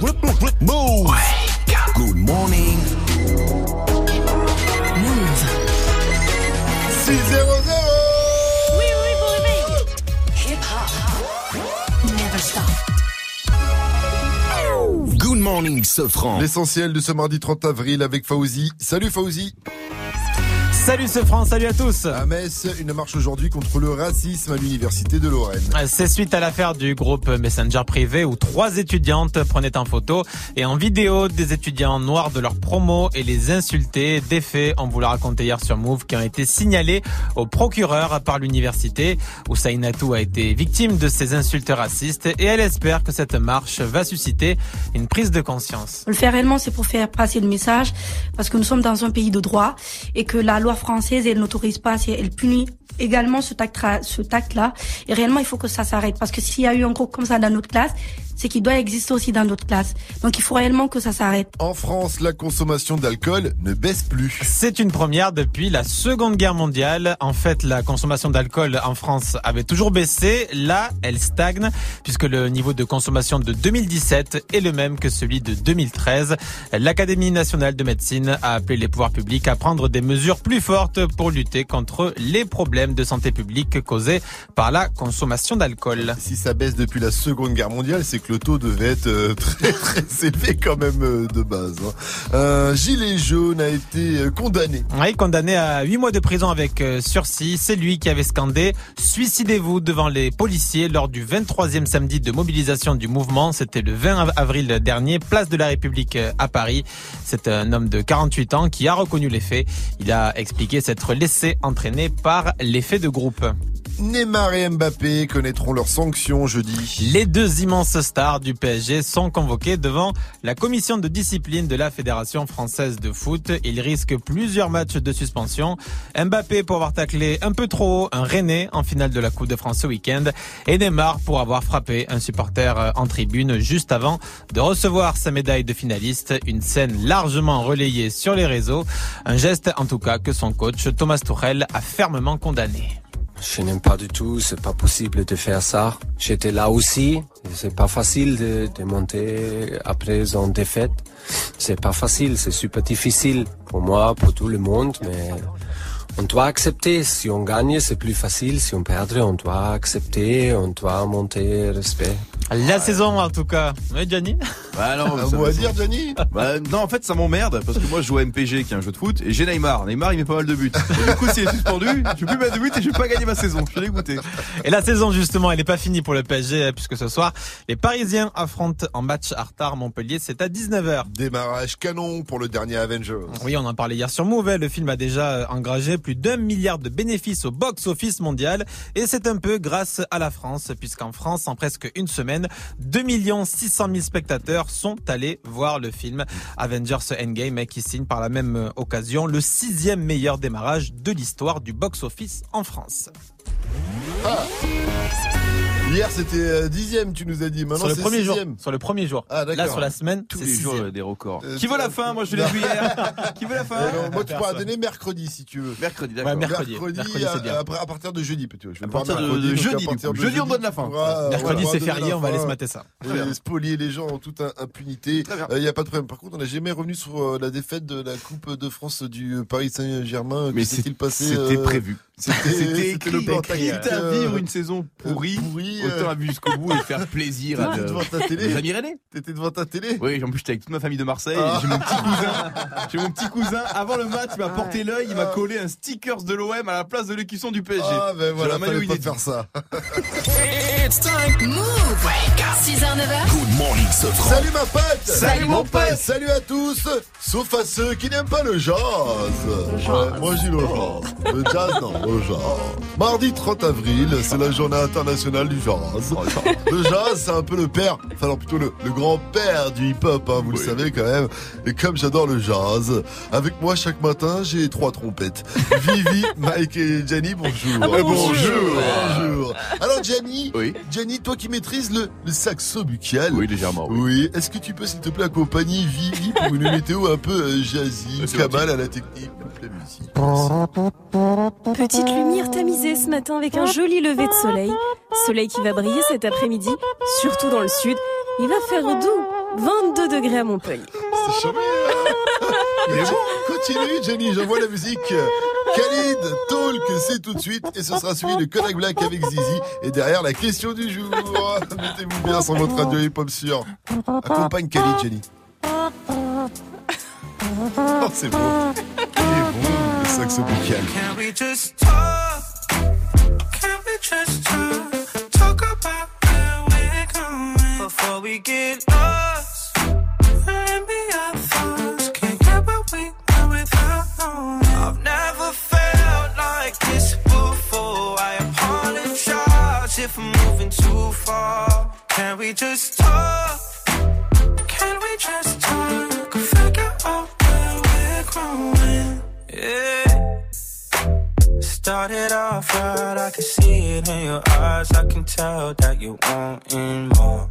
Move. Good morning. Move. 6 0 Oui, oui, bon réveil. Hip hop. Never stop. Good morning, Sofran. L'essentiel de ce mardi 30 avril avec Fauzi. Salut Fauzi. Salut ce France, salut à tous. À Metz, une marche aujourd'hui contre le racisme à l'université de Lorraine. C'est suite à l'affaire du groupe Messenger privé où trois étudiantes prenaient en photo et en vidéo des étudiants noirs de leur promo et les insultaient. Des faits, on vous l'a raconté hier sur Move, qui ont été signalés au procureur par l'université. Natou a été victime de ces insultes racistes et elle espère que cette marche va susciter une prise de conscience. Le faire réellement, c'est pour faire passer le message, parce que nous sommes dans un pays de droit et que la loi française, elle n'autorise pas, elle punit également ce tact ce là et réellement il faut que ça s'arrête. Parce que s'il y a eu un groupe comme ça dans notre classe c'est qu'il doit exister aussi dans d'autres classes. Donc il faut réellement que ça s'arrête. En France, la consommation d'alcool ne baisse plus. C'est une première depuis la Seconde Guerre mondiale. En fait, la consommation d'alcool en France avait toujours baissé. Là, elle stagne puisque le niveau de consommation de 2017 est le même que celui de 2013. L'Académie nationale de médecine a appelé les pouvoirs publics à prendre des mesures plus fortes pour lutter contre les problèmes de santé publique causés par la consommation d'alcool. Si ça baisse depuis la Seconde Guerre mondiale, c'est le taux devait être euh, très très élevé quand même euh, de base. Hein. Un gilet jaune a été euh, condamné. Oui, condamné à 8 mois de prison avec sursis. C'est lui qui avait scandé « Suicidez-vous » devant les policiers lors du 23e samedi de mobilisation du mouvement. C'était le 20 avril dernier, place de la République à Paris. C'est un homme de 48 ans qui a reconnu les faits. Il a expliqué s'être laissé entraîner par l'effet de groupe. Neymar et Mbappé connaîtront leurs sanctions jeudi. Les deux immenses stars du PSG sont convoqués devant la commission de discipline de la Fédération française de foot. Ils risquent plusieurs matchs de suspension. Mbappé pour avoir taclé un peu trop haut un René en finale de la Coupe de France ce week-end et Neymar pour avoir frappé un supporter euh, en tribune juste avant de recevoir sa médaille de finaliste. Une scène largement relayée sur les réseaux. Un geste en tout cas que son coach Thomas Tuchel a fermement condamné. Je n'aime pas du tout, c'est pas possible de faire ça. J'étais là aussi, c'est pas facile de, de monter après une défaite. C'est pas facile, c'est super difficile pour moi, pour tout le monde, mais on doit accepter. Si on gagne, c'est plus facile. Si on perd, on doit accepter, on doit monter respect. La saison en tout cas. Oui, Gianni? Bah non, ça va dire Gianni? Bah non, en fait ça m'emmerde parce que moi je joue à MPG qui est un jeu de foot et j'ai Neymar. Neymar il met pas mal de buts. Et du coup s'il est suspendu, je vais plus mettre de buts et je vais pas gagner ma saison. Je suis dégoûté. Et la saison justement, elle est pas finie pour le PSG puisque ce soir les Parisiens affrontent en match à retard Montpellier. C'est à 19h. Démarrage canon pour le dernier Avengers. Oui, on en parlait hier sur Move. Le film a déjà engagé plus d'un milliard de bénéfices au box-office mondial et c'est un peu grâce à la France puisqu'en France en presque une semaine 2 600 000 spectateurs sont allés voir le film Avengers Endgame qui signe par la même occasion le sixième meilleur démarrage de l'histoire du box-office en France. Ah. Hier c'était euh, dixième, tu nous as dit. Maintenant sur le premier jour. Sur le premier jour. Ah, Là sur la semaine, tous les jours des records. Euh, Qui veut la fin? Moi je l'ai vu hier. Qui veut la fin? euh, Moi tu pourras donner mercredi si tu veux. Mercredi, d'accord. Ouais, mercredi, mercredi, mercredi bien. Après, à partir de jeudi, peut-être. Je vais à partir de, jeudi. Jeudi on donne la fin. mercredi c'est férié, on va aller se mater ça. Spolier les gens en toute impunité. Il n'y a pas de problème. Par contre, on n'a jamais revenu sur la défaite de la Coupe de France du Paris Saint-Germain. Mais c'est passé C'était prévu. C'était écrit. le plan. Quitte à vivre une saison pourrie, autant à jusqu'au bout et faire plaisir à devant ta télé. Amis rennais. T'étais devant ta télé Oui, en plus j'étais avec toute ma famille de Marseille. J'ai mon petit cousin. J'ai mon petit cousin. Avant le match, il m'a porté l'œil. Il m'a collé un stickers de l'OM à la place de l'écusson du PSG. Ah ben voilà, fallait pas faire ça. It's time. Move. Wake up. 6h, 9h. Good morning, Sofran. Salut ma pote. Salut mon pote. Salut à tous. Sauf à ceux qui n'aiment pas le jazz. Ouais, moi j'ai le jazz. Le jazz, non, le jazz. Mardi 30 avril, c'est la journée internationale du Le jazz, c'est un peu le père, enfin non, plutôt le, le grand-père du hip-hop, hein, vous le savez quand même. Et comme j'adore le jazz, avec moi chaque matin, j'ai trois trompettes. Vivi, Mike et Jenny, bonjour. Ah, bonjour. bonjour. Alors Jenny, Oui. Jenny, toi qui maîtrises le, le saxo buccal. Oui, légèrement. Oui. Oui, est-ce que tu peux s'il te plaît accompagner Vivi pour une météo un peu euh, jazzy, Kamal à la technique, la musique? Petite lumière tamisée ce matin avec un joli lever de soleil. Soleil qui va briller cet après-midi, surtout dans le sud. Il va faire doux, 22 degrés à Montpellier. C'est charmé. est bon. Continue, Jenny, j'envoie la musique. Khalid, Talk, c'est tout de suite. Et ce sera suivi de Kodak Black avec Zizi. Et derrière, la question du jour. Mettez-vous bien sur votre radio hip-hop sûr. Accompagne Khalid, Jenny. Oh, c'est beau. Il est bon, le saxo buccal. Can we just talk? Can we just talk? Talk? We get lost. And be our thoughts. Can't get where we are without knowing. I've never felt like this before. I apologize if I'm moving too far. Can we just talk? Can we just talk? Figure out where we're growing. Yeah. Started off right, I can see it in your eyes. I can tell that you wanting more.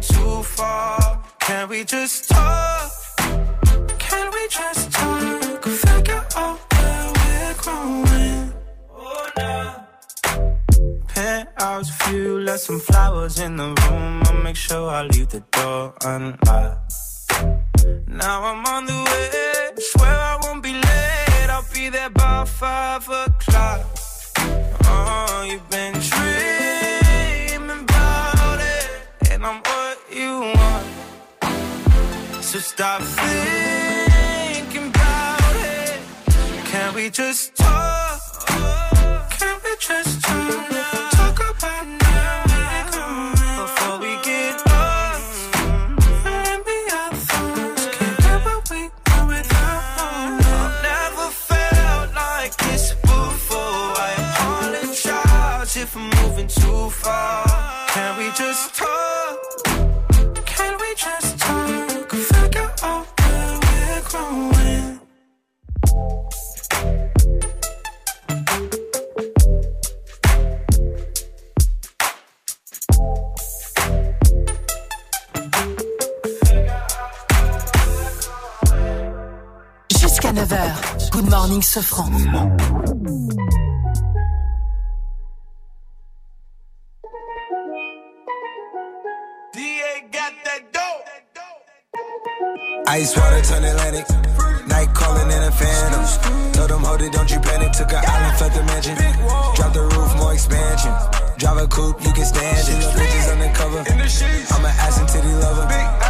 Too far. Can we just talk? Can we just talk? Figure out where we're growing. Oh, now. Penthouse view, left some flowers in the room. I'll make sure I leave the door unlocked. Now I'm on the way. Swear I won't be late. I'll be there by five o'clock. So stop thinking about it. Can we just talk? Jusqu'à 9h. Good morning, Sofran. Ice water turn Atlantic. Night calling in a phantom. Told them, hold it, don't you panic. Took an island, left the mansion. Drop the roof, more expansion. Drive a coupe, you can stand it. Bridges undercover. I'm an ass and titty lover.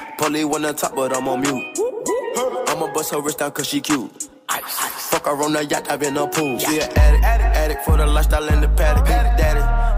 Polly one on top, but I'm on mute. I'ma bust her wrist down cause she cute. Fuck her on the yacht, I've been a pool. She an addict, addict for the lifestyle in the paddock. Daddy,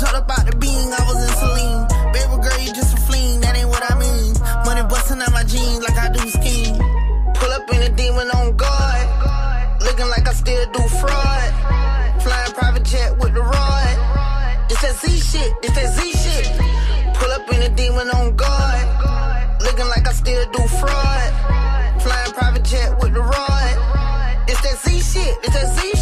When about the beam, I was in Celine. Baby girl, you just a fleen, that ain't what I mean. Money busting out my jeans like I do skiing. Pull up in a demon on guard. Looking like I still do fraud. Flying private jet with the rod. It's that Z shit, it's that Z shit. Pull up in a demon on guard. Looking like I still do fraud. Flying private jet with the rod. It's that Z shit, it's that Z shit.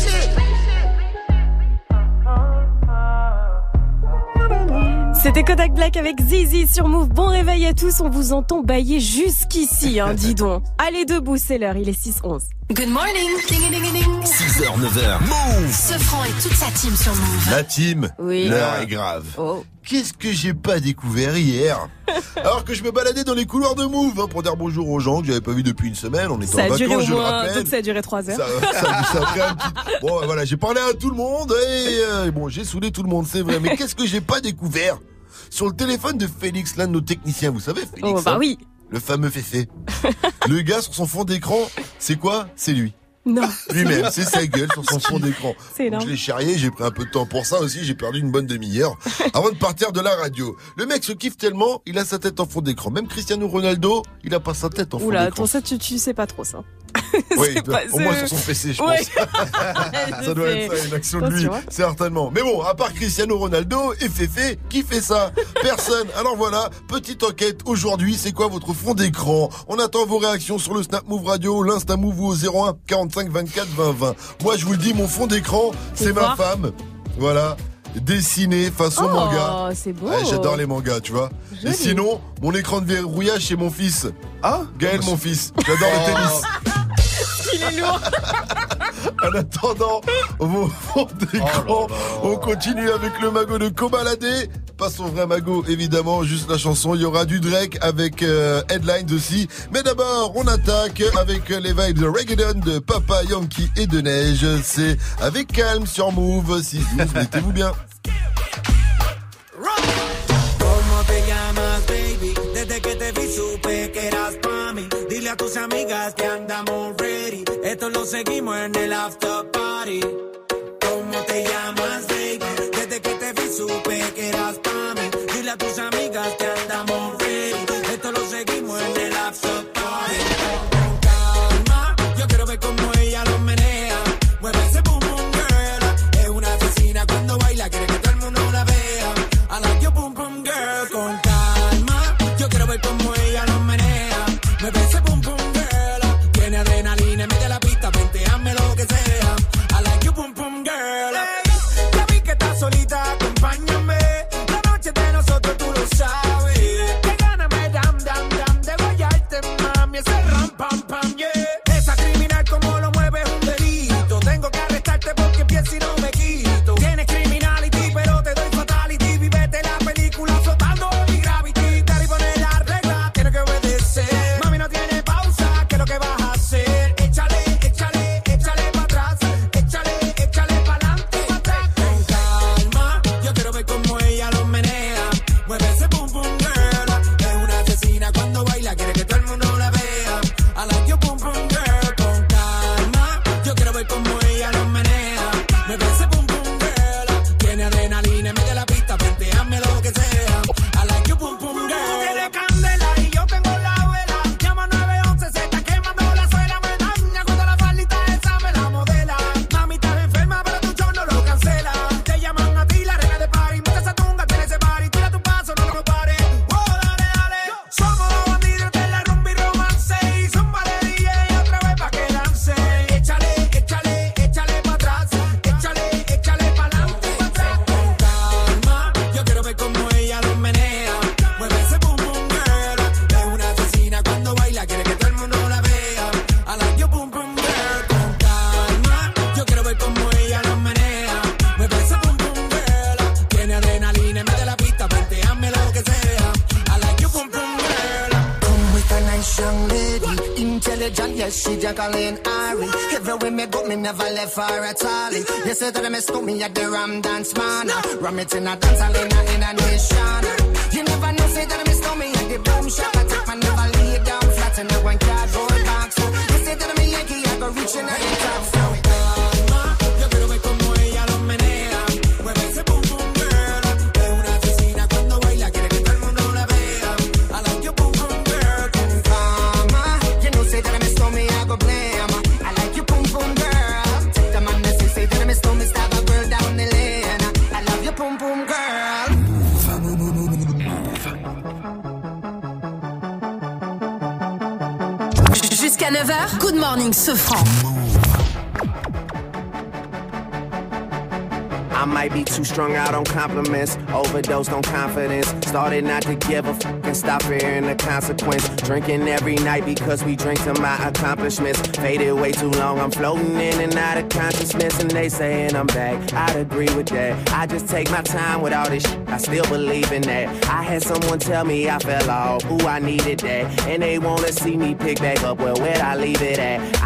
C'était Kodak Black avec Zizi sur Move. Bon réveil à tous, on vous entend bailler jusqu'ici, hein, dis donc. Allez debout, c'est l'heure, il est 6-11. Good morning. Ding, ding, ding, ding. 6h, 9h. Move Sofran et toute sa team sur Move. La team, Oui. l'heure est grave. Oh. Qu'est-ce que j'ai pas découvert hier Alors que je me baladais dans les couloirs de Move hein, pour dire bonjour aux gens que j'avais pas vu depuis une semaine. On était Ça en vacances, au je le rappelle. donc ça a duré 3 heures. Ça, ça- ça a pris un petit- Bon, voilà, j'ai parlé à tout le monde et euh, bon, j'ai saoulé tout le monde, c'est vrai. Mais qu'est-ce que j'ai pas découvert sur le téléphone de Félix, l'un de nos techniciens, vous savez, Félix Oh, bah hein, oui. Le fameux Féfé. le gars sur son fond d'écran, c'est quoi? C'est lui. Non. Lui-même, c'est sa gueule sur son fond d'écran. C'est. Je l'ai charrié, j'ai pris un peu de temps pour ça aussi, j'ai perdu une bonne demi-heure avant de partir de la radio. Le mec se kiffe tellement, il a sa tête en fond d'écran. Même Cristiano Ronaldo, il a pas sa tête en fond Oula, d'écran. attends, ça, tu, tu sais pas trop ça. Oui, pas- au moins sur son PC, je Ouais. pense. ça doit être ça, une action de lui, certainement. Mais bon, à part Cristiano Ronaldo et Féfé, qui fait ça? Personne. Alors voilà, petite enquête aujourd'hui, c'est quoi votre fond d'écran? On attend vos réactions sur le Snap Move Radio, l'Insta Move ou au 01 45 24 20 20. Moi, je vous le dis, mon fond d'écran, c'est ma femme. Voilà. Dessiné façon Oh, manga. c'est beau. Ouais, J'adore les mangas, tu vois. Joli. Et sinon, mon écran de verrouillage, c'est mon fils. Ah? Gaël, mon fils. J'adore le tennis. Il est lourd. En attendant vos fonds d'écran, on continue avec le magot de Cobaladé. Pas son vrai magot, évidemment, juste la chanson. Il y aura du Drake avec euh, Headlines aussi. Mais d'abord, on attaque avec les vibes de Reggaeton de Papa Yankee et de Neige. C'est avec calme sur Move 6-12. Mettez-vous bien. ¿Cómo te llamas, baby? Desde que te vi supe que eras pa' mí. Dile a tus amigas que seguimos en el after party. Jacqueline Ari. Everywhere me go, me never left her at all. You say that me stop me at the Ram Dance Man. Ram it in a dance hall in a, in a nation. You never know, say that me stop me at the boom shop. I take my never lay down flat in a one cardboard box. You say that me Yankee, I go reaching at the top. 9h, Good Morning Sofran. I might be too strung out on compliments, overdosed on confidence. Started not to give a fuck and stop fearing the consequence. Drinking every night because we drink to my accomplishments. Faded way too long, I'm floating in and out of consciousness, and they saying I'm back. I'd agree with that. I just take my time with all this shit. I still believe in that. I had someone tell me I fell off, ooh, I needed that. And they wanna see me pick back up, well, where'd I leave it at?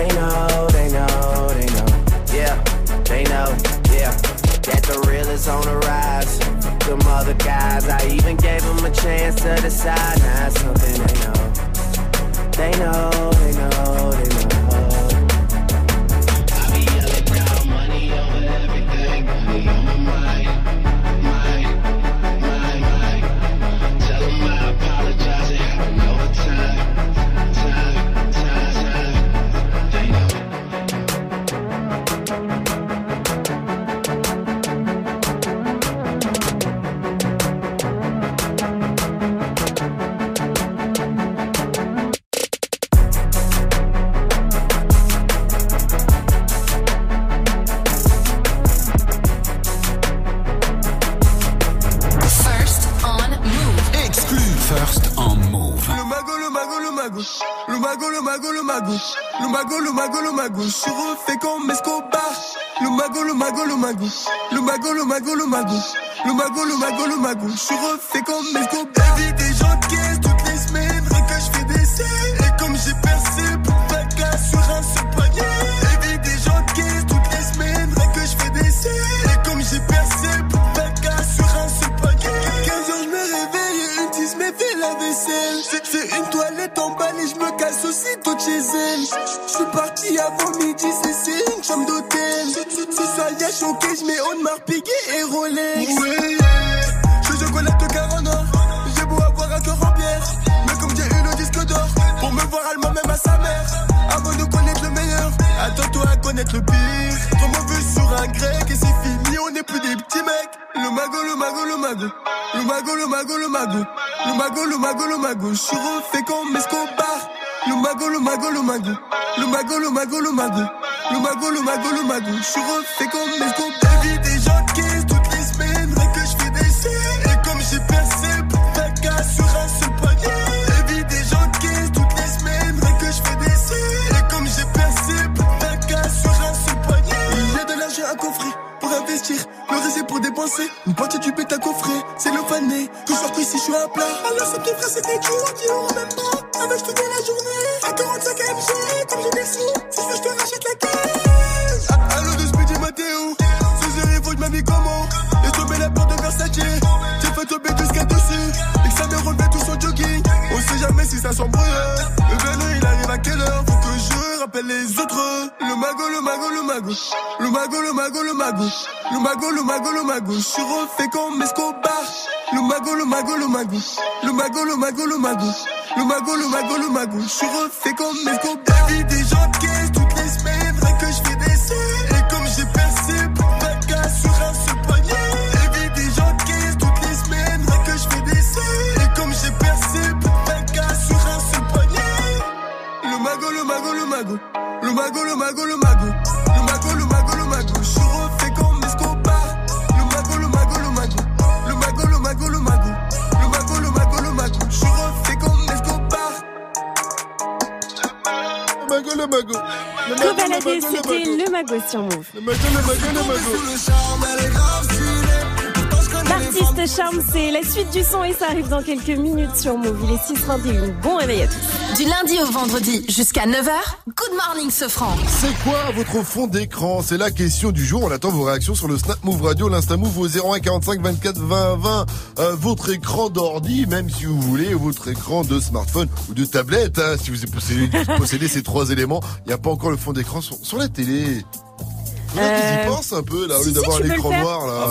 They know, they know, they know. Yeah, they know, yeah. That the real is on the rise. Them other guys, I even gave them a chance to decide. Now it's something they know. They know, they know, they know. Je suis refait comme Escobar. Vie quelques minutes sur Move. Il est 6h21. Bon réveil à tous. Du lundi au vendredi jusqu'à 9h, Good Morning Sofran. C'est quoi votre fond d'écran? C'est la question du jour. On attend vos réactions sur le Snap Move Radio, l'Insta Move au 01 45 24 20 20. Euh, votre écran d'ordi, même si vous voulez, ou votre écran de smartphone ou de tablette. hein, si vous possédez, possédez ces trois éléments, il n'y a pas encore le fond d'écran sur, sur la télé. A qui y Euh, pensent un peu là, au si, lieu si, d'avoir l'écran noir là.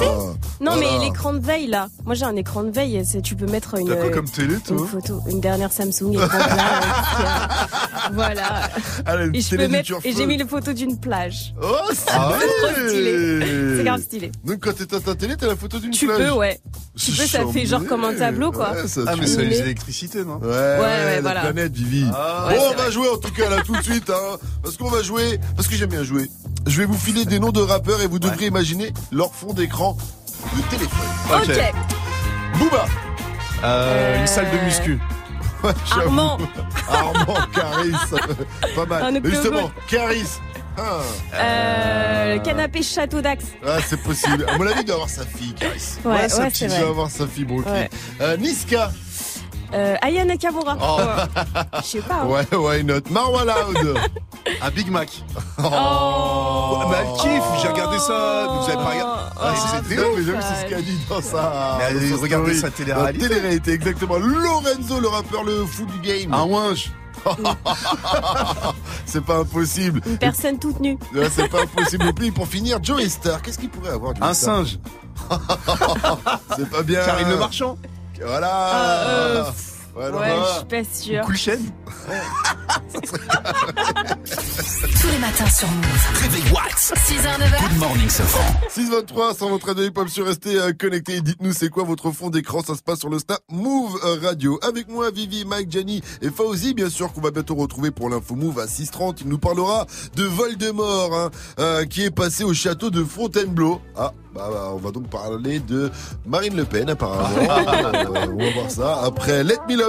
Non, Voilà. mais l'écran de veille, là. Moi, j'ai un écran de veille. Tu peux mettre une, T'as quoi comme télé, toi une photo, une dernière Samsung. écran euh, voilà. Allez, Et je peux mettre, et j'ai mis les photos d'une plage. Oh, c'est Ah stylé. C'est grave stylé. Donc quand t'éteins ta télé, t'as la photo d'une Tu plage. peux, ouais. Tu peux, ça fait genre comme un tableau, quoi. Ouais, ça Ah, mais ça use l'électricité, non Ouais, ouais, la voilà. planète, Vivi. Ah. Ouais, bon, on va vrai. jouer en tout cas là tout de suite, hein, parce qu'on va jouer, parce que j'aime bien jouer. Je vais vous filer des noms de rappeurs et vous devrez imaginer leur fond d'écran de téléphone. Ok. Booba. Euh, Une salle de muscu. J'avoue. Armand. Armand, Caris. Pas mal. Un justement. Caris. Ah, Euh, le canapé château d'Axe. ah, c'est possible. À mon avis, il doit avoir sa fille, Caris. Ouais, ouais, sa c'est petite, vrai. doit avoir sa fille, Brooklyn. Ouais. Euh, Niska. Euh, Aya Nakamura. Oh. Je sais pas. hein. Ouais, why not? Marwa Loud. Un Big Mac. Oh. Mais elle kiffe, j'ai regardé ça. Vous avez pas regardé Ah, Oh, c'est Non, Théo. mais c'est ce qu'elle dit dans sa. Mais allez, regardez sa télé-réalité. La télé-réalité, exactement. Lorenzo, le rappeur, le fou du game. Un winge. c'est pas impossible. Une personne toute nue. C'est pas impossible. Et pour finir, Joey Star. Qu'est-ce qu'il pourrait avoir, Joey Un Star singe. C'est pas bien. Karine Le Marchand. Voilà. euh, Ouais, Ouais, je suis pas sûre. Cool chaîne. Tous les matins sur Move. Réveil Watts. 6h, 9h. Good morning, Sofran. 623 sans votre radio hip-hop sur restez euh, connectés et dites-nous c'est quoi votre fond d'écran? Ça se passe sur le Snap Move euh, Radio avec moi Vivi, Mike, Jenny et Fauzi bien sûr qu'on va bientôt retrouver pour l'info Move à 6h30 il nous parlera de Voldemort hein, euh, qui est passé au château de Fontainebleau ah bah, bah, on va donc parler de Marine Le Pen apparemment Euh, on va voir ça après Let Me Love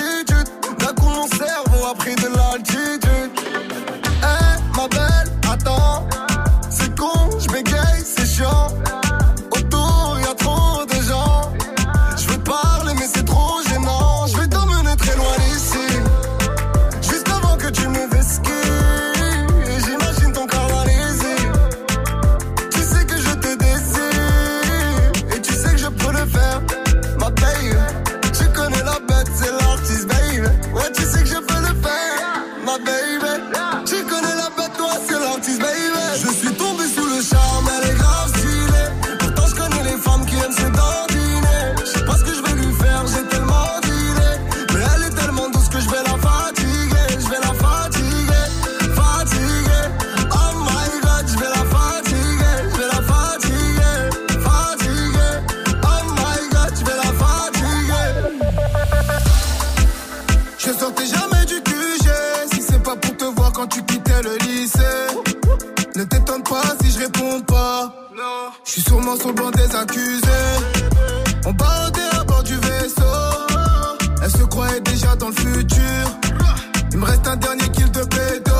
Sont bons des accusés. On bardait à bord du vaisseau. Elle se croyait déjà dans le futur. Il me reste un dernier kill de pédo.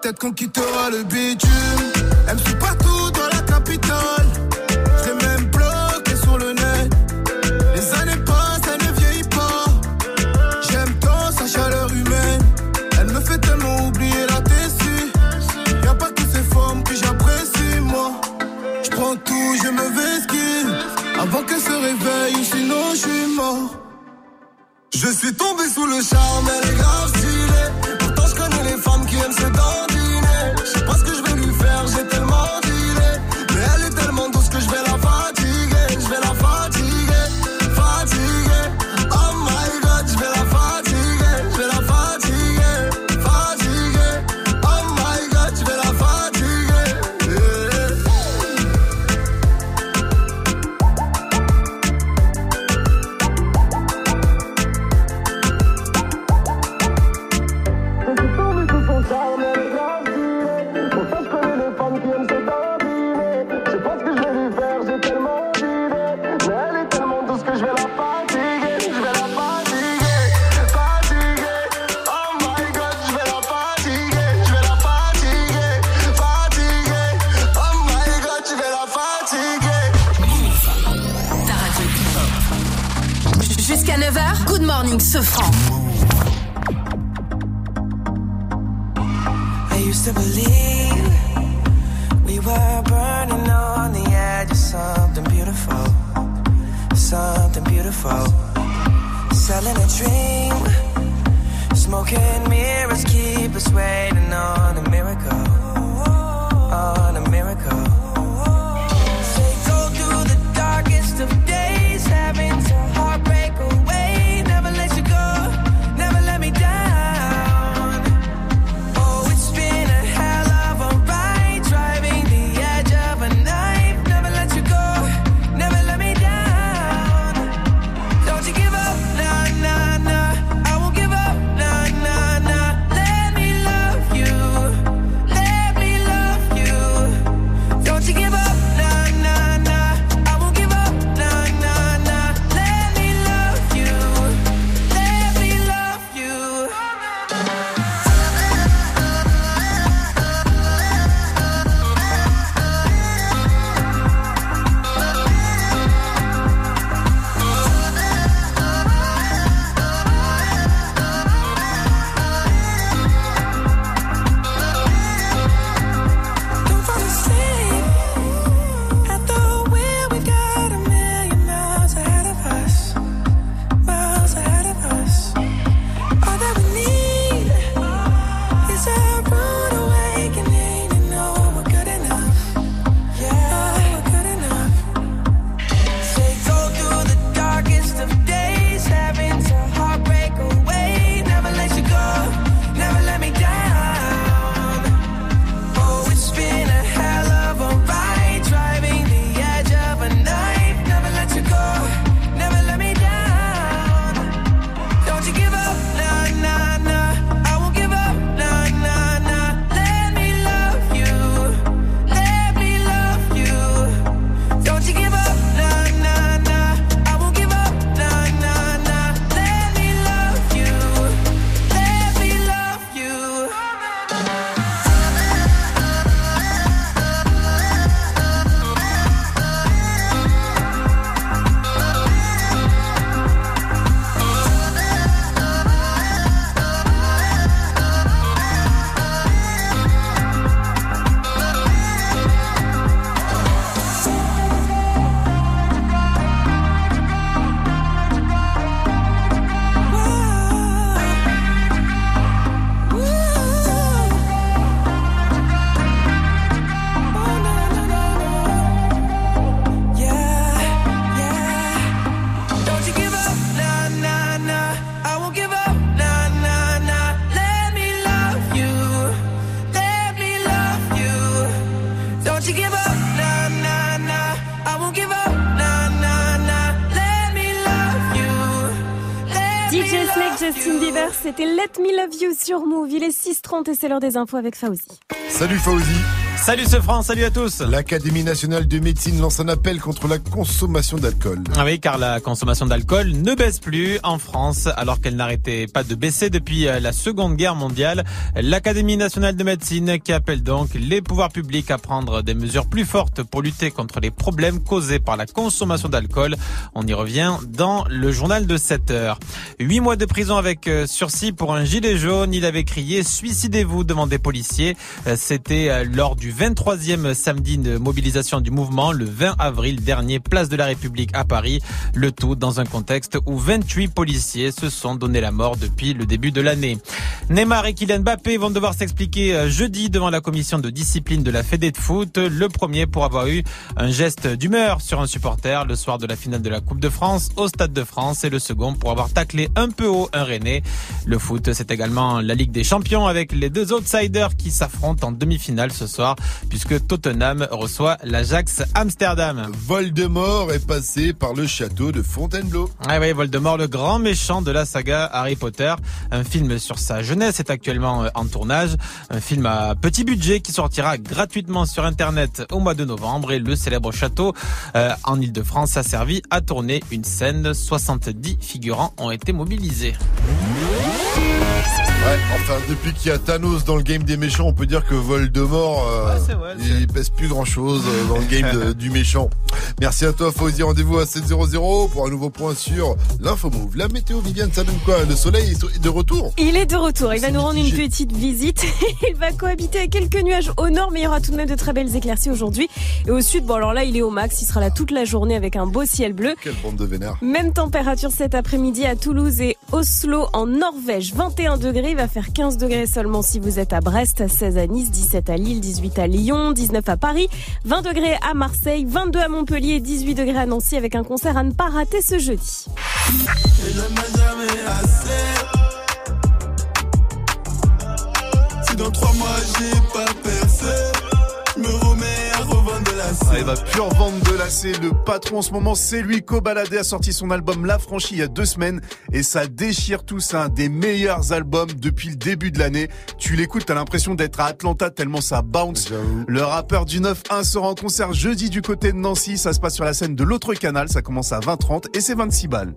Peut-être qu'on quittera le bitume suis tombé sous le charme, c'était Let Me Love You sur Move. Il est 6h30 et c'est l'heure des infos avec Fauzi. Salut Fauzi Salut ce France, salut à tous. L'Académie nationale de médecine lance un appel contre la consommation d'alcool. Ah oui, car la consommation d'alcool ne baisse plus en France, alors qu'elle n'arrêtait pas de baisser depuis euh, la Seconde Guerre mondiale. L'Académie nationale de médecine qui appelle donc les pouvoirs publics à prendre des mesures plus fortes pour lutter contre les problèmes causés par la consommation d'alcool. On y revient dans le journal de 7 heures. Huit mois de prison avec euh, sursis pour un gilet jaune. Il avait crié suicidez-vous devant des policiers. Euh, C'était lors du 23e samedi de mobilisation du mouvement le 20 avril dernier, place de la République à Paris. Le tout dans un contexte où 28 policiers se sont donné la mort depuis le début de l'année. Neymar et Kylian Mbappé vont devoir s'expliquer euh, jeudi devant la commission de discipline de la Fédé de foot. Le premier pour avoir eu un geste d'humeur sur un supporter le soir de la finale de la Coupe de France au Stade de France et le second pour avoir taclé un peu haut un Rennais. Le foot, c'est également la Ligue des Champions avec les deux outsiders qui s'affrontent en demi-finale ce soir puisque Tottenham reçoit l'Ajax Amsterdam. Voldemort est passé par le château de Fontainebleau. Ah oui, Voldemort, le grand méchant de la saga Harry Potter. Un film sur sa jeunesse est actuellement euh, en tournage. Un film à petit budget qui sortira gratuitement sur Internet au mois de novembre. Et le célèbre château euh, en Ile-de-France a servi à tourner une scène. 70 figurants ont été mobilisés. Ouais, enfin, depuis qu'il y a Thanos dans le game des méchants, on peut dire que Voldemort, euh, il pèse plus grand chose dans le game de- du méchant. Merci à toi, Fauzi. Rendez-vous à 7.00 pour un nouveau point sur l'info move. La météo, Viviane, ça donne quoi? Le soleil est de retour? Il est de retour. Il va nous rendre une petite visite. Il va cohabiter avec quelques nuages au nord, mais il y aura tout de même de très belles éclaircies aujourd'hui. Et au sud, bon alors là, il est au max. Il sera là toute la journée avec un beau ciel bleu. Quelle bande de vénère. Même température cet après-midi à Toulouse et Oslo en Norvège. 21 degrés, il va faire 15 degrés seulement si vous êtes à Brest, 16 à Nice, 17 à Lille, 18 à Lyon, 19 à Paris, 20 degrés à Marseille, 22 à Montpellier, 18 degrés à Nancy avec un concert à ne pas rater ce jeudi. Ah, il va pure vendre de lacets. Le patron en ce moment, c'est lui. Cobaladé a sorti son album La Franchie il y a deux semaines et ça déchire tout. C'est un des meilleurs albums depuis le début de l'année. Tu l'écoutes, t'as l'impression d'être à Atlanta tellement ça bounce. Le rappeur du 9-1 sera en concert jeudi du côté de Nancy. Ça se passe sur la scène de l'autre canal. Ça commence à 20h30 et c'est 26 balles.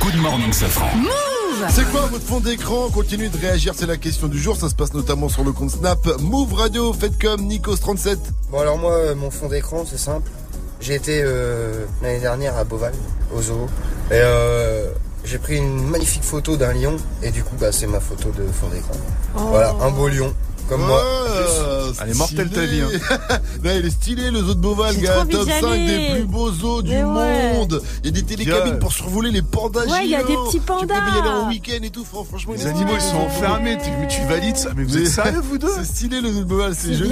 Good morning, Safran. C'est quoi votre fond d'écran Continuez de réagir, c'est la question du jour. Ça se passe notamment sur le compte Snap Move Radio. Faites comme Nikos37. Bon alors moi, euh, mon fond d'écran, c'est simple. J'ai été euh, l'année dernière à Beauval, au zoo. Et euh, j'ai pris une magnifique photo d'un lion. Et du coup, bah, c'est ma photo de fond d'écran. Oh. Voilà, un beau lion, comme moi. Elle est mortelle, ta vie, hein. Là, il est stylé le zoo de Beauval, gars. Top d'y 5 aller. des plus beaux zoos du ouais. monde. Il y a des télécabines pour survoler les pandas Ouais, il y a géants. des petits Tu peux pandas. y aller en week-end et tout. Fran- Franchement, Les animaux, ils sont enfermés. Tu, mais tu valides ça Mais vous êtes sérieux, vous deux C'est stylé le zoo de Beauval, c'est joli.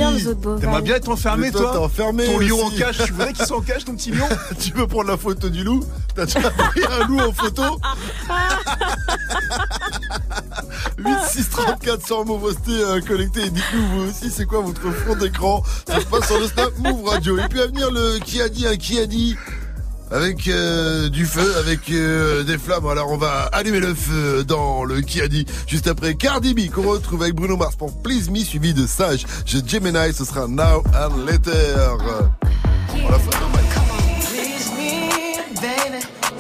T'aimerais bien être enfermé, toi, enfermé Ton lion en cage, tu voudrais qu'il soit en cage, ton petit lion tu veux prendre la photo du loup T'as déjà pris un loup en photo 8634 sur euh, connecté et dites-nous vous aussi c'est quoi votre fond d'écran? Ça se passe sur le Snap Move Radio. Et puis à venir le qui a dit un qui a dit avec euh, du feu, avec euh, des flammes. Alors on va allumer le feu dans le qui a dit juste après Cardi B qu'on retrouve avec Bruno Mars pour Please Me suivi de Sage. Je Gemini, ce sera Now and Later. La. Please me.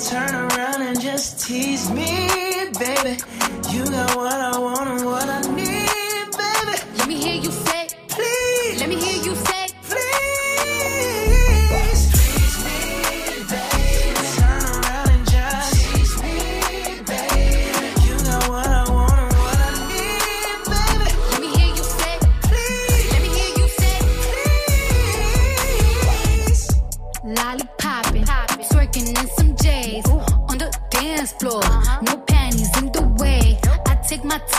Turn around and just tease me, baby. You got what I want and what I need, baby. Let me hear you say, Please, let me hear you say, please. Please me, baby. Turn around and just tease me, baby. You got what I want and what I need, baby. let me hear you say, Please, let me hear you say, please. lollipopping, twerking in some J's on the dance floor.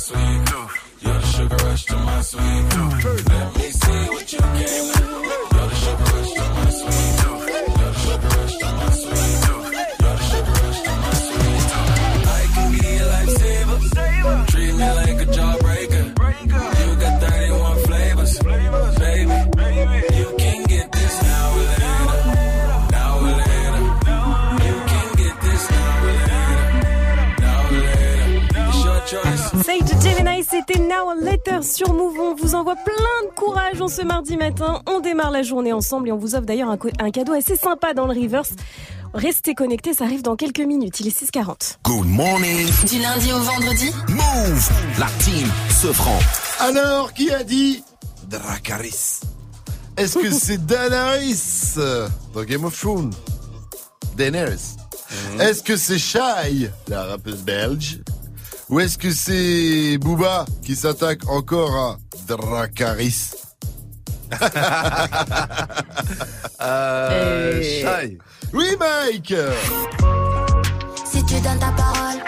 sweet tooth. You're the sugar rush to my sweet tooth. Let me see what you can. Sur Move. On vous envoie plein de courage en ce mardi matin. On démarre la journée ensemble et on vous offre d'ailleurs un, cadeau assez sympa dans le reverse. Restez connectés, ça arrive dans quelques minutes. Il est 6h40. Good morning. Du lundi au vendredi Move. La team se franc. Alors, qui a dit Dracaris? Est-ce que c'est Daenerys? Euh, dans Game of Thrones Daenerys. Est-ce que c'est Shai, la rappeuse belge? Ou est-ce que c'est Booba qui s'attaque encore à Dracaris Euh, Et- Shai. Oui, Mike Si tu donnes ta parole,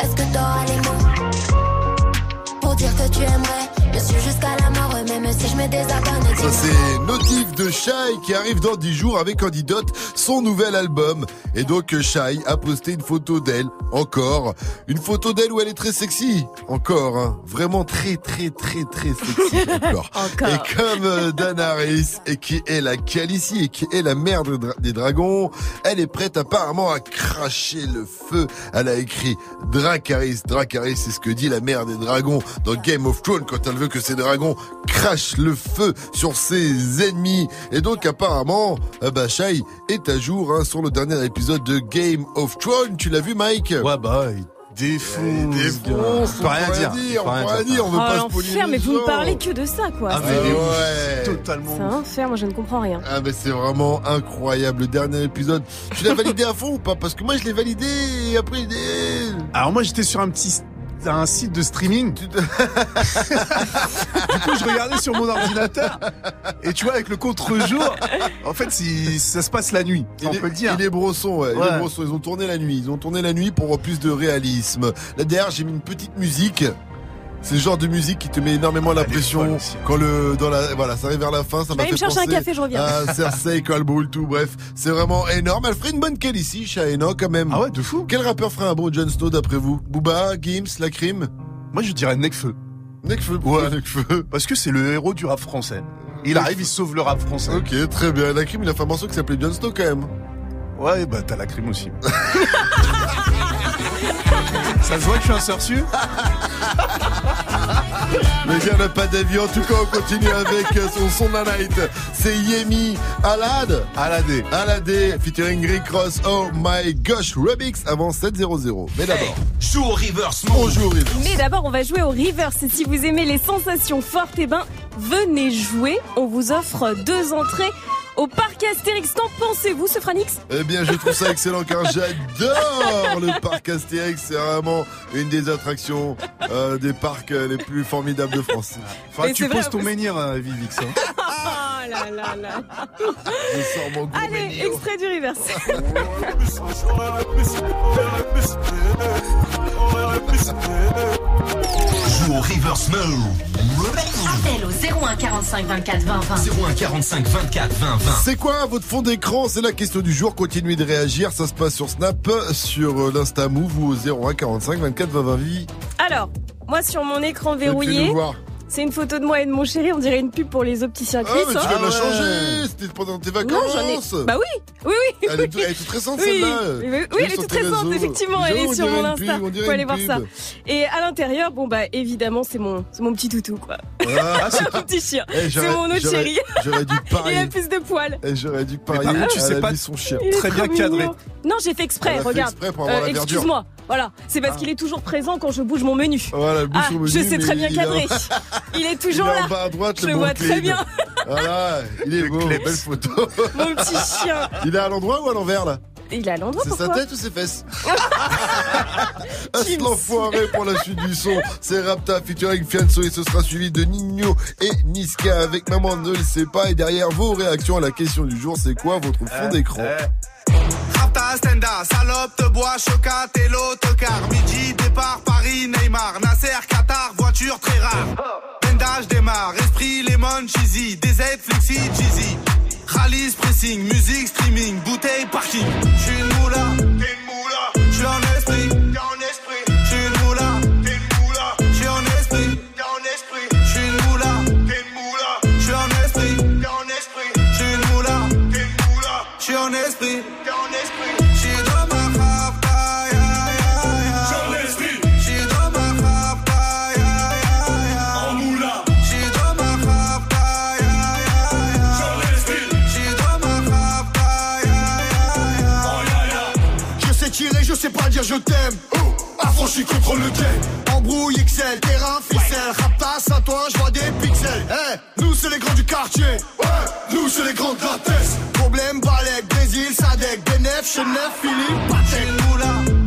est-ce que t'auras les mots pour dire que tu aimerais? Me suis jusqu'à la mort, même si je me désabonne. Ça c'est Notif de Shai qui arrive dans 10 jours avec Candidote, son nouvel album. Et donc Shai a posté une photo d'elle, encore. Une photo d'elle où elle est très sexy, encore. hein. Vraiment très très très très sexy, encore. Encore. Et comme euh, Danaris, et qui est la Khaleesi, et qui est la mère des dra- des dragons, elle est prête apparemment à cracher le feu. Elle a écrit Dracarys. Dracarys, c'est ce que dit la mère des dragons dans Game of Thrones quand elle veut que ses dragons crachent le feu sur ses ennemis. Et donc apparemment, euh, bah, Shai est à jour hein, sur le dernier épisode de Game of Thrones. Tu l'as vu, Mike? Ouais, bah, il défonce. Défonce, On peut rien dire. dire, On peut rien dire. on veut Oh, pas l'enfer, les mais vous ne parlez que de ça, quoi. Ah, C'est- mais ouais. totalement. C'est un enfer, moi je ne comprends rien. Ah mais c'est vraiment incroyable le dernier épisode. Tu l'as validé à fond ou pas? Parce que moi je l'ai validé et après il est- Alors moi j'étais sur un petit un site de streaming. du coup je regardais sur mon ordinateur et tu vois avec le contre-jour, en fait si ça se passe la nuit, on il peut est, le dire. il est brosson, ouais. Il Ouais. est brosson. Ils ont tourné la nuit. Ils ont tourné la nuit pour plus de réalisme. Là derrière, j'ai mis une petite musique. C'est le genre de musique qui te met énormément la pression quand le dans la voilà ça arrive vers la fin ça Je vais m'a fait me chercher un penser café, je reviens. à Cersei brûle tout bref c'est vraiment énorme elle ferait une bonne quelle ici Shaena quand même Ah ouais de fou quel rappeur ferait un bon Jon Snow d'après vous? Booba Gims La Crime? Moi je dirais Necfeu. Necfeu Ouais. Necfeu Parce que c'est le héros du rap français. Il arrive, il sauve le rap français. Ok, très bien. La crime, il a fait un morceau qui s'appelait Jon Snow quand même. Ouais, bah t'as la crime aussi. Ça se voit que je suis un sorcier Le gars n'a pas d'avis. En tout cas, on continue avec euh, son son de la night. C'est Yemi Alad. Aladé. Aladé, featuring Rick Ross. Oh my gosh, Rubix avant 7-0-0. Mais d'abord, Joue au reverse. on joue au river. Mais d'abord, on va jouer au reverse. Et si vous aimez les sensations fortes, eh ben, venez jouer. On vous offre deux entrées au parc Astérix. Qu'en pensez-vous, ce Franix? Eh bien, je trouve ça excellent car j'adore le parc Astérix. C'est vraiment une des attractions euh, des parcs euh, les plus formidables de France. Faudra que tu poses ton menhir, euh, Vivix. hein. Oh là là là. Je sors mon gros Allez, menhir. extrait du reverse. Joue au. Appel au 01 45 24 20 20. 01 45 24 20 20. C'est quoi votre fond d'écran? C'est la question du jour. Continuez de réagir. Ça se passe sur Snap, sur euh, l'Insta Move ou au 01 45 24 20 20 vie. Alors, moi, sur mon écran verrouillé, voir. C'est une photo de moi et de mon chéri. On dirait une pub pour les opticiens Ah, Chris. mais tu hein. viens de la Ah ouais. changer. C'était pendant tes Non, vacances. j'en ai. Bah oui, oui, oui. Elle est, tout- elle est toute récente Oui, celle-là. oui, elle est toute récente, réseaux. effectivement, elle est sur mon pub, Insta. on dirait Faut aller voir ça. pub. Et à l'intérieur, bon bah évidemment, c'est mon, c'est mon petit toutou quoi. Ah, c'est Mon petit chien. Eh, c'est mon autre chéri. J'aurais dû Il a plus de poils. Eh, J'aurais dû par parier. contre, tu sais pas son chien. Très bien cadré. Non, j'ai fait exprès, regarde. exprès pour avoir la verdure. Excuse-moi. Voilà, c'est parce qu'il est toujours présent quand je bouge mon menu. Voilà, le bouche Ah, menu, je sais très bien cadrer. Il est toujours il est là. en bas à droite, Je le le vois très bien. Voilà, il est beau, belle photo. Mon petit chien. Il est à l'endroit ou à l'envers là? Il est à l'endroit C'est sa tête ou ses fesses? Ah, c'est l'enfoiré pour la suite du son. C'est Rapta featuring Fianso et ce sera suivi de Nino et Niska avec Maman ne le sait pas. Et derrière vos réactions à la question du jour, c'est quoi votre fond d'écran? Rapta, Stenda, salope, te bois, chocat et l'autocar. Midi, départ, Paris, Neymar, Nasser, Qatar, voiture très rare. Bendage démarre, esprit, lemon, cheesy, DZ, flexi, cheesy. Rallye, pressing, musique, streaming, bouteille, parking. J'suis une moula. Dire je t'aime. Oh, affranchi contre le game. Embrouille XL, terrain, ficelle. Raptas à toi, je vois des pixels. Eh, nous c'est les grands du quartier. Ouais, nous c'est les grands de la. Problème, Balek, Brésil, Sadek, Benef, Chenef, Philippe, Patek. Moula.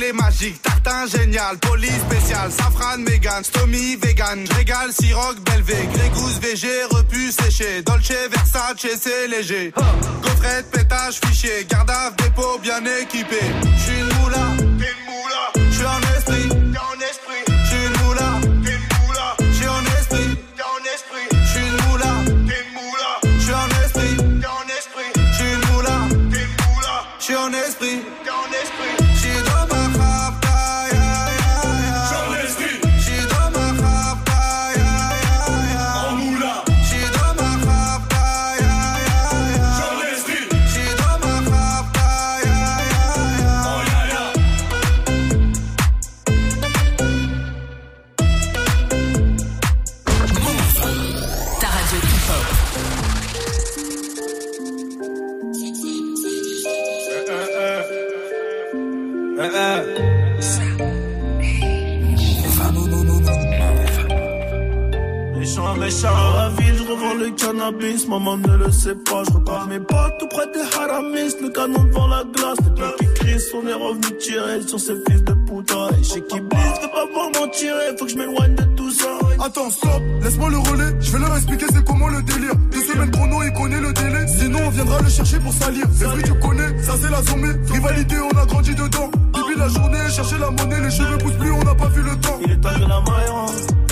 Est magique. Tartin génial, police spécial, safran, mégan, stomy, vegan. Régale, siroc, belvé, grégousse, VG, repu, séché. Dolce, Versace, c'est léger. Gaufrette, pétage, fichier, garde à dépôt bien équipé. J'suis une moula. J'suis esprit, cannabis, maman ne le sait pas, je repars mes potes tout près des haramis, le canon devant la glace, les qui crient, on est revenu tirer sur ces fils de puta, et chez qui blisse, veux pas voir m'en tirer, faut que je m'éloigne de tout ça. Attends, stop, laisse-moi le relais, je vais leur expliquer c'est comment le délire. Deux semaines chrono, il connaît le délai, sinon on viendra le chercher pour salir. C'est vrai, tu connais, ça c'est la zombie. Rivalité, on a grandi dedans. Depuis la journée, chercher la monnaie, les cheveux poussent plus, on n'a pas vu le temps. Il est temps que la maille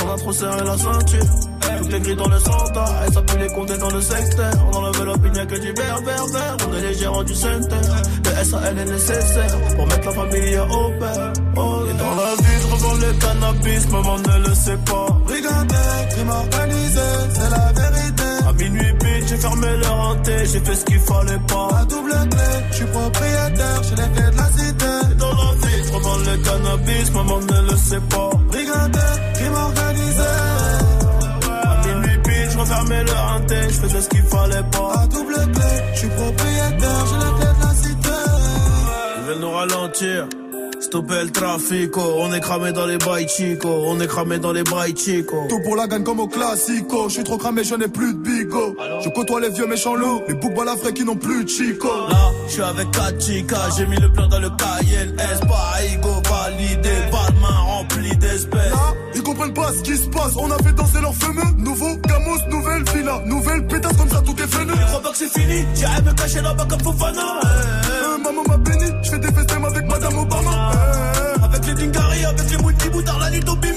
on a trop serré la ceinture. Toutes les grilles dans le centre, ça peut les compter dans le secteur. On enlève l'opinion que du vert, vert, vert. On est les gérants du centre. Le SAL est nécessaire pour mettre la famille au père. Oh, et dans la vie, je le cannabis, maman ne le sait pas. Brigandais, crime c'est la vérité. À minuit pile, j'ai fermé leur hanté, j'ai fait ce qu'il fallait pas. À double clé, je suis propriétaire, j'ai les clés de la cité. Et dans la vie, je le cannabis, maman ne le sait pas. Brigandais, refermais leur hanté, je faisais ce qu'il fallait pas. À double clé, je suis propriétaire, j'ai les clés de la cité. Ils veulent nous ralentir. Stopper le trafic, oh. on est cramé dans les bails chico, on est cramé dans les bails chico. Tout pour la gagne comme au classico. Je suis trop cramé, je n'ai plus de bigo. Je côtoie les vieux méchants loups, les boucs la frais qui n'ont plus de chico. Là, je suis avec Kachika, j'ai mis le plan dans le KLS, pas Igo, validé, pas de main remplie d'espèces. Comprennent pas ce qui se passe. On a fait danser leurs fameux. Nouveau Gamos, nouvelle villa, nouvelle pétasse comme ça, tout est. Ils croient pas que c'est fini, j'irai me cacher là-bas comme Fofana. Euh, maman m'a béni, je fais des festins avec Madame Obama. Euh, avec les Dingari, avec les Mouti Boutard, la nuit au Bimi.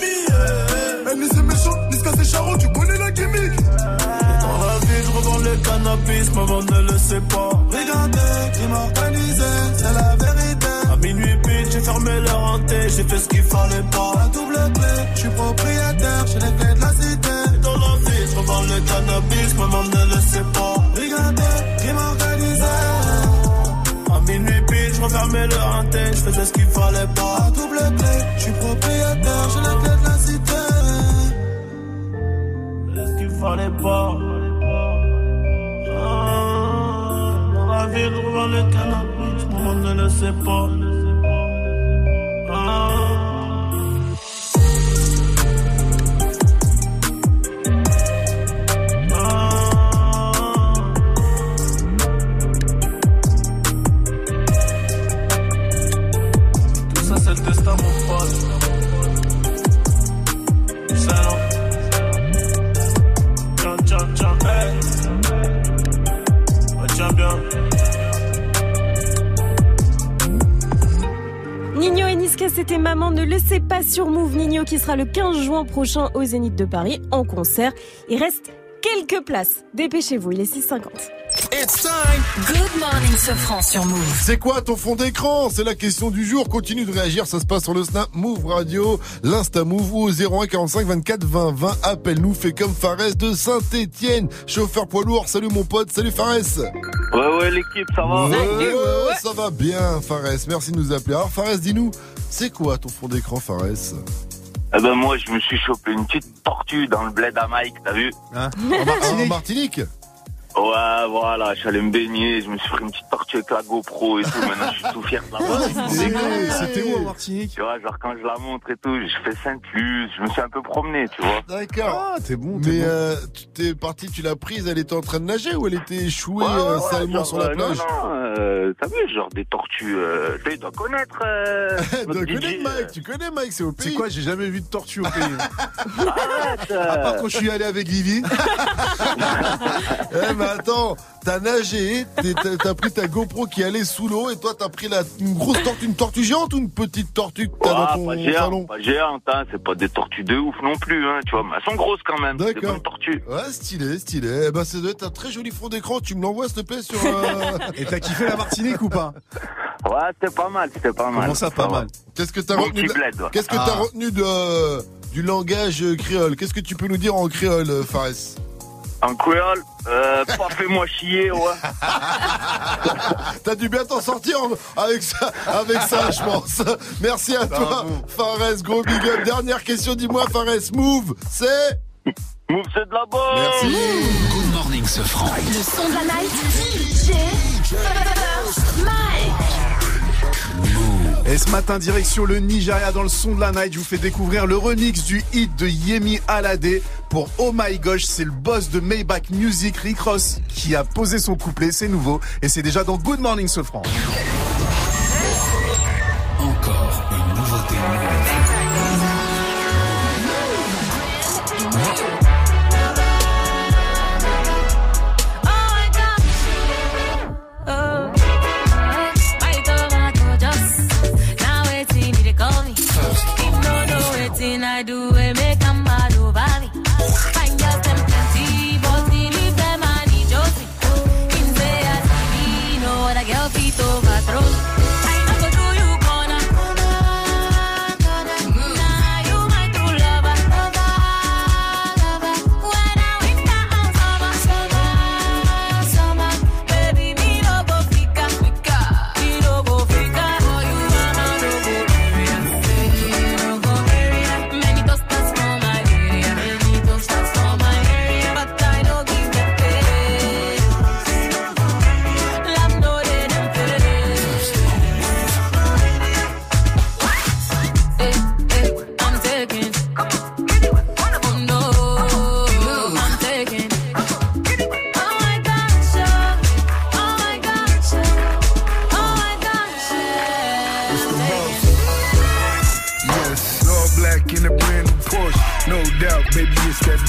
Eh, ni c'est méchant, ni ce c'est charron, tu connais la gimmick. Dans la vie, je revends le cannabis, maman ne le sait pas. Regardez, crime organisé, c'est la vérité. À minuit fermé leur hanté, j'ai fait ce qu'il fallait pas. À double clé, je suis propriétaire, j'ai les clés de la cité. Dans la vie, je revends le cannabis, maman ne le sait pas. Regardez, crime organisé. À minuit pile, je refermais leur hanté, je faisais ce qu'il fallait pas. À double clé, je suis propriétaire, j'ai les clés de la cité. ce qu'il fallait pas. Ah, dans la vie, je revends le cannabis, maman ne le sait pas. Ah. C'était Maman ne le sait pas sur Move. Nino qui sera le 15 juin prochain au Zénith de Paris en concert. Il reste quelques places. Dépêchez-vous, il est 6h50. It's time. Good morning, Sofran sur Move. C'est quoi ton fond d'écran? C'est la question du jour. Continue de réagir. Ça se passe sur le Snap Move Radio, l'Insta Move ou au 01 45 24 20 20. Appelle-nous. Fais comme Fares de Saint-Etienne. Chauffeur poids lourd. Salut mon pote. Salut Fares. Ouais, ouais, l'équipe, ça va Ouais, ouais, ça va bien, Fares. Merci de nous appeler. Alors, Fares, dis-nous, c'est quoi ton fond d'écran, Fares Eh ben, moi, je me suis chopé une petite tortue dans le bled à Mike, t'as vu en, Mar- en Martinique Ouais, voilà, je suis allé me baigner, je me suis pris une petite tortue avec la GoPro et tout, maintenant je suis tout fier de la voir. C'était où en Martinique Tu vois, genre quand je la montre et tout, je fais Sainte-Luce, je me suis un peu promené, tu vois. D'accord. Ah, t'es bon, t'es Mais bon. euh, tu t'es parti, tu l'as prise, elle était en train de nager ou elle était échouée Ouais, euh, ouais, salement genre, sur la euh, plage Non, non, euh, t'as vu, genre des tortues, euh, tu sais, il doit connaître. Euh, connais DJ, Mike, tu connais Mike, c'est au pays. C'est quoi, j'ai jamais vu de tortue au pays. Arrête, euh. À part quand je suis allé avec Livy. Mais attends, t'as nagé, t'as pris ta GoPro qui allait sous l'eau et toi t'as pris la, une grosse tortue, une tortue géante ou une petite tortue que t'as Ah, dans pas ton géant, salon pas géante, hein, c'est pas des tortues de ouf non plus, hein, tu vois, mais elles sont grosses quand même, c'est des bonnes tortues. Ouais, stylé, stylé. Eh ben, ça doit être un très joli fond d'écran. Tu me l'envoies, s'il te plaît, sur. euh, Et t'as kiffé la Martinique ou pas? Ouais, c'était pas mal, c'était pas mal. Comment ça, pas va. mal? Qu'est-ce que t'as retenu de- ouais. Qu'est-ce que Ah. t'as retenu de du langage euh, créole? Qu'est-ce que tu peux nous dire en créole, euh, Fares? En créole, euh, pas fais-moi chier, ouais. T'as dû bien t'en sortir en- avec ça, avec ça, je pense. Merci à toi, Fares. Gros big up. Dernière question, dis-moi, Fares. Move, c'est? Move, c'est de la bonne. Merci. Good morning, ce franc. Le son de la night. DJ. Mike. Et ce matin, direction le Nigeria dans le son de la night, je vous fais découvrir le remix du hit de Yemi Alade pour Oh My Gosh. C'est le boss de Maybach Music, Rick Ross, qui a posé son couplet. C'est nouveau et c'est déjà dans Good Morning Sofran. Encore une nouveauté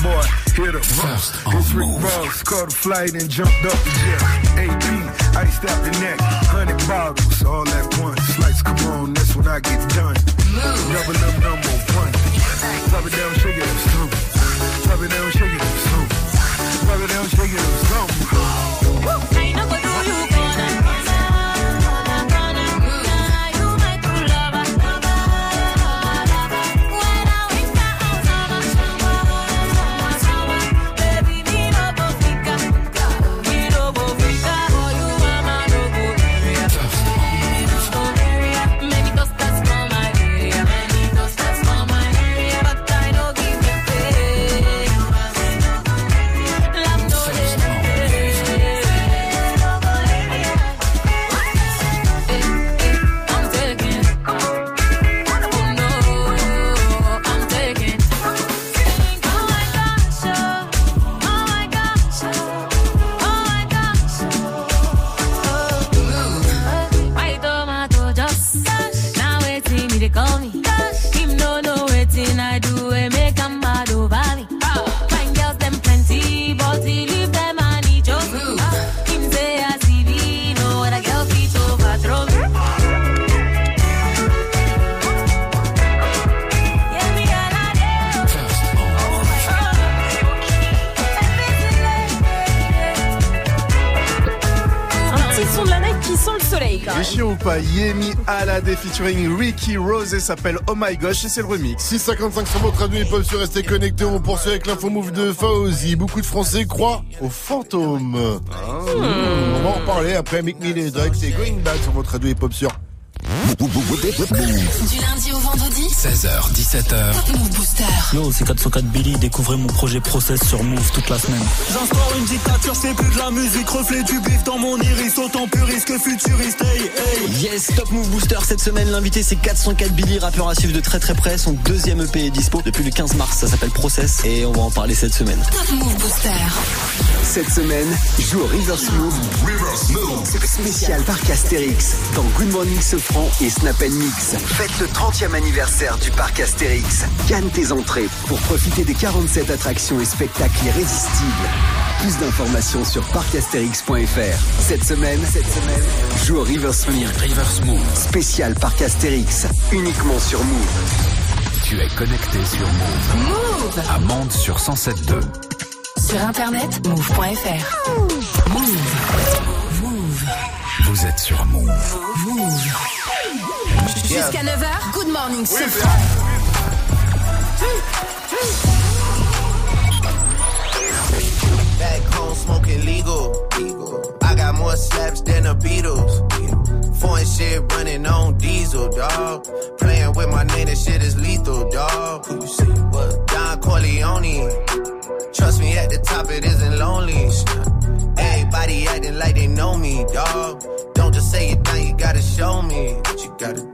boy. Hit up Ross. It's Rick Ross. Caught a flight and jumped up the jet. AP, iced out the neck. Hundred bottles, all at once. Lights come on, that's when I get done. Double up number one. Drop it down, shake pas, Yemi Alade featuring Ricky Rose et s'appelle Oh My Gosh et c'est le remix. 655 sur votre radio, ils peuvent se rester connectés. On poursuit avec l'info move de Fauzi. Beaucoup de Français croient aux fantômes. Ah. Mmh, On va en reparler après Mick Mill et Drake. C'est Going Back sur votre radio hip-hop sur. Du lundi au vendredi 16h, 17h. Move Booster. Yo, c'est 404 Billy, découvrez mon projet Process sur Move toute la semaine. J'instaure une dictature, c'est plus de la musique, reflet du bif dans mon iris, autant puriste que futuriste, hey, hey. Yes, Top Move Booster cette semaine, l'invité c'est 404 Billy, rappeur à suivre de très très près. Son deuxième EP est dispo depuis le 15 mars, ça s'appelle Process et on va en parler cette semaine. Top Move Booster. Cette semaine, joue au Reverse Move. Spécial parc Astérix dans Good Morning Sofran et Snap Mix. Faites le 30e anniversaire du parc Astérix. Gagne tes entrées pour profiter des 47 attractions et spectacles irrésistibles. Plus d'informations sur parcastérix.fr. Cette semaine, cette semaine, joue au Reverse Move. Reverse Move. Spécial parc Astérix, uniquement sur Move. Tu es connecté sur Move. Move. À Mende sur 107.2. Sur internet, move.fr. Move. Move. Vous êtes sur Move. Move. Jusqu'à 9h, good morning, ce Back home smoking legal. I got more slaps than the Beatles. Foreign shit running on diesel, dog. Playing with my name, that shit is lethal, dog. Who you see? What? Don Corleone. Trust me, at the top it isn't lonely. Everybody acting like they know me, dog. Don't just say it down, you gotta show me what you gotta do.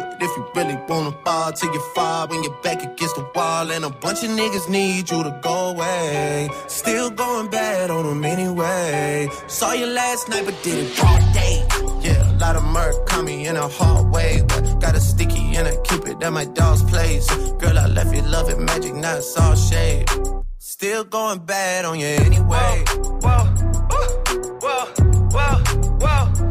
Really wanna fall till you fall when you're back against the wall. And a bunch of niggas need you to go away. Still going bad on them anyway. Saw you last night, but did it broad day. Yeah, a lot of murk caught me in a hard way. But got a sticky and I keep it at my dog's place. Girl, I left you loving magic, not it's all shade. Still going bad on you anyway. Whoa, whoa, whoa, whoa.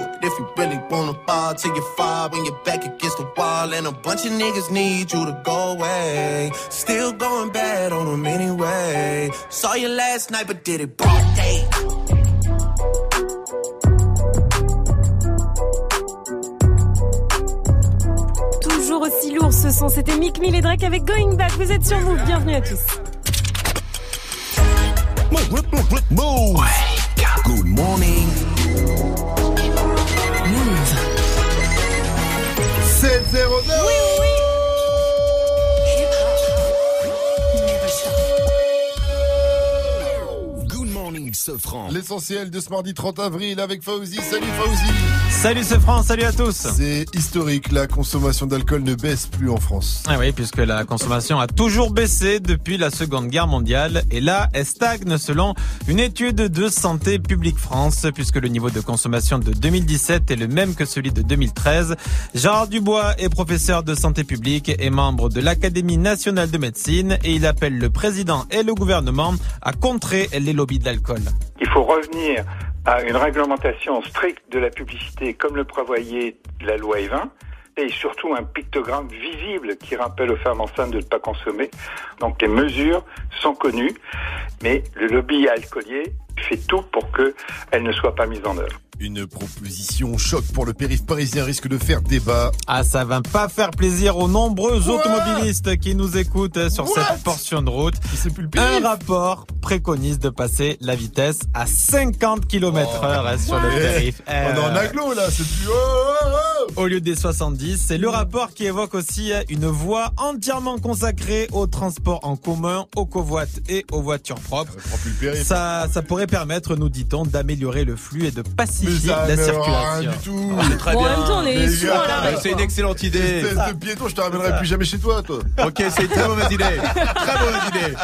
If you really wanna fall till you fall when you're back against the wall. And a bunch of niggas need you to go away. Still going bad on them anyway. Saw you last night, but did it broad day. Toujours aussi lourd ce son, c'était Mick Mill et Drake avec Going Back. Vous êtes sur Move, bienvenue à tous. Good morning. 7 L'essentiel de ce mardi 30 avril avec Fauzi. Salut Fauzi. Salut ce France, salut à tous. C'est historique, la consommation d'alcool ne baisse plus en France. Ah oui, puisque la consommation a toujours baissé depuis la Seconde Guerre mondiale et là, elle stagne selon une étude de Santé publique France, puisque le niveau de consommation de 2017 est le même que celui de 2013. Gérard Dubois est professeur de santé publique et membre de l'Académie nationale de médecine et il appelle le président et le gouvernement à contrer les lobbies de l'alcool. Il faut revenir à une réglementation stricte de la publicité comme le prévoyait la loi E20 et surtout un pictogramme visible qui rappelle aux femmes enceintes de ne pas consommer. Donc les mesures sont connues, mais le lobby alcoolier fait tout pour qu'elle ne soit pas mise en œuvre. Une proposition choc pour le périph' parisien risque de faire débat. Ah, ça va pas faire plaisir aux nombreux automobilistes qui nous écoutent sur cette portion de route. Un rapport préconise de passer la vitesse à 50 km heure sur le périph'. On est en aglo là, c'est plus. Oh, oh, au lieu des 70. C'est le rapport qui évoque aussi une voie entièrement consacrée au transport en commun, aux covoites et aux voitures propres. Ça, ça pourrait permettre, nous dit-on, d'améliorer le flux et de pacifier Mais ça la circulation. du tout. Ah, c'est très Bon, en bien. même temps, on est souvent gars, à l'arrêt, C'est une excellente idée. Espèce de piéton, je te ramènerai plus jamais chez toi, toi. Ok, c'est une très mauvaise idée. Très mauvaise idée.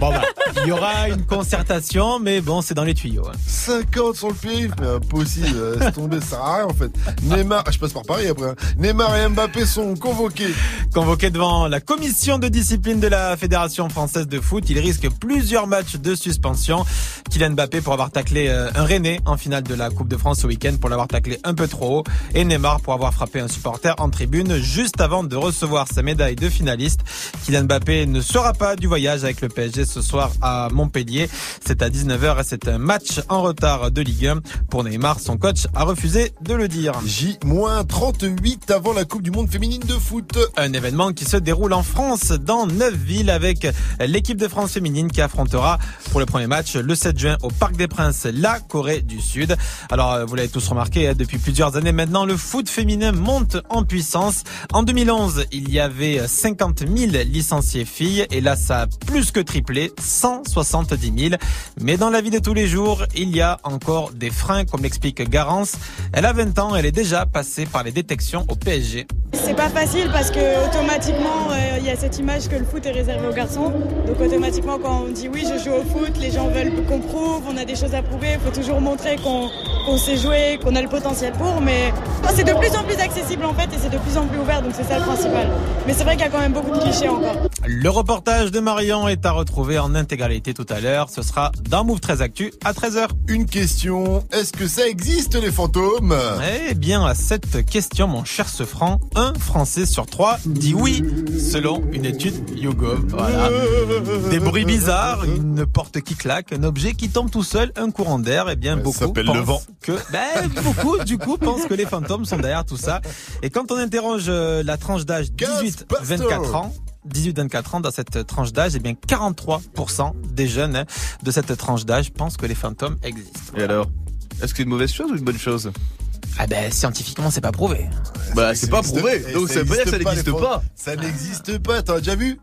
Bon, bah, il y aura une concertation, mais bon, c'est dans les tuyaux. hein. 50 sur le périph', mais impossible, euh, laisse tomber, ça sert à rien en fait. Neymar, ah, je passe par Paris après. hein. Neymar et Mbappé sont convoqués. Convoqué devant la commission de discipline de la Fédération française de foot, il risque plusieurs matchs de suspension. Kylian Mbappé pour avoir taclé euh, un Rennais en finale de la Coupe de France ce week-end pour l'avoir taclé un peu trop haut. Et Neymar pour avoir frappé un supporter en tribune juste avant de recevoir sa médaille de finaliste. Kylian Mbappé ne sera pas du voyage avec le PSG ce soir à Montpellier. C'est à 19h et c'est un match en retard de Ligue 1. Pour Neymar, son coach a refusé de le dire. J-38 avant la Coupe du Monde féminine de foot. Un événement qui se déroule en France dans neuf villes avec l'équipe de France féminine qui affrontera pour le premier match le 7 juin au Parc des Princes la Corée du Sud. Alors euh, vous l'avez tous remarqué, hein, depuis plusieurs années maintenant, le foot féminin monte en puissance. En 2011, il y avait 50 000 licenciés filles et là ça a plus que triplé, 170 000. Mais dans la vie de tous les jours, il y a encore des freins comme l'explique Garance. Elle a 20 ans, elle est déjà passée par les détections au PSG. C'est pas facile parce que automatiquement euh, il y a cette image que le foot est réservé aux garçons. Donc automatiquement quand on dit oui je joue au foot, les gens veulent qu'on prouve, on a des choses à prouver, il faut toujours montrer qu'on sait jouer, qu'on a le potentiel pour. Mais c'est de plus en plus accessible en fait et c'est de plus en plus ouvert donc c'est ça le principal. Mais c'est vrai qu'il y a quand même beaucoup de clichés encore. Le reportage de Marion est à retrouver en intégralité tout à l'heure. Ce sera dans Move 13 Actu à 13h. Une question, est-ce que ça existe les fantômes? Eh bien, à cette question, mon cher Sefran, un Français sur trois dit oui, selon une étude YouGov. Voilà. Des bruits bizarres, une porte qui claque, un objet qui tombe tout seul, un courant d'air. Eh bien, beaucoup s'appelle le vent. que, ben, beaucoup, du coup, pensent que les fantômes sont derrière tout ça. Et quand on interroge euh, la tranche d'âge 18-24 ans, 18-24 ans dans cette tranche d'âge, eh bien 43% des jeunes hein, de cette tranche d'âge pensent que les fantômes existent. Et alors Est-ce que c'est une mauvaise chose ou une bonne chose? Ah ben scientifiquement c'est pas prouvé. Bah c'est pas prouvé, donc ça veut pas dire que ça n'existe pas. Ça n'existe pas, t'as déjà vu?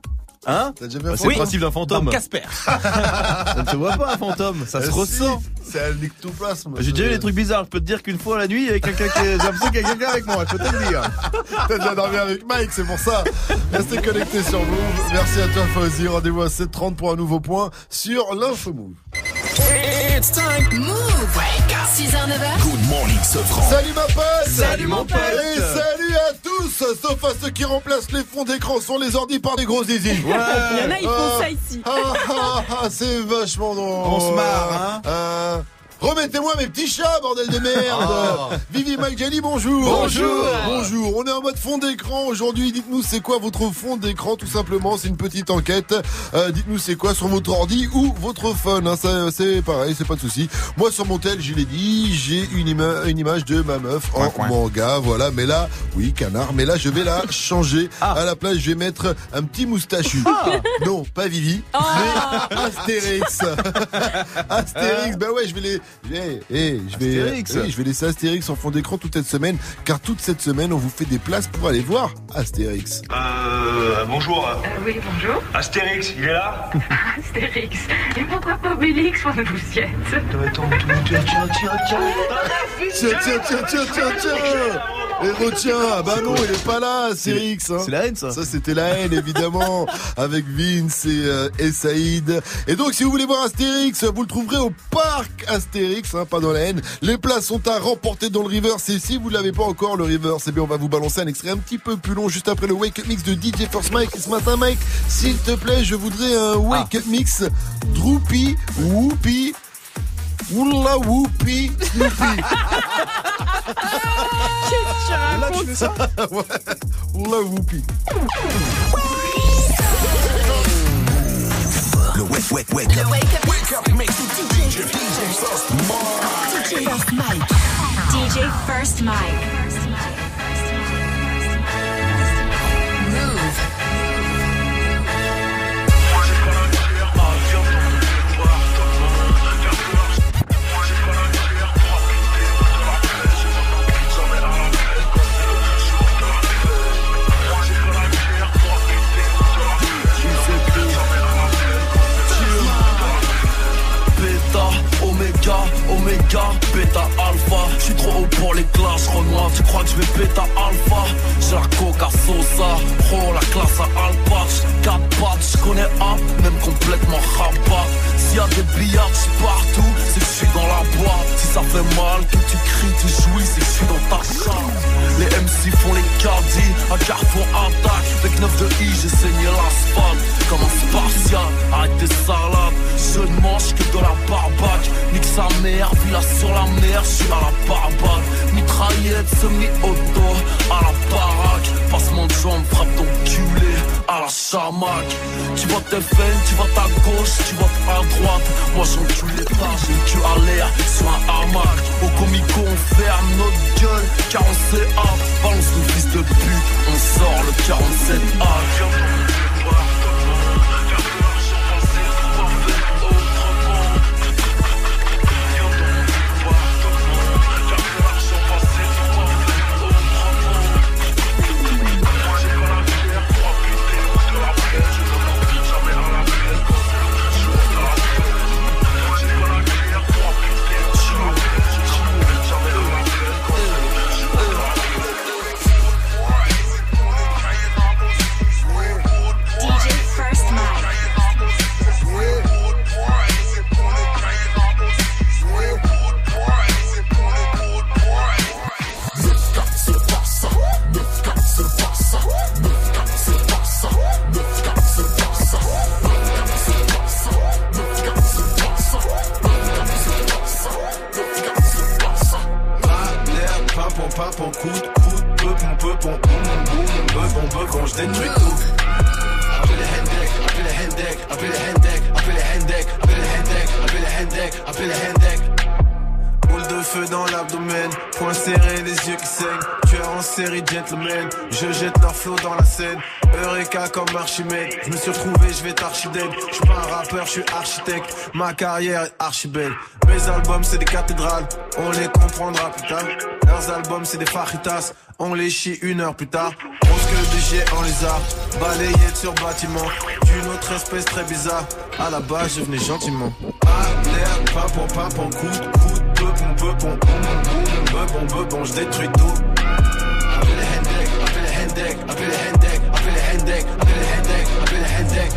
Hein T'as déjà vu Bah, un C'est le fantôme principe d'un fantôme. Casper. Ça ne se voit pas un fantôme, ça se Euh, ressent. si, C'est un ectoplasme. J'ai déjà eu des trucs bizarres, je peux te dire qu'une fois la nuit, il y avait quelqu'un qui... j'ai l'impression qu'il y a quelqu'un avec moi, je peux te le dire. T'as déjà dormi avec Mike, c'est pour ça. Restez connectés sur Move. Merci à toi, Fauzi. Rendez-vous à 7h30 pour un nouveau point sur l'Info Move. It's time. Move. 6h, 9h. Good morning, Sofran. Salut ma pote Salut, mon pote. Et salut à tous Sauf à ceux qui remplacent les fonds d'écran sur les ordi par des gros zizi Il y en a, ils font ça ici. Ah, ah, ah, c'est vachement drôle On se marre, hein Euh, Remettez-moi mes petits chats, bordel de merde Ah. Vivi Mike Jelly, bonjour Bonjour. Bonjour On est en mode fond d'écran aujourd'hui. Dites-nous c'est quoi votre fond d'écran, tout simplement? C'est une petite enquête. Euh, Dites-nous c'est quoi sur votre ordi ou votre phone. hein? C'est pareil, c'est pas de souci. Moi sur mon tel, je l'ai dit, j'ai une, ima- une image de ma meuf en manga. Voilà, mais là, oui, canard. Mais là, je vais la changer. À la place, je vais mettre un petit moustachu. Non, pas Vivi, mais Astérix. Astérix, bah ouais, je vais les, eh, eh, je vais, Astérix. oui, je vais laisser Astérix en fond d'écran toute cette semaine, car toute cette semaine, on vous fait des places pour aller voir Astérix. Euh, bonjour. oui, bonjour. Astérix, il est là Astérix. Et pourquoi pas Obélix pour une poussiette Attends, tiens, tiens, tiens, tiens. Tiens, tiens, tiens, tiens, tiens, tiens Et retiens, ah bah non, il est pas là, Astérix. hein. C'est la haine ça Ça c'était la haine évidemment avec Vince et, euh, et Saïd. Et donc si vous voulez voir Astérix, vous le trouverez au parc Astérix, hein, pas dans la haine. Les places sont à remporter dans le reverse et si vous l'avez pas encore le reverse, eh bien on va vous balancer un extrait un petit peu plus long juste après le wake up mix de DJ First Mike. Et ce matin Mike, s'il te plaît, je voudrais un wake up mix Droopy Whoopi Oula Whoopi Snoopy. Qu'est-ce que tu Là, racontes tu fais ça Ouais. Oula Whoopi. Le wake, wake, wake up. Wake up mix. DJ, DJ First Mike. DJ First Mike. DJ First Mike. Oméga, Beta, Alpha. Je suis trop haut pour les classes, Renoir. Tu crois que je vais Beta, Alpha? J'ai la coca Sosa, pro, la classe à Alpatch. 4 pattes, je connais un, même complètement rabat. S'il y a des billards partout, c'est que je suis dans la boîte. Si ça fait mal, que tu cries, tu jouis, c'est que je suis dans ta chambre. Les MC font les cardis, à carrefour attaque. Avec 9 de I, j'ai saigné l'asphalte. Comme un spartiate, arrête tes salades. Je ne mange que de la barbaque. Nique sa mère, villa sur la mer, je suis à la barbade. Mitraillette, semi-auto, à la baraque. Passement de jambe, frappe ton culé à la chamac. Tu votes tes veines, tu votes à gauche, tu votes à droite. Moi j'encule l'État, j'ai le cul à l'air sur un hamac. Au comico, on ferme notre gueule, car on balance nos fils de pute, on sort le 47 coup de coude, peupon, peupon, boum, boum, boum, boum, boum, je détruis tout. Appelez le Hendek, appelez le Hendek, Hendek, Hendek, Hendek, Hendek, le Hendek. Boule de feu dans l'abdomen, point serré, les yeux qui saignent. Série, gentleman, je jette leur flot dans la scène. Eureka comme Archimède, je me suis retrouvé, je vais t'archidèle. Je suis pas un rappeur, je suis architecte. Ma carrière est archi belle. Mes albums, c'est des cathédrales, on les comprendra plus tard. Leurs albums, c'est des fajitas, on les chie une heure plus tard. Rose que des jets en lézard, balayette sur bâtiment. D'une autre espèce très bizarre, à la base, je venais gentiment. Ah, l'air, pimpon, pimpon, coup de peupon, boum, boum, boum, boum, boum, je détruis tout. Le Hendek, appelez le Hendek, appelez le Hendek.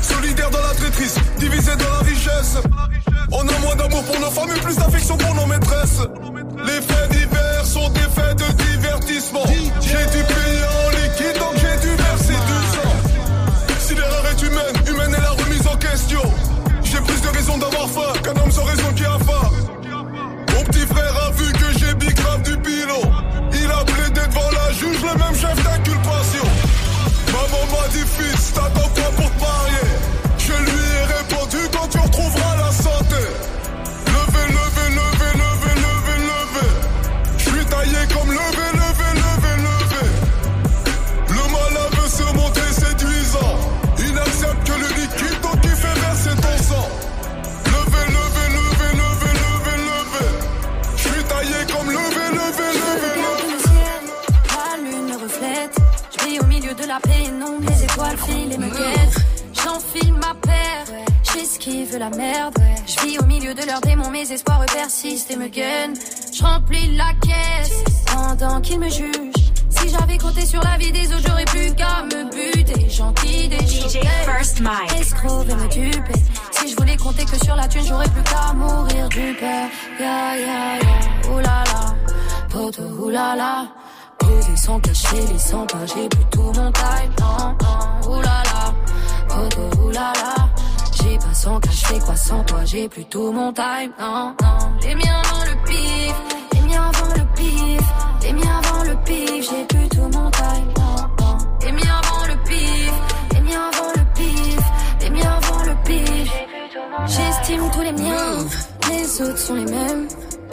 Solidaire dans la traîtrise, divisé dans la richesse. On a moins d'amour pour nos femmes et plus d'affection pour nos maîtresses. Les faits divers sont des faits de divertissement. La merde. Je vis au milieu de leurs démons. Mes espoirs persistent et me gagnent. Je remplis la caisse pendant qu'ils me jugent. Si j'avais compté sur la vie des autres, j'aurais plus qu'à me buter. Gentil des DJ First Mike. Escroc et me duper. Si je voulais compter que sur la thune, j'aurais plus qu'à mourir du père. Ya ya ya. Ouh là là. Poto, là là. Poser sans cacher les 100 pas, j'ai plutôt mon time. Non, non, ouh là là. Poto, ouh là là. J'ai pas sans cash, fais quoi sans toi. J'ai plutôt mon time, non, non. Les miens avant le pif, les miens avant le pif. Les miens avant le pif, j'ai plutôt mon time, non, non. Les miens avant le pif, les miens avant le pif. Les miens avant le pif. J'estime tous les miens, les autres sont les mêmes.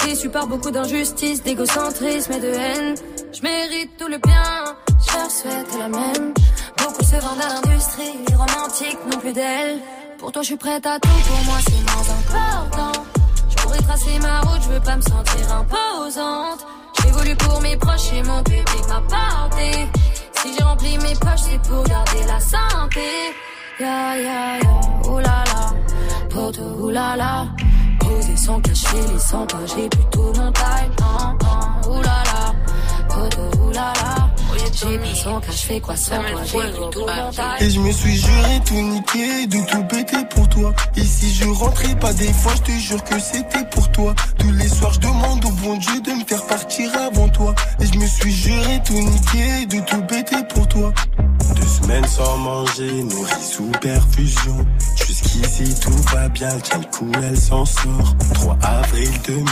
Déçu par beaucoup d'injustice, d'égocentrisme et de haine. Je mérite tout le bien, je leur souhaite la même. Beaucoup se vendent à l'industrie, romantique non plus d'elle. Pour toi, je suis prête à tout, pour moi, c'est moins important. Je pourrais tracer ma route, je veux pas me sentir imposante. J'évolue pour mes proches et mon public m'a porté. Si j'ai rempli mes poches, c'est pour garder la santé. Ya ya ya, oh poto oh la la. Poser sans cacher les 100 pas, j'ai plutôt mon hein, oh poto oh la la. J'ai mis son cache, fais quoi sans toi, j'ai. Et je me suis juré tout niquer, de tout péter pour toi. Et si je rentrais pas des fois, je te jure que c'était pour toi. Tous les soirs, je demande au bon Dieu de me faire partir avant toi. Et je me suis juré tout niquer, de tout péter pour toi. Deux semaines sans manger, nourri sous perfusion. Jusqu'ici tout va bien, tiens le coup, elle s'en sort. 3 avril 2000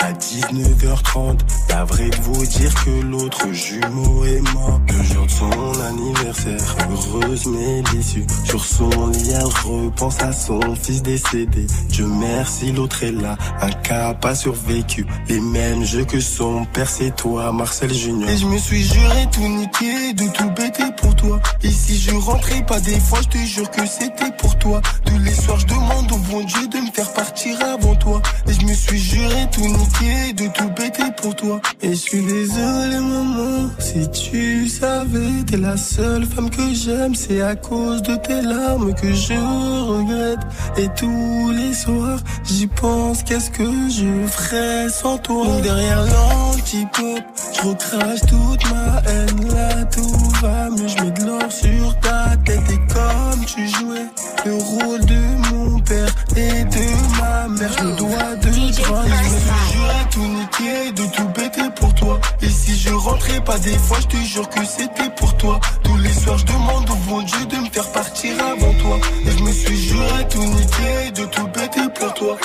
à 19h30. Navré de vous dire que l'autre jumeau est mort. Le jour de son anniversaire, heureuse mais déçue. Sur son lit, elle repense à son fils décédé. Dieu merci, l'autre est là, un cas pas survécu. Les mêmes jeux que son père, c'est toi, Marcel Junior. Et je me suis juré tout niquer, de tout bêter pour toi. Et si je rentrais pas des fois, je te jure que c'était pour toi. Tous les soirs, je demande au bon Dieu de me faire partir avant toi. Et je me suis juré tout niquer, de tout bêter pour toi. Et je suis désolé, maman, si tu savais, t'es la seule femme que j'aime. C'est à cause de tes larmes que je regrette. Et tous les soirs, j'y pense, qu'est-ce que je ferais sans toi? Donc derrière l'anti-pop, je recrache toute ma haine. Là, tout va mieux, je mets de l'or sur ta tête. Et comme tu jouais le rôle de mon père et de ma mère, je me dois de. Et je me suis juré tout niquer, de tout bêter pour toi. Et si je rentrais pas des fois, je te jure que c'était pour toi. Tous les soirs, je demande au bon Dieu de me faire partir avant toi. Et je me suis juré tout niquer, de tout bêter pour toi.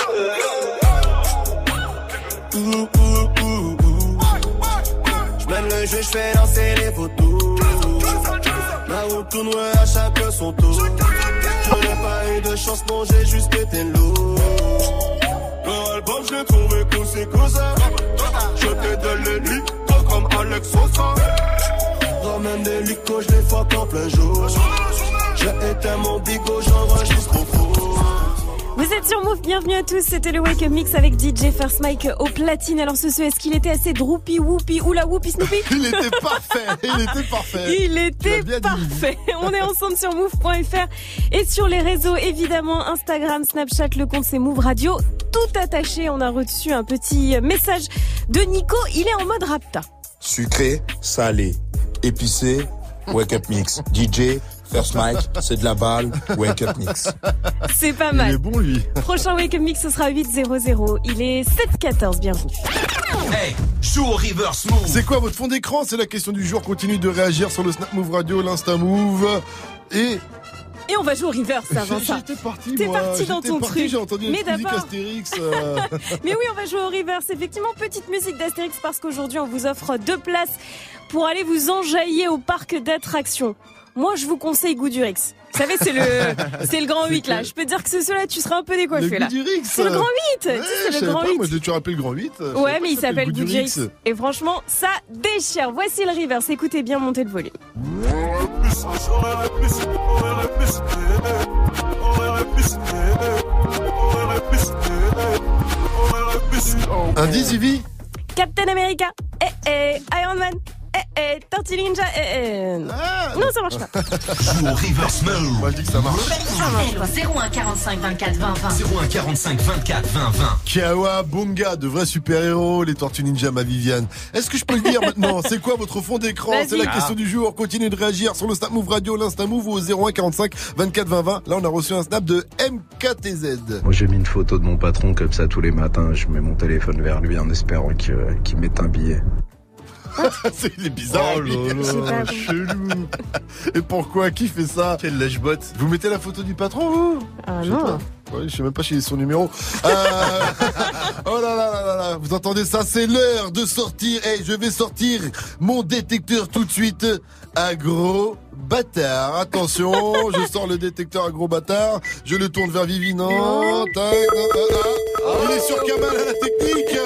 Ouh. Je mène le jeu, je fais danser les photos. La route tourne à chaque son tour. Je n'ai pas eu de chance, non, j'ai juste pété l'eau. Leur album, je l'ai trouvé c'est cousin. Je te donne le lit, comme Alex Sosa. Ramène des licos, je les fuck en plein jour. J'ai éteint mon bigot, j'enregistre au four. Vous êtes sur Move, bienvenue à tous. C'était le Wake Up Mix avec DJ First Mike au platine. Alors ce est-ce qu'il était assez droopy whoopy Oula whoopy Snoopy Il était parfait, il était parfait. Il était dit. parfait. On est ensemble sur move.fr et sur les réseaux évidemment Instagram, Snapchat, le compte c'est Move Radio. Tout attaché, on a reçu un petit message de Nico. Il est en mode rapta. Sucré, salé, épicé, wake up mix. DJ, first mic, c'est de la balle, wake up mix. C'est pas mal. Il est bon lui. Prochain Wake Up Mix, ce sera 8.00. Il est 7.14, bienvenue. Hey, joue au reverse move. C'est quoi votre fond d'écran? C'est la question du jour. Continue de réagir sur le Snap Move Radio, l'Insta Move. Et Et on va jouer au reverse avant ça. J'étais parti, T'es parti dans ton parti, truc. J'ai entendu Mais d'abord- Astérix. euh. Mais oui, on va jouer au reverse. Effectivement, petite musique d'Astérix parce qu'aujourd'hui, on vous offre deux places pour aller vous enjailler au parc d'attractions. Moi, je vous conseille Goudurix. Vous savez, c'est le, c'est le grand 8 là. Je peux te dire que ce cela, tu seras un peu décoiffé Le là. C'est le grand 8. tu sais, c'est le grand pas, 8. Moi, je l'ai toujours appelé le grand 8. Je savais Ouais, mais il s'appelle Goudurix. Goudurix. Et franchement, ça déchire. Voici le reverse. Écoutez bien, montez le volume. Indice, Ivy Captain America. Eh eh. Iron Man. Eh eh. Tortue Ninja. Eh eh. Non, ça marche pas. Joue au reverse move. Moi, je dis que ça marche. Appel au 01 45 24 20 20. 01 45 24 20 20. Kiawa, Bunga, de vrais super-héros, les Tortues Ninja, ma Viviane. Est-ce que je peux le dire maintenant? C'est quoi votre fond d'écran? C'est la Ah. question du jour. Continuez de réagir sur le Snap Move Radio, l'Insta Move ou au 01 45 24 20 20. Là, on a reçu un snap de MKTZ. Moi j'ai mis une photo de mon patron comme ça tous les matins, je mets mon téléphone vers lui en espérant qu'il mette un billet. C'est il est bizarre. Oh lui. là là, chelou. Et pourquoi Qui fait ça Quel lèche-bot Vous mettez la photo du patron, vous? Ah Je sais non. pas. Ouais, je sais même pas chez son numéro. Euh, oh là là là là là. Vous entendez ça C'est l'heure de sortir. Et je vais sortir mon détecteur tout de suite. Agro bâtard. Attention, je sors le détecteur agro bâtard. Je le tourne vers Vivi. Non. ah, ah. Il est sur Kamal à la technique.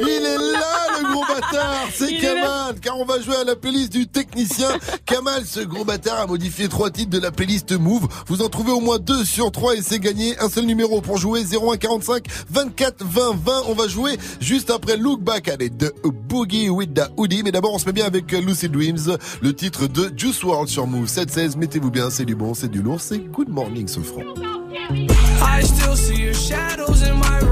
Il est là, gros bâtard. C'est. Kamal, car on va jouer à la playlist du technicien. Kamal, ce gros bâtard, a modifié trois titres de la playlist Move. Vous en trouvez au moins deux sur trois et c'est gagné. Un seul numéro pour jouer 0145 24 20 20. On va jouer juste après Look Back at it de Boogie with the Hoodie. Mais d'abord, on se met bien avec Lucy Dreams, le titre de Juice WRLD sur Move 716. Mettez-vous bien, c'est du bon, c'est du lourd, c'est Good Morning, ce franc. I still see your shadows in my room.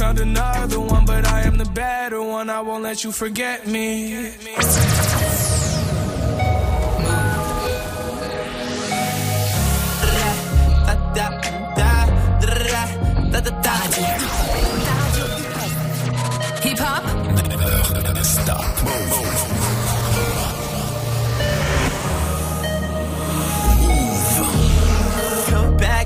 You found another one, but I am the better one. I won't let you forget me. Hip hop, Come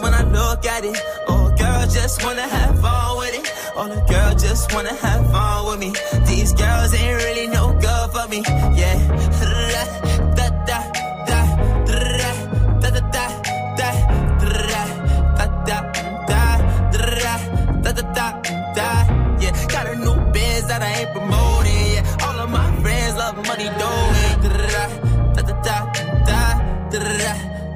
when I look at it. Oh, girl, just wanna have fun with it. All the girls just wanna have fun with me. These girls ain't really no good for me. Yeah. Da, da, da, da, da, da, da, da, da, da, da, da, da, da, da, da. Yeah, got a new biz that I ain't promoting. Yeah, all of my friends love money doing.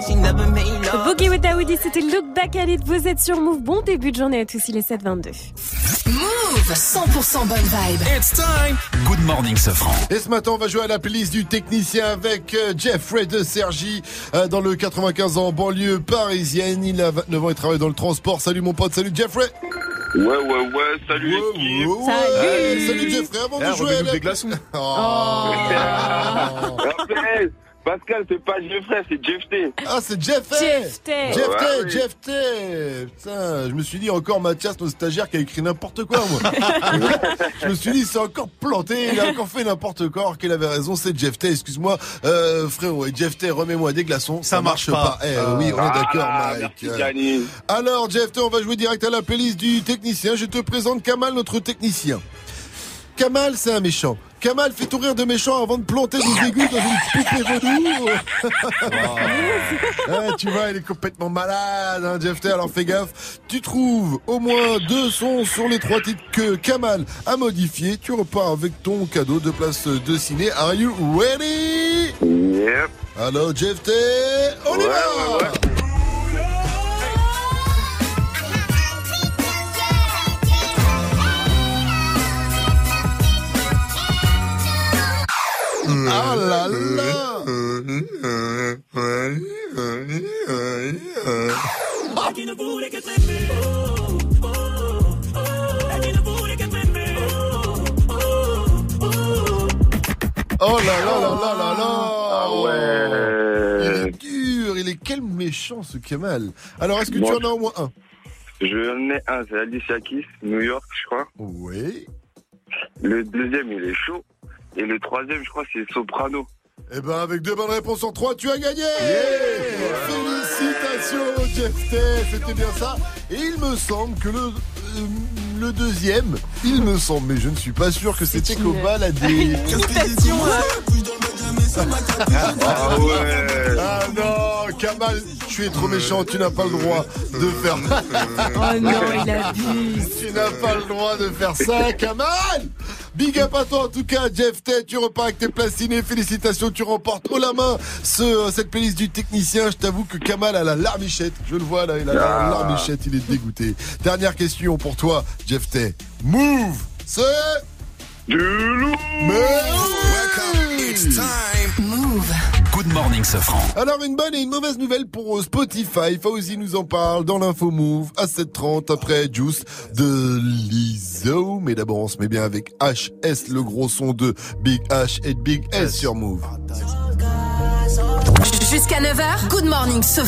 Boogie with Daoudi, c'était Look Back at It. Vous êtes sur Move. Bon début de journée à tous, il est 7h22. Move 100% bonne vibe. It's time. Good morning, Sofran. Et ce matin, on va jouer à la playlist du technicien avec euh, Jeffrey de Sergi euh, dans le 95 ans, banlieue parisienne. Il a 29 ans et travaille dans le transport. Salut mon pote, salut Jeffrey. Ouais, ouais, ouais, salut l'équipe. Salut. salut Jeffrey, avant Eh, de jouer à la... des glaçons. Oh. Rappel, Pascal, c'est pas Jeffrey, c'est Jeff T. Ah, c'est Jeff T. Jeff T. Jeff Ouais, T, oui. Jeff T. Putain, je me suis dit encore Mathias, notre stagiaire, qui a écrit n'importe quoi, moi. je me suis dit, c'est encore planté, il a encore fait n'importe quoi, alors qu'il avait raison, c'est Jeff T, excuse-moi. Euh, frérot, et Jeff T, remets-moi des glaçons. Ça, marche pas. Eh oui, on est d'accord, Ah, Mike. merci, Gianni. Alors, Jeff T, on va jouer direct à la playlist du technicien. Je te présente Kamal, notre technicien. Kamal, c'est un méchant. Kamal fait tout rire de méchant avant de planter des aiguilles dans une poupée velours. Ah, tu vois, il est complètement malade, hein, Jeff T. Alors fais gaffe. Tu trouves au moins deux sons sur les trois titres que Kamal a modifiés. Tu repars avec ton cadeau de place de ciné. Are you ready? Yep. Alors, Jeff T. On y va! Ah là là Oh là là là là là là Ah ouais. Il est dur, il est quel méchant ce Kamal. Alors est-ce que tu en as au moins un? Je ai un, c'est Alicia Keys, New York, je crois. Oui. Le deuxième, il est chaud. Et le troisième, je crois, c'est Soprano. Eh ben avec deux bonnes réponses en trois, tu as gagné Félicitations Jeff T, c'était bien ça. Et il me semble que le, euh, le deuxième, il me semble, mais je ne suis pas sûr que c'était qu'au bal à des... Ah ouais. Ah non, Kamal, tu es trop méchant, tu n'as pas le droit de faire... Oh non, il abuse. Tu n'as pas le droit de faire ça, Kamal Big up à toi en tout cas, Jeff Ted, tu repars avec tes placinés, félicitations, tu remportes haut la main ce, cette playlist du technicien. Je t'avoue que Kamal a la larmichette, je le vois là, il a la larmichette, il est dégoûté. Dernière question pour toi, Jeff Ted. Move, c'est... Du loup Mais Move. Good morning, Sofran. Alors une bonne et une mauvaise nouvelle pour euh, Spotify. Fauzi nous en parle dans l'info Move à 7h30 après Juice de Lizzo. Mais d'abord on se met bien avec HS, le gros son de Big H et Big S sur Move. Jusqu'à 9h, good morning, ce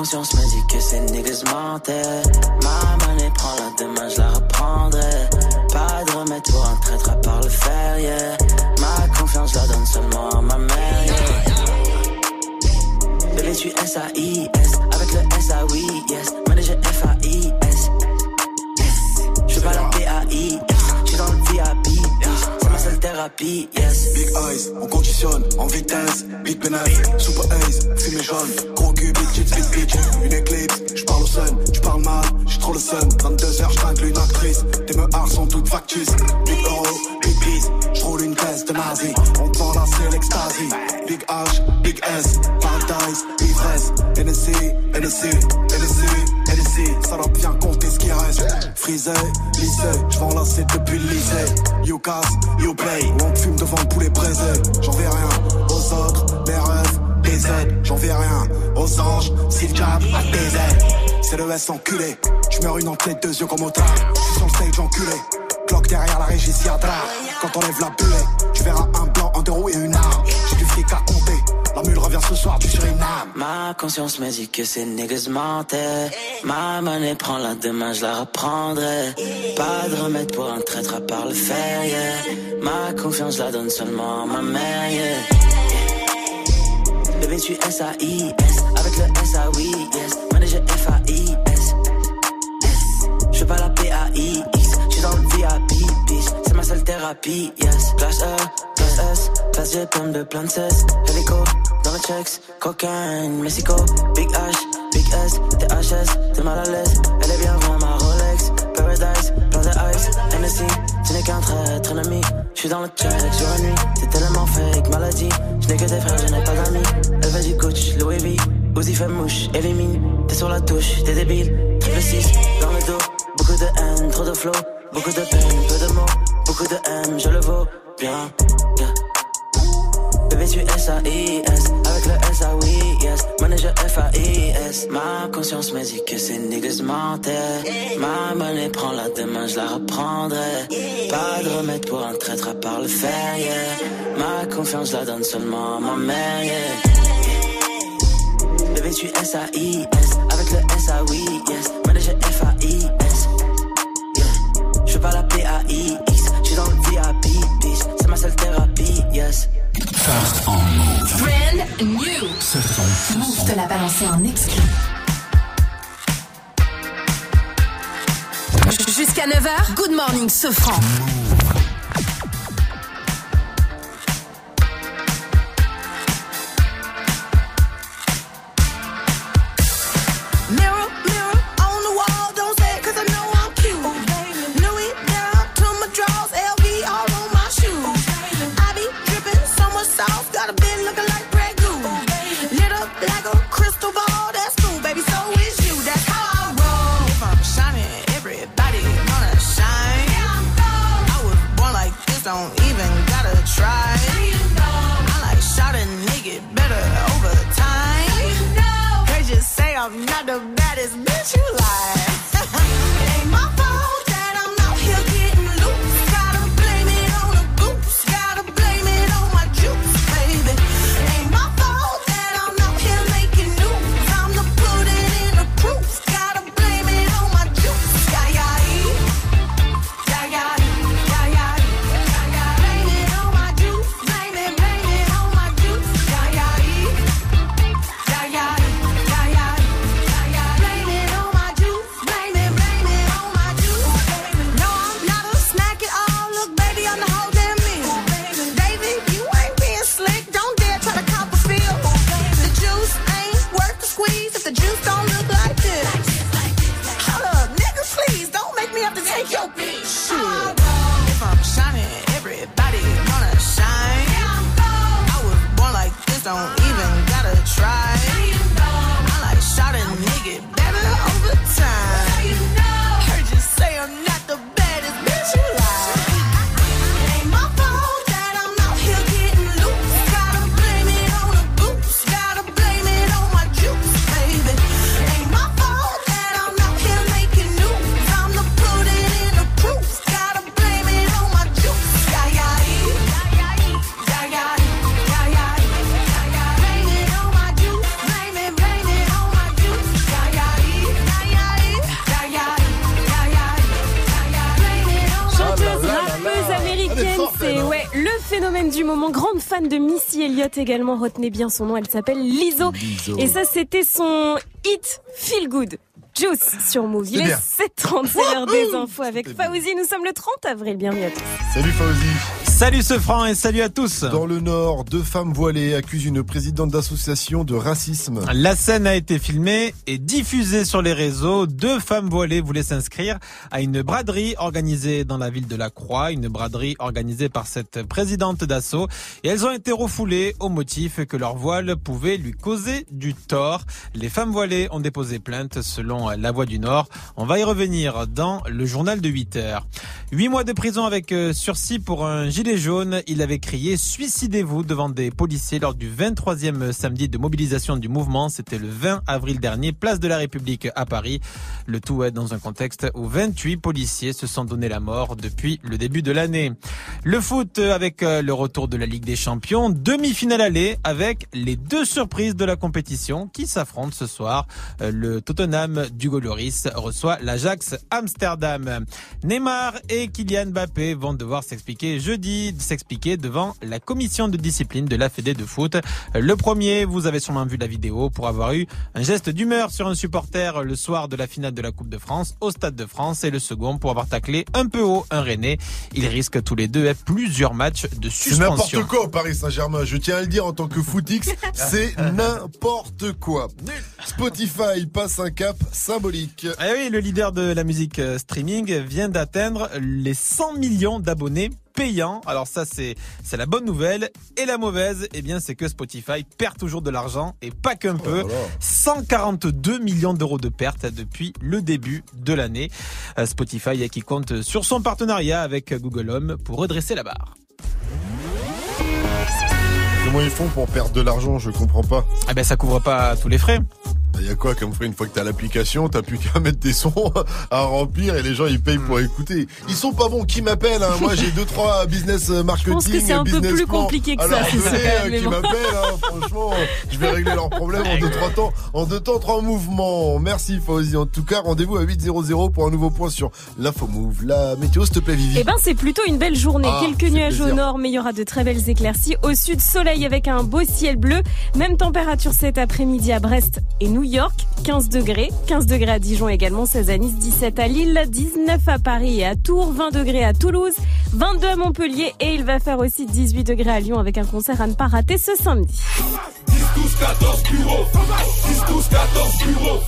conscience me dit que ces niggas mentaient. Ma monnaie prend la demain, je la reprendrai. Pas de remède pour un traître à part le fer, yeah. Ma confiance, je la donne seulement à ma mère, yeah. Bébé, tu S-A-I-S, avec le S-A-Oui. Big eyes, on conditionne, en vitesse, big pénètre, super ace, fumée jaune, gros cul, big tits, big bitch, une éclipse, j'parle au sun, tu parles mal, j'suis trop le sun, 22h j'tringle une actrice, tes meurs sont toutes factices, big euro, big peace, j'roule une caisse de nazi, on te vend la l'extasie, big H, big S, paradise, ivresse, NSC, NSC, NSC, NSC, salope viens compter ce qui reste, frisé, lycée, j'vends la c'est depuis le lycée, you casse, you play, on fume devant le poulet braisé, j'en vais rien aux autres, les rêves, j'en vais rien aux anges, si le diable a c'est le S enculé, tu meurs une en tête, deux yeux comme au tard, je suis sur le stage enculé, derrière la régie quand on lève la buée, tu verras un blanc, un deux et une arme, j'ai du fric à compter, la mule revient ce soir du Suriname. Ma conscience me dit que ces niggas mentaient. Ma monnaie prend la demain, je la reprendrai. Pas de remède pour un traître à part le fer, yeah. Ma confiance la donne seulement à ma mère, yeah. Bébé, tu S-A-I-S, avec le S-A-Oui, yes. Manager F-A-I-S. Seule thérapie, yes. Classe E, classe S, classe G, pomme de plein de cesse. Hélico, dans le checks, cocaine, Mexico. Big H, Big S, THS, t'es mal à l'aise. Elle est bien vraiment ma Rolex. Paradise, plein de ice, NSC. Tu n'es qu'un traître ennemi. J'suis dans le check jour et nuit. T'es tellement fake, maladie. J'n'ai que des frères, je n'ai pas d'amis. Elle veut du coach, Louis V. Uzi fait mouche, élimine. T'es sur la touche, t'es débile. Triple 6, dans le dos. De haine, trop de flow. Beaucoup de peine, peu de mots. Beaucoup de M, je le vaux bien. yeah. Bébé, tu S-A-I-S, avec le S-A-Oui, yes. Manager F-A-I-S. Ma conscience me dit que ces niggas. Ma monnaie prend la demain, je la reprendrai. Pas de remède pour un traître à part le fer, yeah. Ma confiance, la donne seulement à ma mère, yeah. Bébé, tu S-A-I-S, avec le S-A-Oui, yes. Manager F-A-I-S. Yeah. Seule thérapie, yes. First on Move. Brand new. Ce son. Move te l'a balancé en exclu. Jusqu'à 9h, Good Morning. Mirror, just say I'm not the baddest bitch you like. Du moment. Grande fan de Missy Elliott également, retenez bien son nom, elle s'appelle Lizzo. Lizzo. Et ça, c'était son hit Feel Good. Juice sur Move. Il C'est est bien. 7h30, c'est l'heure des infos avec Fauzi. Nous sommes le 30 avril. Bienvenue à tous. Salut Fauzi. Salut ce franc et salut à tous. Dans le Nord, deux femmes voilées accusent une présidente d'association de racisme. La scène a été filmée et diffusée sur les réseaux. Deux femmes voilées voulaient s'inscrire à une braderie organisée dans la ville de La Croix, une braderie organisée par cette présidente d'assaut. Et elles ont été refoulées au motif que leur voile pouvait lui causer du tort. Les femmes voilées ont déposé plainte selon La Voix du Nord. On va y revenir dans le journal de 8 heures. Huit mois de prison avec euh, sursis pour un gilet jaune. Il avait crié Suicidez-vous devant des policiers lors du 23e samedi de mobilisation du mouvement. C'était le 20 avril dernier, place de la République à Paris. Le tout est dans un contexte où 28 policiers se sont donné la mort depuis le début de l'année. Le foot avec euh, le retour de la Ligue des Champions. Demi-finale aller avec les deux surprises de la compétition qui s'affrontent ce soir. Euh, Le Tottenham d'Hugo Lloris reçoit l'Ajax Amsterdam. Neymar et Kylian Mbappé vont devoir s'expliquer jeudi, s'expliquer devant la commission de discipline de la Fédé de foot. Le premier, vous avez sûrement vu la vidéo pour avoir eu un geste d'humeur sur un supporter le soir de la finale de la Coupe de France au Stade de France et le second pour avoir taclé un peu haut un Rennais. Ils risquent tous les deux eh, plusieurs matchs de C'est suspension. n'importe quoi au Paris Saint-Germain. Je tiens à le dire en tant que footix, c'est n'importe quoi. Spotify passe un cap symbolique. Eh oui, le leader de la musique euh, streaming vient d'atteindre les 100 millions d'abonnés payants. Alors ça, c'est c'est la bonne nouvelle. Et la mauvaise, eh bien, c'est que Spotify perd toujours de l'argent et pas qu'un peu. 142 millions d'euros de pertes depuis le début de l'année. Euh, Spotify qui compte sur son partenariat avec Google Home pour redresser la barre. Comment ils font pour perdre de l'argent? Je comprends pas. Ah ben, ça couvre pas tous les frais. Il y a quoi comme frais une fois que t'as l'application, t'as plus qu'à mettre des sons à remplir et les gens ils payent pour écouter. Ils sont pas bons, qui m'appelle hein? Moi j'ai deux trois business marketing, pense que c'est un peu plus plan. compliqué que ça, Alors, c'est ça, venez, euh, qui m'appellent, hein, franchement, je vais régler leurs problèmes en deux trois temps, en deux temps trois mouvements. Merci Fauzi. En tout cas, rendez-vous à 8.00 pour un nouveau point sur l'info move. La météo, s'il te plaît, Vivi. Eh ben, c'est plutôt une belle journée. Ah, Quelques nuages au nord, mais il y aura de très belles éclaircies. Au sud, soleil avec un beau ciel bleu. Même température cet après-midi à Brest et New York. 15 degrés. 15 degrés à Dijon également. 16 à Nice, 17 à Lille, 19 à Paris et à Tours, 20 degrés à Toulouse, 22 à Montpellier et il va faire aussi 18 degrés à Lyon avec un concert à ne pas rater ce samedi. 12, 14 bureaux 10, 12, 14 bureaux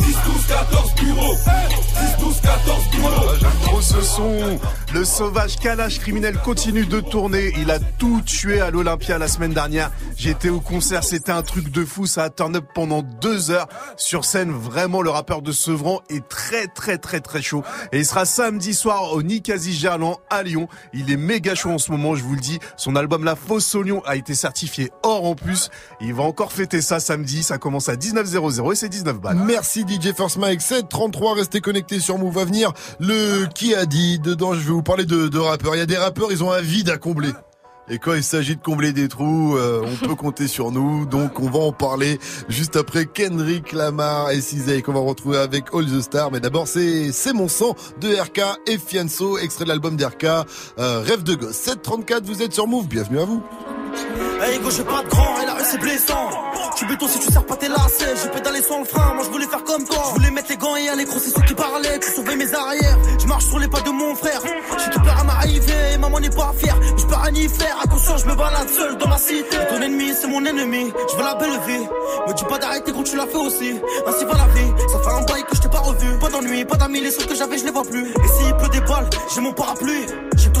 10, 12, 14 bureaux 10, 12, 14 bureaux Ah, J'aime trop ce son. Le sauvage Kalash criminel continue de tourner. Il a tout tué à l'Olympia la semaine dernière. J'étais au concert, c'était un truc de fou. Ça a turn pendant deux heures sur scène. Vraiment, le rappeur de Sevran est très très très très chaud. Et il sera samedi soir au Nicasie Gerland à Lyon. Il est méga chaud en ce moment, je vous le dis. Son album La Fosse au a été certifié or en plus. Il va encore fêter ça samedi. Ça commence à 19.00 et c'est 19 balles. Merci DJ First Mike 733 restez connectés sur Move le qui a dit dedans je vous parler de, rappeurs il y a des rappeurs ils ont un vide à combler et quand il s'agit de combler des trous, euh, on peut compter sur nous. Donc on va en parler juste après Kendrick Lamar et Cizay qu'on va retrouver avec All the Stars. Mais d'abord c'est C'est mon sang de RK et Fianso, extrait de l'album d'RK, euh, Rêve de gosse. 734, vous êtes sur Move, bienvenue à vous. Hey pas de grand. Tu béton si tu sers pas tes lacets. J'ai pédalé sans le frein, moi je voulais faire comme toi. Je voulais mettre les gants et aller gros, c'est ceux qui parlaient. Tu sauvais mes arrières. Je marche sur les pas de mon frère. J'ai tout peur à m'arriver, maman n'est pas fière. Je peux rien y faire, attention, je me balade seul dans la cité. Ton ennemi, c'est mon ennemi. Je veux la belle vie. Me dis pas d'arrêter quand tu l'as fait aussi. Ainsi va la vie. Ça fait un bail que je t'ai pas revu. Pas d'ennui, pas d'amis, les seuls que j'avais, je les vois plus. Et s'il pleut des balles, j'ai mon parapluie.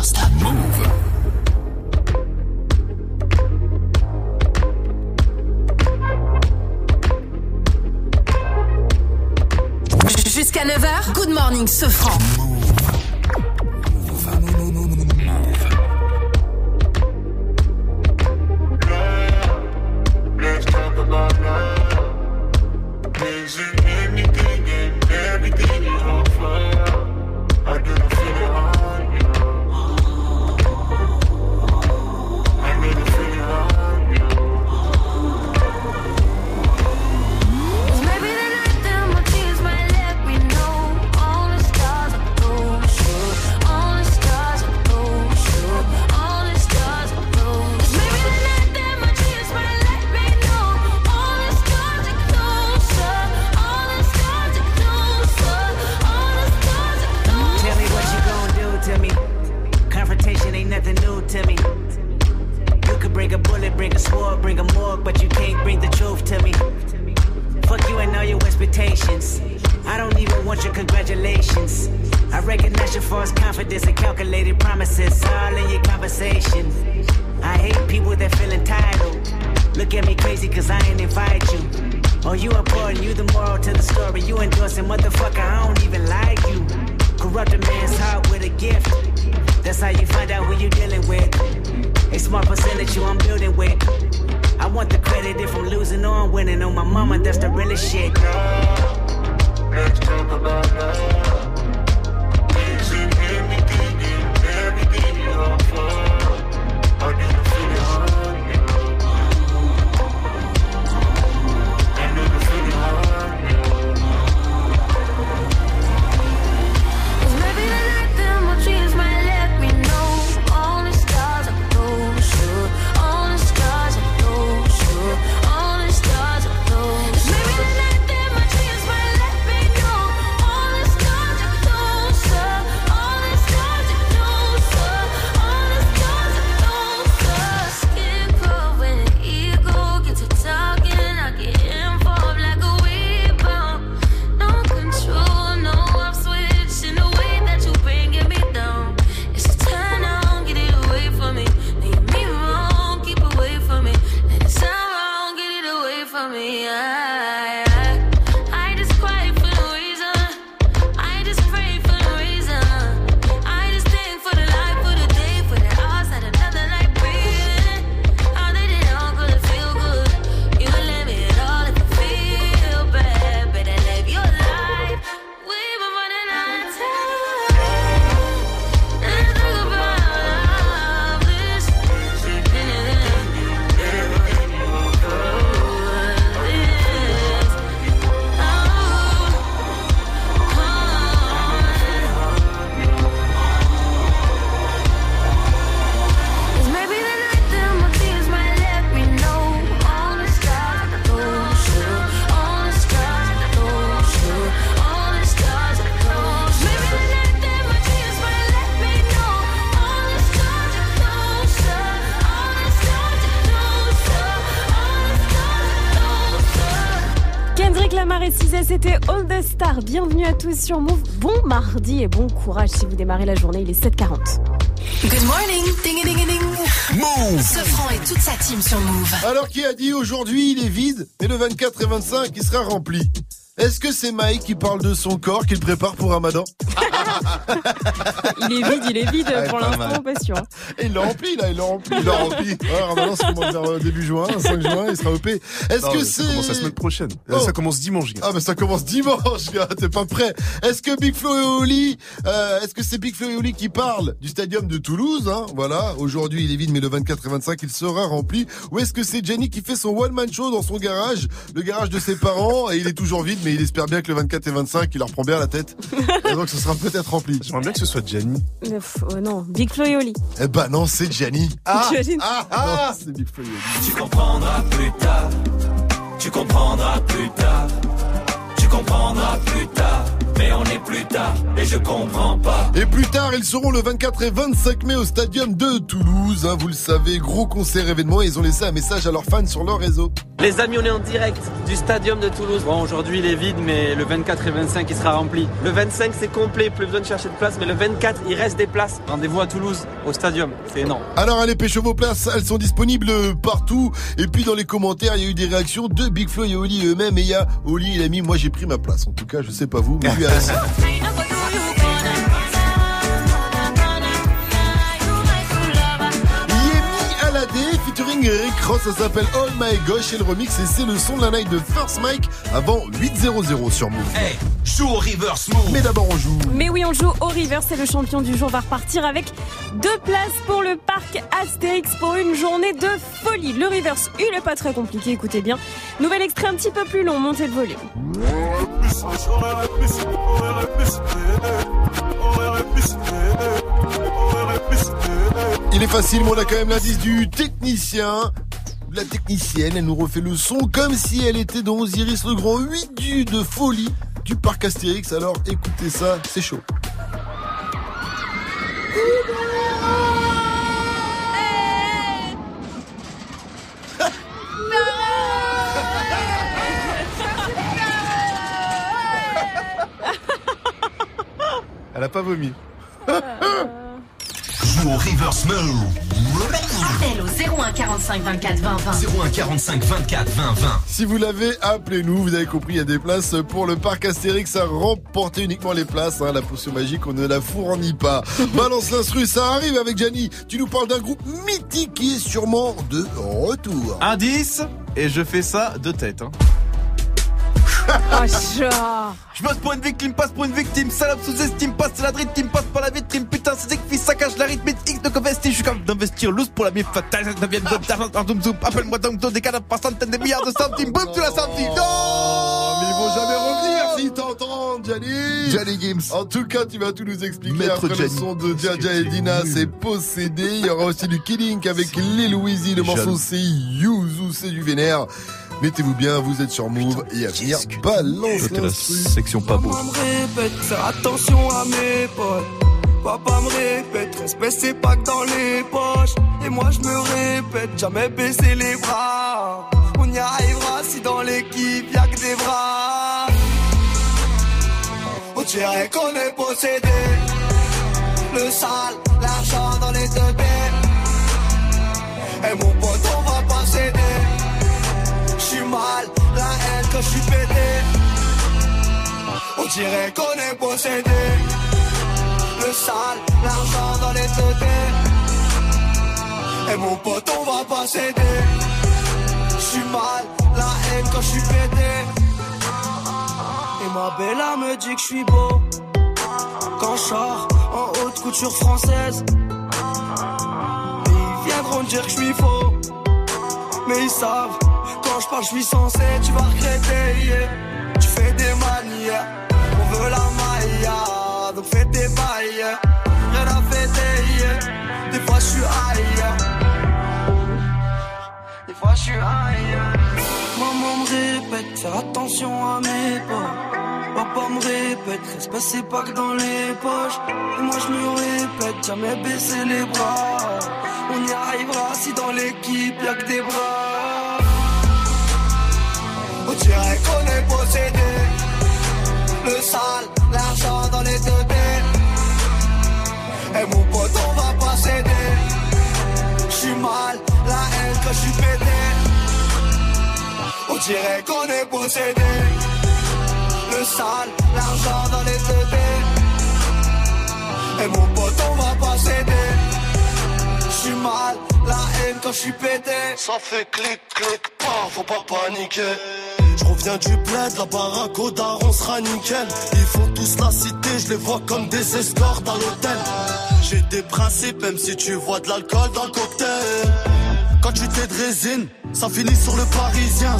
non-stop. Move. Jusqu'à 9h, good morning, ce franc. Is it Bienvenue à tous sur Move. Bon mardi et bon courage si vous démarrez la journée. Il est 7h40. Good morning, ding ding ding. Move. Sofran et toute sa team sur Move. Alors qui a dit aujourd'hui il est vide et le 24 et 25 il sera rempli? Est-ce que c'est Mike qui parle de son corps qu'il prépare pour Ramadan? Il est vide, il est vide Ouais, pour l'instant, pas sûr. Et il l'a rempli là, il l'a rempli. Il l'a rempli. Ouais, Ramadan ça commence vers euh, début juin, 5 juin, il sera OP. Est-ce Non, que c'est... Ça commence la semaine prochaine. Oh. Ça commence dimanche, gars. Ah mais ça commence dimanche, gars, t'es pas prêt. Est-ce que Big Flo et Oli, euh, est-ce que c'est Big Flo et Oli qui parle du stadium de Toulouse, hein, voilà. Aujourd'hui il est vide, mais le 24 et 25 il sera rempli. Ou est-ce que c'est Jenny qui fait son one man show dans son garage, le garage de ses parents, et il est toujours vide, mais il espère bien que le 24 et 25 il leur prend bien la tête. Et donc ce sera peut-être rempli. J'aimerais bien que ce soit Jenny. Oh non, Big Flo et Oli. Eh ben non, c'est Jenny. Ah, ah, ah, c'est Big Flo et Oli. Tu comprendras plus tard. Tu comprendras plus tard. Tu comprendras plus tard. Mais on est plus tard et je comprends pas. Et plus tard, ils seront le 24 et 25 mai au stadium de Toulouse. hein, vous le savez, gros concert événement. Et ils ont laissé un message à leurs fans sur leur réseau. Les amis, on est en direct du stadium de Toulouse. Bon, aujourd'hui il est vide, mais le 24 et 25 il sera rempli. Le 25 c'est complet, plus besoin de chercher de place, mais le 24 il reste des places. Rendez-vous à Toulouse, au stadium. C'est énorme. Alors allez pêcher vos places, elles sont disponibles partout. Et puis dans les commentaires, il y a eu des réactions de Big Flo et Oli eux-mêmes. Et il y a Oli, il a mis, moi j'ai pris ma place. En tout cas, je sais pas vous, mais lui a featuring Eric Ross, ça s'appelle Oh My Gosh et le remix et c'est le son de la night de First Mike avant 8-0-0 sur Move. Hey, joue au reverse move. Mais d'abord on joue. Mais oui, on joue au River, c'est le champion du jour, va repartir avec deux places pour le parc Astérix pour une journée de folie. Le reverse, il est pas très compliqué, écoutez bien. Nouvel extrait un petit peu plus long, montez de volume. Il est facile, mais on a quand même l'indice du technicien. La technicienne, elle nous refait le son comme si elle était dans Osiris le Grand 8 du de folie du parc Astérix. Alors écoutez ça, c'est chaud. Elle a pas vomi. Joue au reverse move. Appel au 01 45 24 20 20. 01 45 24 20 20. Si vous l'avez, appelez-nous. Vous avez compris, il y a des places pour le parc Astérix à remporter uniquement les places. hein. La potion magique, on ne la fournit pas. Balance l'instru, ça arrive avec Gianni. Tu nous parles d'un groupe mythique qui est sûrement de retour. Indice, et je fais ça de tête. Hein. Oh, genre. Je bosse pour une victime, passe pour une victime, salope sous-estime, passe la drite, team passe par la vitrine, putain, c'est que fils saccage la rythme, X de convesti, je suis capable d'investir loose pour la mif fatale, ça devient de d'argent, zoom zoom, appelle-moi donc des cadavres par centaines de milliards de centimes, boum, tu l'as senti, non! Oh, mais ils vont jamais revenir s'ils t'entendent, Gianni. Gianni Gims. En tout cas, tu vas tout nous expliquer Maître après le Gianni. son de Jaja et Dina, c'est possédé. Il y aura aussi du Killing avec Lil Weezy. Le morceau c'est Yuzu, c'est du vénère. Mettez-vous bien, vous êtes sur Move et à venir, balance C'était la section pas beau. Maman me répète, faire attention à mes potes. Papa me répète, respect c'est pas que dans les poches. Et moi je me répète, jamais baisser les bras. On y arrivera si dans l'équipe y'a que des bras. On dirait qu'on est possédé. Le sale, l'argent dans les deux baies. Et mon pote, quand j'suis pété. On dirait qu'on est possédé. Le sale, l'argent dans les têtes. Et mon pote, on va pas céder. J'suis mal, la haine quand j'suis pété. Et ma bella me dit que j'suis beau. Quand j'sors en haute couture française. Ils viendront dire que j'suis faux. Mais ils savent, quand je parle, je suis censé, tu vas regretter. yeah. Tu fais des manières, on veut la maille, donc fais tes bails. Rien à fêter, yeah. des fois je suis ailleurs. Des fois je suis ailleurs répète, attention à mes pas. Papa me répète, respect c'est pas que dans les poches. Et moi je me répète, jamais baisser les bras. On y arrivera si dans l'équipe y'a que des bras. On dirait qu'on est possédé. Le sale, l'argent dans les deux. Et eh, mon pote, on va pas céder. J'suis mal, la haine que j'suis pété dirait qu'on est possédé. Le sale, l'argent dans les deux Et mon pote, on va pas céder. J'suis mal, la haine quand j'suis pété. Ça fait clic, clic, pas, faut pas paniquer. Je reviens du bled, la baraque au daron sera nickel. Ils font tous la cité, je les vois comme des escortes à l'hôtel. J'ai des principes, même si tu vois de l'alcool dans le cocktail. Quand tu t'es de résine, ça finit sur le parisien.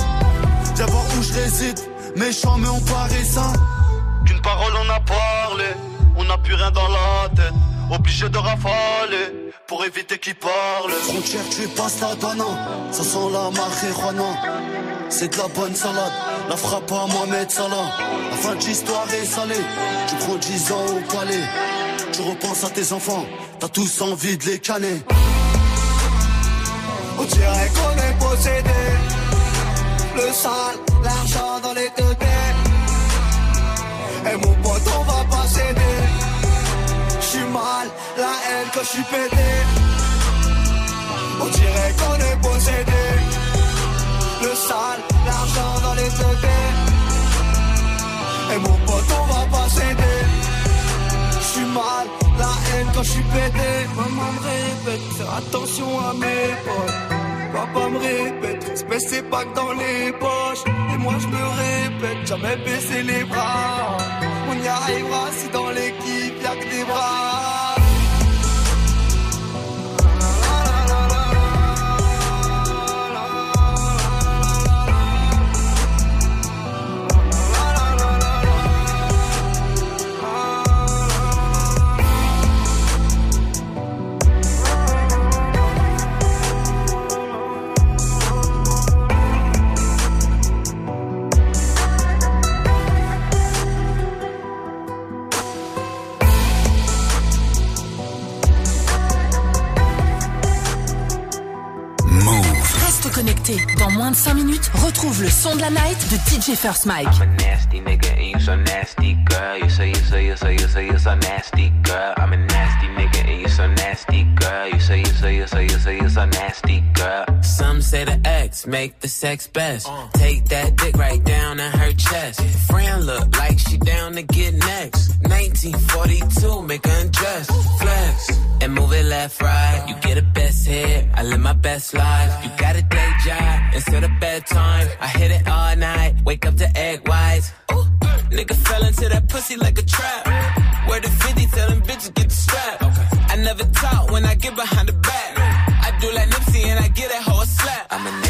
Viens voir où je réside, méchant mais on paraît sain. Qu'une parole on a parlé, on n'a plus rien dans la tête. Obligé de rafaler pour éviter qu'ils parlent. Frontière, tu passes la donna, ça sent la marijuana. C'est de la bonne salade, la frappe à Mohamed Salah. La fin de l'histoire est salée, tu prends 10 ans au palais. Tu repenses à tes enfants, t'as tous envie de les canner. On dirait qu'on est possédé. Le sale, l'argent dans les deux Et mon pote, on va pas céder. J'suis mal, la haine quand j'suis pété. On dirait qu'on est possédé. Le sale, l'argent dans les deux Et mon pote, on va pas céder. J'suis mal, la haine quand j'suis pété. Maman me répète, attention à mes potes. Papa me répète, espèce c'est pas que dans les poches. Et moi je me répète, jamais baisser les bras. On y arrivera si dans l'équipe y'a que des bras. Dans moins de 5 minutes, retrouve le son de la night de DJ First Mike. I'm a nasty nigga and you so nasty, girl. You say you say you say you say you so nasty, girl. I'm a nasty nigga and you so nasty, girl. You say you say you say you say you so nasty, girl. Some say the X make the sex best. Take that dick right down in her chest. Friend look like she down to get next. 1942, make her undress. Flex and move it left, right. You get a best hit. I live my best life. You got a day job instead of bedtime. I hit it all night. Wake up to egg whites. Ooh, nigga fell into that pussy like a trap. Where the 50 tell them bitches get the strap. I never talk when I get behind the back. I do like Nipsey and I get that a slap. I'm a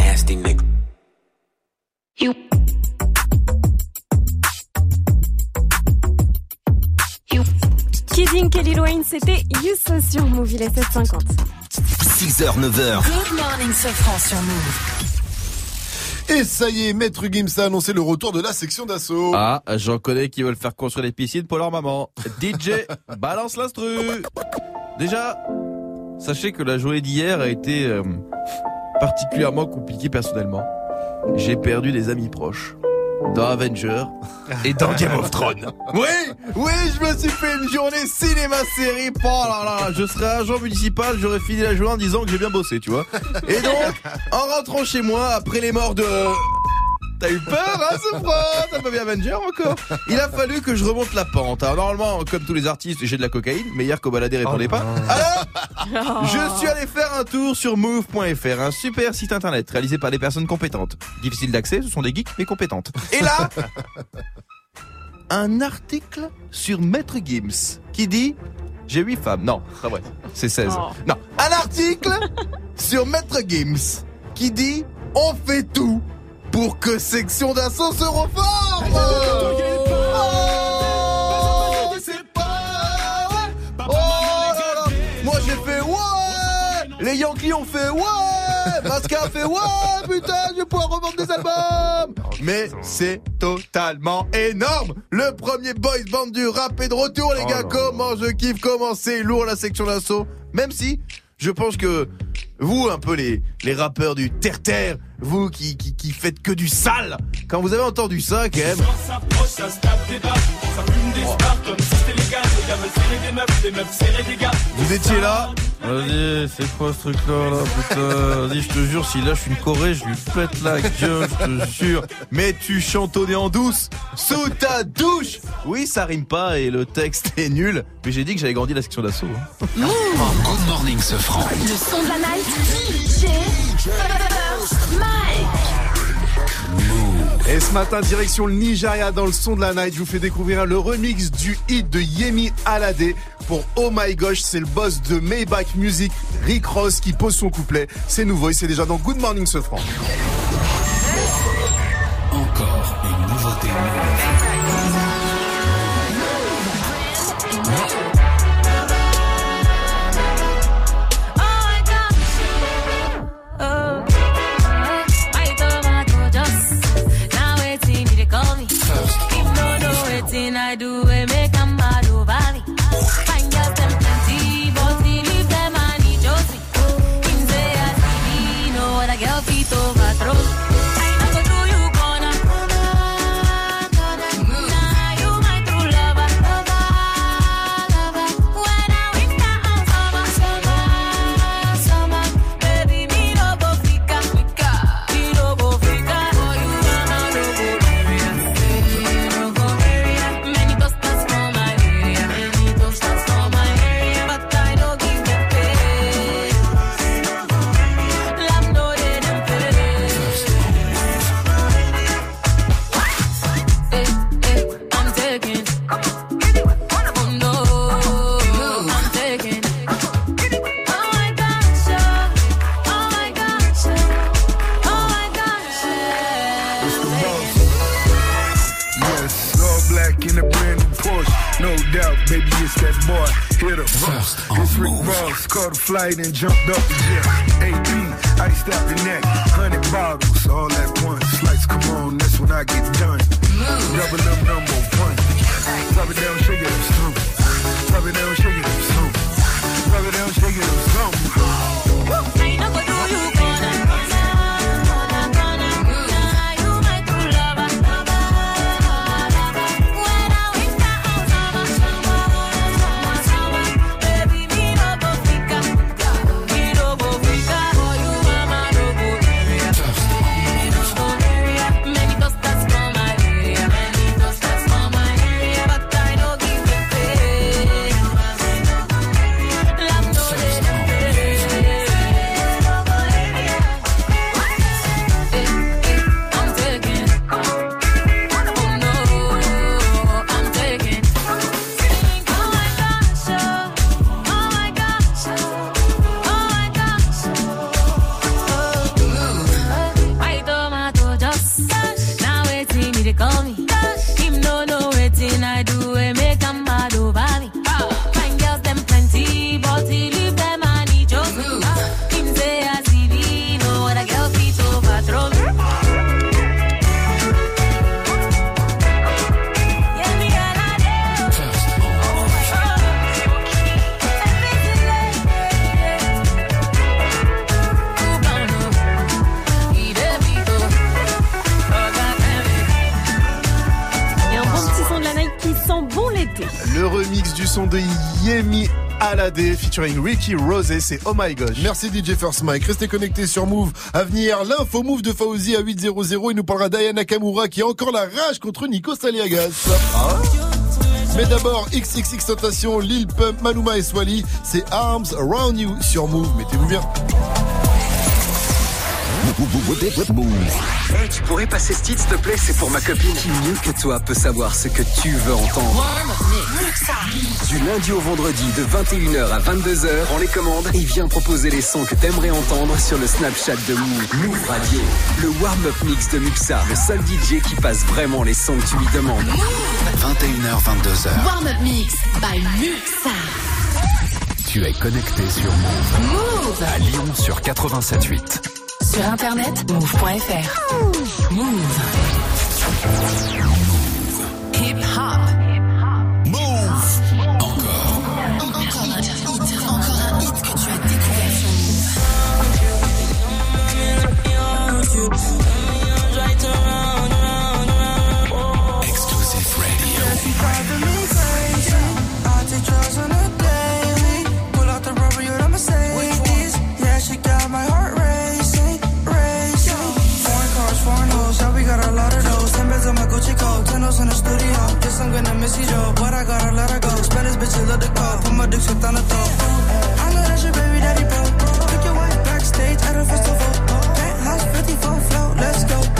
nasty nigga. You. Kidding Kelly Wayne, c'était Youssou sur Move, il est 750. 6h, 9h. Good morning, Sofran sur Move. Et ça y est, Maître Gims a annoncé le retour de la section d'assaut. Ah, j'en connais qui veulent faire construire des piscines pour leur maman. DJ, balance l'instru. Déjà, sachez que la journée d'hier a été euh, particulièrement compliquée personnellement. J'ai perdu des amis proches dans Avenger et dans Game of Thrones. Oui, oui, je me suis fait une journée cinéma-série. Oh là là, je serais agent municipal, j'aurais fini la journée en disant que j'ai bien bossé, tu vois. Et donc, en rentrant chez moi, après les morts de... T'as eu peur, hein, ce froid T'as pas vu Avenger encore Il a fallu que je remonte la pente. Alors normalement, comme tous les artistes, j'ai de la cocaïne, mais hier Kobalade répondait pas. Alors, je suis allé faire un tour sur move.fr, un super site internet réalisé par des personnes compétentes. Difficile d'accès, ce sont des geeks, mais compétentes. Et là, un article sur Maître Gims qui dit j'ai 8 femmes. Non, pas vrai. C'est 16. Oh. Non, un article sur Maître Gims qui dit on fait tout pour que section d'assaut se reforme. Oh, c'est pas. Oh. Moi j'ai fait ouais. Les Yankees ont fait ouais. Masca a fait ouais. Putain, je vais pouvoir revendre des albums. Mais c'est totalement énorme. Le premier boys band du rap est de retour, les gars. Comment je kiffe, comment c'est lourd la section d'assaut. Même si je pense que vous, un peu les, les rappeurs du terre-terre, vous qui, qui, qui faites que du sale, quand vous avez entendu ça, quand même. gars. Vous étiez là Vas-y, c'est quoi ce truc-là, là, putain Vas-y, je te jure, si là je suis une Corée, je lui pète la gueule, je te jure. Mais tu chantonnais en douce, sous ta douche Oui, ça rime pas et le texte est nul, mais j'ai dit que j'avais grandi la section d'assaut. hein. Good morning, ce franc. Le son de la night. Et ce matin, direction le Nigeria dans le son de la night, je vous fais découvrir le remix du hit de Yemi Alade pour Oh My Gosh, c'est le boss de Maybach Music, Rick Ross, qui pose son couplet. C'est nouveau et c'est déjà dans Good Morning ce franc. Encore une nouveauté. That boy. Hit a First on It's Rick. Ross. Caught a flight and jumped up the jet. AP, iced out the neck. Hundred bottles, all at once. Lights come on, that's when I get done. Double them number one. Drop it down, shake it up, stomp. Drop it down, shake it up, stomp. Drop it down, shake it up, stomp. Featuring Ricky Rose, c'est Oh My Gosh. Merci DJ First Mike. Restez connectés sur Move. À venir, l'info Move de Fauzi à 8.00. Il nous parlera d'Aya Nakamura qui a encore la rage contre Nico Saliagas. Ah. Mais d'abord, XXX Tentation, Lil Pump, Manuma et Swally, c'est Arms Around You sur Move. Mettez-vous bien. Hey, tu pourrais passer ce titre, s'il te plaît? C'est pour ma copine. Qui mieux que toi peut savoir ce que tu veux entendre? Du lundi au vendredi, de 21h à 22h, prends les commandes et viens proposer les sons que t'aimerais entendre sur le Snapchat de Move. Move Radio. Le warm-up mix de Muxa. Le seul DJ qui passe vraiment les sons que tu lui demandes. 21h, 22h. Warm-up mix by Muxa. Tu es connecté sur Move. Move. À Lyon sur 87.8. Sur internet, move.fr. Move. Hip hop. Gonna miss you, Joe, but I let her go. Spend this bitch, love the call. Put my dick on the throat. I know that's your baby daddy, bro. Took your wife backstage at a festival. Penthouse 54 float, let's go.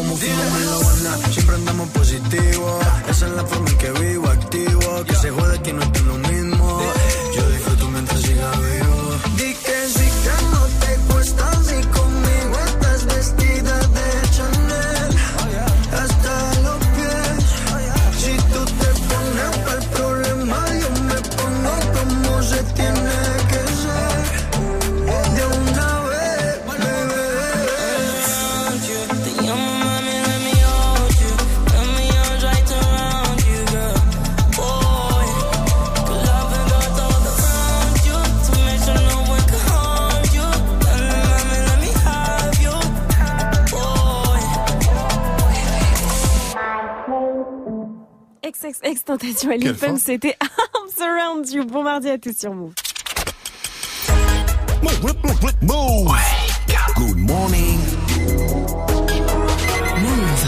Como fumamos en la Habana. Siempre andamos positivos. Esa es la forma en que vivo, activo. Que se jode que no estoy Tentation Quelle Pump, fin. c'était Arms Around You. Bon mardi à tous sur Move. Move. Good morning. Move.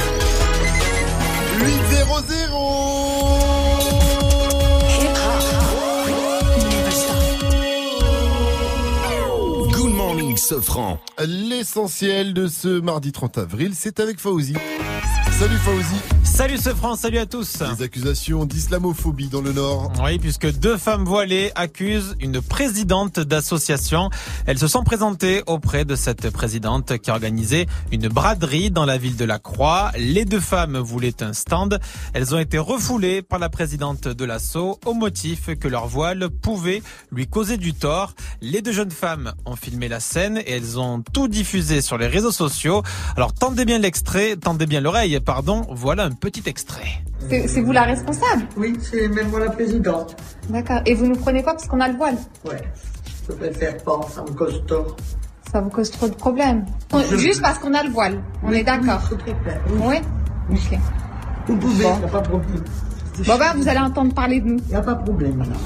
8-0-0 Good morning, Sofran. L'essentiel de ce mardi 30 avril, c'est avec Fauzi. Salut Fauzi. Salut ce France, salut à tous. Des accusations d'islamophobie dans le Nord. Oui, puisque deux femmes voilées accusent une présidente d'association. Elles se sont présentées auprès de cette présidente qui a organisé une braderie dans la ville de la Croix. Les deux femmes voulaient un stand. Elles ont été refoulées par la présidente de l'assaut au motif que leur voile pouvait lui causer du tort. Les deux jeunes femmes ont filmé la scène et elles ont tout diffusé sur les réseaux sociaux. Alors tendez bien l'extrait, tendez bien l'oreille, pardon. Voilà un petit extrait. C'est vous la responsable? Oui, c'est même moi la présidente. D'accord. Et vous nous prenez pas parce qu'on a le voile Ouais. Je préfère pas, ça me cause tort. Ça vous cause trop de problèmes. Juste parce qu'on a le voile. On est d'accord. Oui. Ok. Vous pouvez, Bon. y a pas de problème. Bon ben, vous allez entendre parler de nous. Y a pas de problème, madame.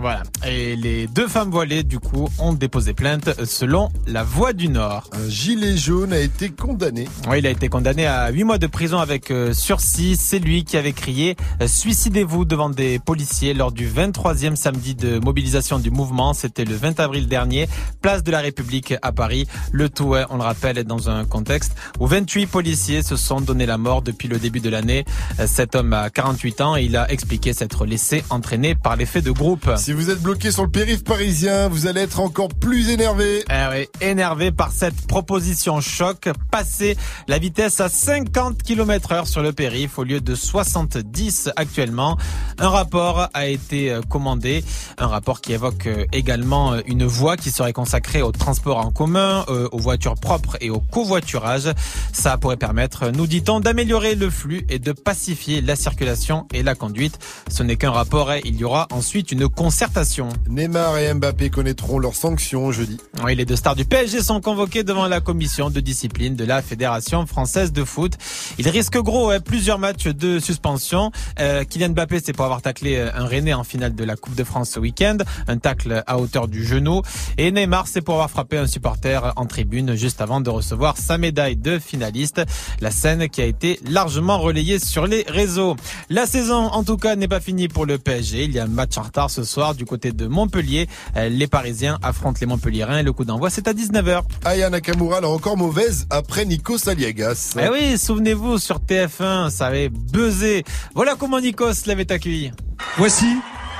Voilà. Et les deux femmes voilées, du coup, ont déposé plainte selon la Voix du Nord. Un gilet jaune a été condamné. Oui, il a été condamné à 8 mois de prison avec euh, sursis. C'est lui qui avait crié euh, Suicidez-vous devant des policiers lors du 23e samedi de mobilisation du mouvement. C'était le 20 avril dernier, place de la République à Paris. Le tout, on le rappelle, est dans un contexte où 28 policiers se sont donné la mort depuis le début de l'année. Euh, Cet homme a 48 ans et il a expliqué s'être laissé entraîner par l'effet de groupe. Si vous êtes bloqué sur le périph' parisien, vous allez être encore plus énervé. Eh oui, énervé par cette proposition choc, passer la vitesse à 50 km heure sur le périph' au lieu de 70 actuellement. Un rapport a été euh, commandé, un rapport qui évoque euh, également euh, une voie qui serait consacrée au transport en commun, aux voitures propres et au covoiturage. Ça pourrait permettre, nous dit-on, d'améliorer le flux et de pacifier la circulation et la conduite. Ce n'est qu'un rapport, et il y aura ensuite une concertation. Neymar et Mbappé connaîtront leurs sanctions jeudi. Oui, les deux stars du PSG sont convoqués devant la commission de discipline de la Fédération française de foot. Ils risquent gros hein, plusieurs matchs de suspension. Euh, Kylian Mbappé, c'est pour avoir taclé euh, un Rennais en finale de la Coupe de France ce week-end, un tacle à hauteur du genou. Et Neymar, c'est pour avoir frappé un supporter en tribune juste avant de recevoir sa médaille de finaliste. La scène qui a été largement relayée sur les réseaux. La saison, en tout cas, n'est pas finie pour le PSG. Il y a un match en retard ce soir du côté de Montpellier. Euh, Les Parisiens affrontent les Montpelliérains. Le coup d'envoi, c'est à 19h. Aya Nakamura l'a encore mauvaise après Nico Saliagas. Eh oui, souvenez-vous, sur TF1, ça avait buzzé. Voilà comment Nikos l'avait accueilli. Voici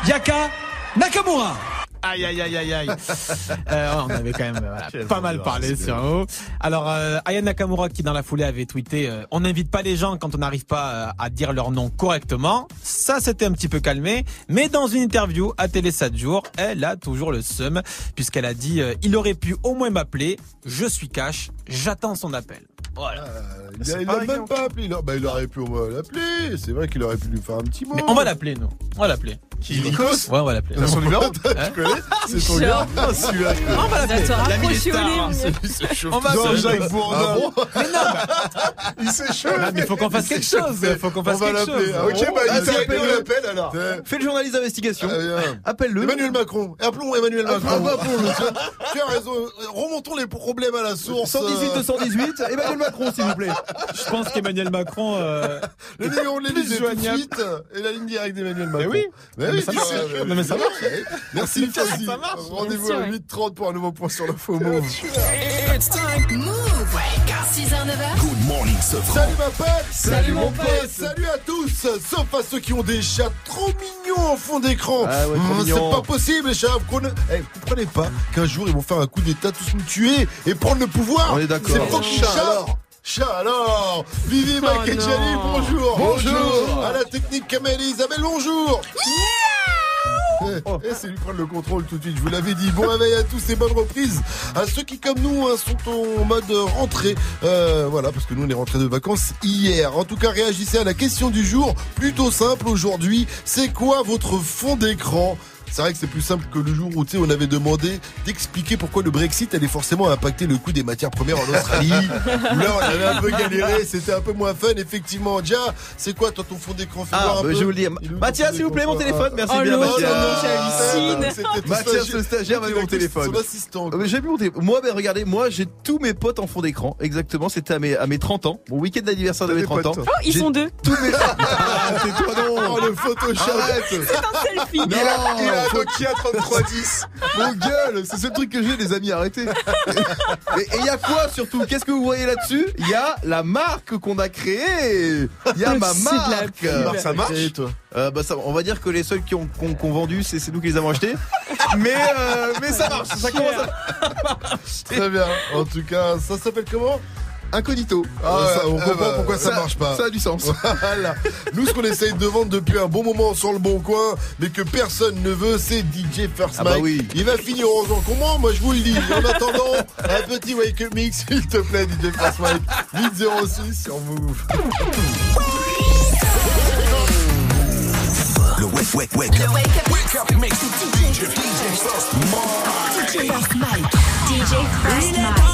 Yaka Nakamura. Aïe aïe aïe aïe aïe. Euh, on avait quand même voilà, pas mal parlé sur eux. Alors euh, Aya Nakamura qui dans la foulée avait tweeté euh, on n'invite pas les gens quand on n'arrive pas euh, à dire leur nom correctement. Ça s'était un petit peu calmé, mais dans une interview à Télé 7 jours, elle a toujours le seum puisqu'elle a dit euh, il aurait pu au moins m'appeler, je suis cash, j'attends son appel. Voilà. Il a, il a même pas appelé. Il, a- bah, il aurait pu au moins l'appeler. C'est vrai qu'il aurait pu lui faire un petit mot. Mais on va l'appeler nous. On va l'appeler. Qui, Nikos Ouais, on va l'appeler. Son numéro Hein Tu connais C'est son gars. Ah, celui-là. On va l'appeler. Il va te L'ami des rapprocher stars. au lit. Il se chauffe On va. Jean-Jacques Ah Bourdin. bon Mais non, bah, Il s'échauffe. Non, mais il faut qu'on fasse Il quelque chose. Il faut qu'on fasse On va quelque l'appeler. chose. Ah, Ok, bah, Ah, il s'appelle appelé. l'appel alors. Fais le journaliste d'investigation. Appelle-le. Emmanuel Macron. Appelons Emmanuel Macron. Appelons-. Tu as raison. Remontons les problèmes à la source. 118 218, Emmanuel Macron, s'il vous plaît. Je pense qu'Emmanuel Macron. euh, Le numéro de plus l'Élysée tout de suite et la ligne directe d'Emmanuel Macron. oui. Mais oui, mais ça marche. Non, mais ça marche. Merci Mais marche. Rendez-vous à sûr, 8h30 pour un nouveau point sur l'info move. It's time. Move. 6h, 9h. Good morning, Salut ma pote Salut mon pote Salut à tous Sauf à ceux qui ont des chats trop mignons en fond d'écran Ah ouais, Mmh. C'est pas possible les chats Vous comprenez- Eh, vous comprenez pas qu'un jour ils vont faire un coup d'état tous nous tuer et prendre le pouvoir On est d'accord. C'est fucking Chat chat alors. Chat alors Vivi Oh Mike et non. Jenny, bonjour Bonjour. À la technique Kamel et Isabelle, bonjour Eh, eh, c'est lui prendre le contrôle tout de suite, je vous l'avais dit. Bon réveil à tous et bonne reprise à ceux qui, comme nous, hein, sont en mode rentrée. Euh, voilà, parce que nous, on est rentrés de vacances hier. En tout cas, réagissez à la question du jour. Plutôt simple aujourd'hui. C'est quoi votre fond d'écran? C'est vrai que c'est plus simple que le jour où tu sais, on avait demandé d'expliquer pourquoi le Brexit allait forcément impacter le coût des matières premières en Australie. où là, on avait un peu galéré, c'était un peu moins fun. Effectivement, Dia, c'est quoi toi ton fond d'écran Ah, bah, peu. je vais vous le dire. Mathias, s'il vous plaît, mon téléphone. Merci Oh, bien, Mathias. tout Mathias, stagiaire. le stagiaire, m'a mis mon Avec téléphone. Son assistant. Mais J'ai plus mon téléphone. Moi, ben, regardez, moi, j'ai tous mes potes en fond d'écran. Exactement, c'était à mes, à mes 30 ans. Mon week-end d'anniversaire de mes des 30 ans. Oh, ils sont deux. Tous mes. Ah, c'est toi non. Oh, le Photoshop. C'est un selfie. Non, Il a, il a un faut- Nokia 3310. Mon gueule, c'est ce truc que j'ai, les amis, arrêtez. Et il y a quoi surtout? Qu'est-ce que vous voyez là-dessus? Il y a la marque qu'on a créée. Il y a ma marque. pub. Ça marche toi? Euh, bah, ça, on va dire que les seuls qui ont, qui ont- qui ont vendu, c'est c'est nous qui les avons achetés. Mais, euh, mais ça marche, ça commence à Très bien. En tout cas, ça s'appelle comment? Incognito. Ah, ça, on euh, comprend bah, pourquoi ça, marche pas. Ça a du sens. Voilà. Nous, ce qu'on essaye de vendre depuis un bon moment sur le bon coin, mais que personne ne veut, c'est DJ First Ah bah Mike. oui. Il va finir rangement. Comment Moi, je vous le dis. En attendant, un petit wake up mix, s'il te plaît, DJ First Mike. 806 sur Move. Le wake, wake, wake. Le wake up. Wake up mix. DJ First Mike. DJ Il est temps d'aller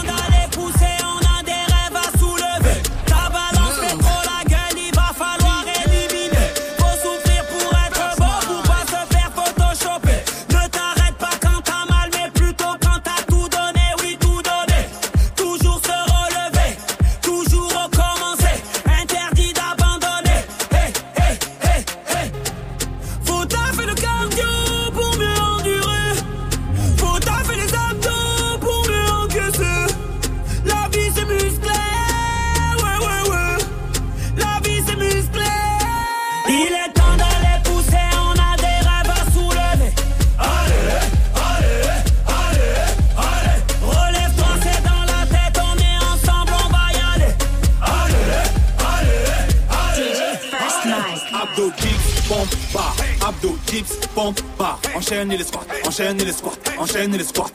les squats, enchaîne les squats, enchaîne les squats,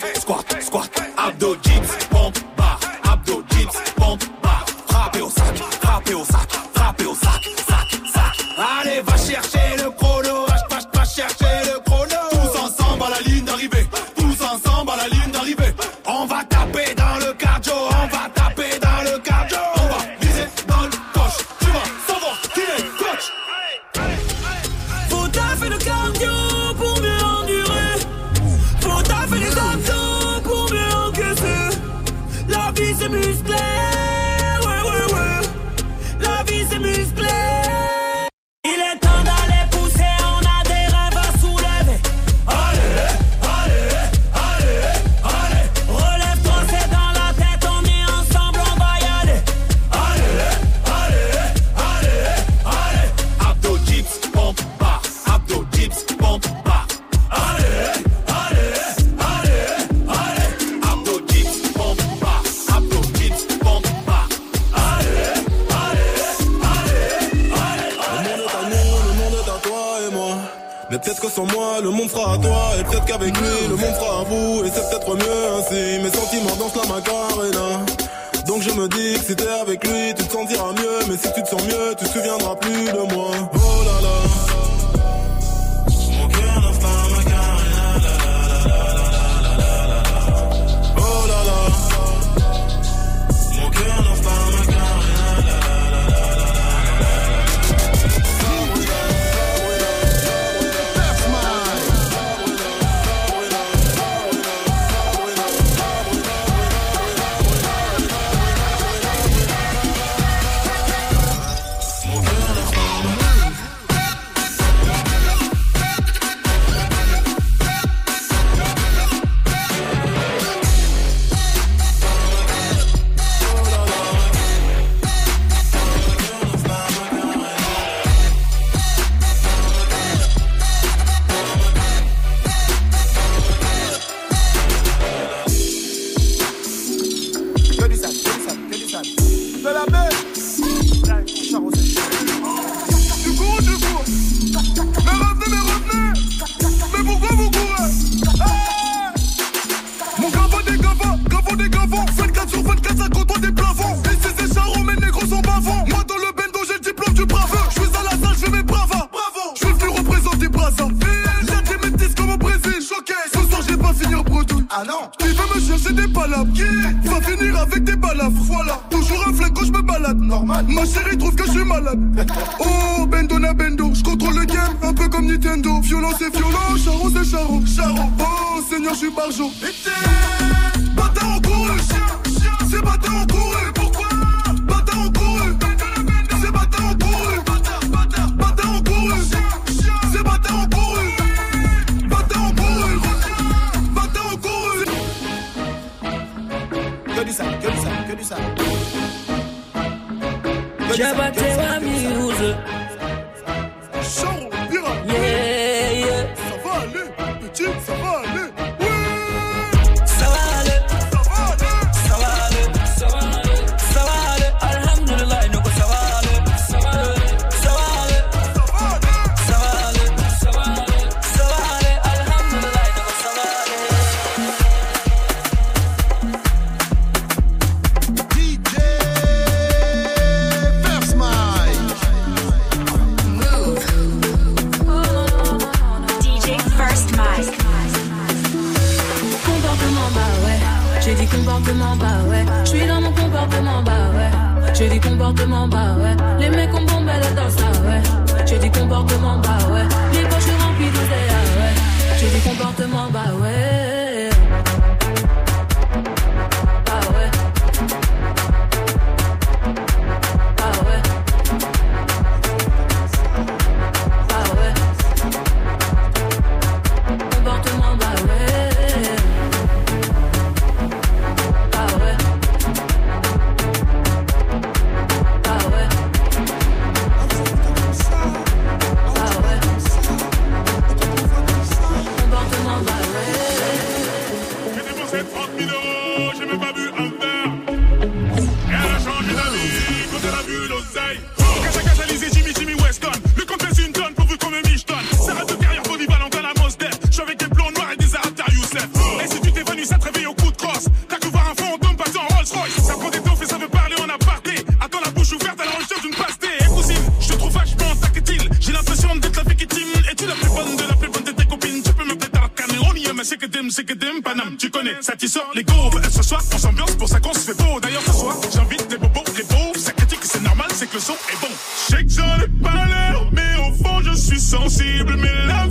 ça qu'on se fait beau. D'ailleurs, ce soir, j'invite les bobos, les pauvres. Ça critique, c'est normal, c'est que le son est bon. Je sais que j'en ai pas l'air, mais au fond, je suis sensible. Mais la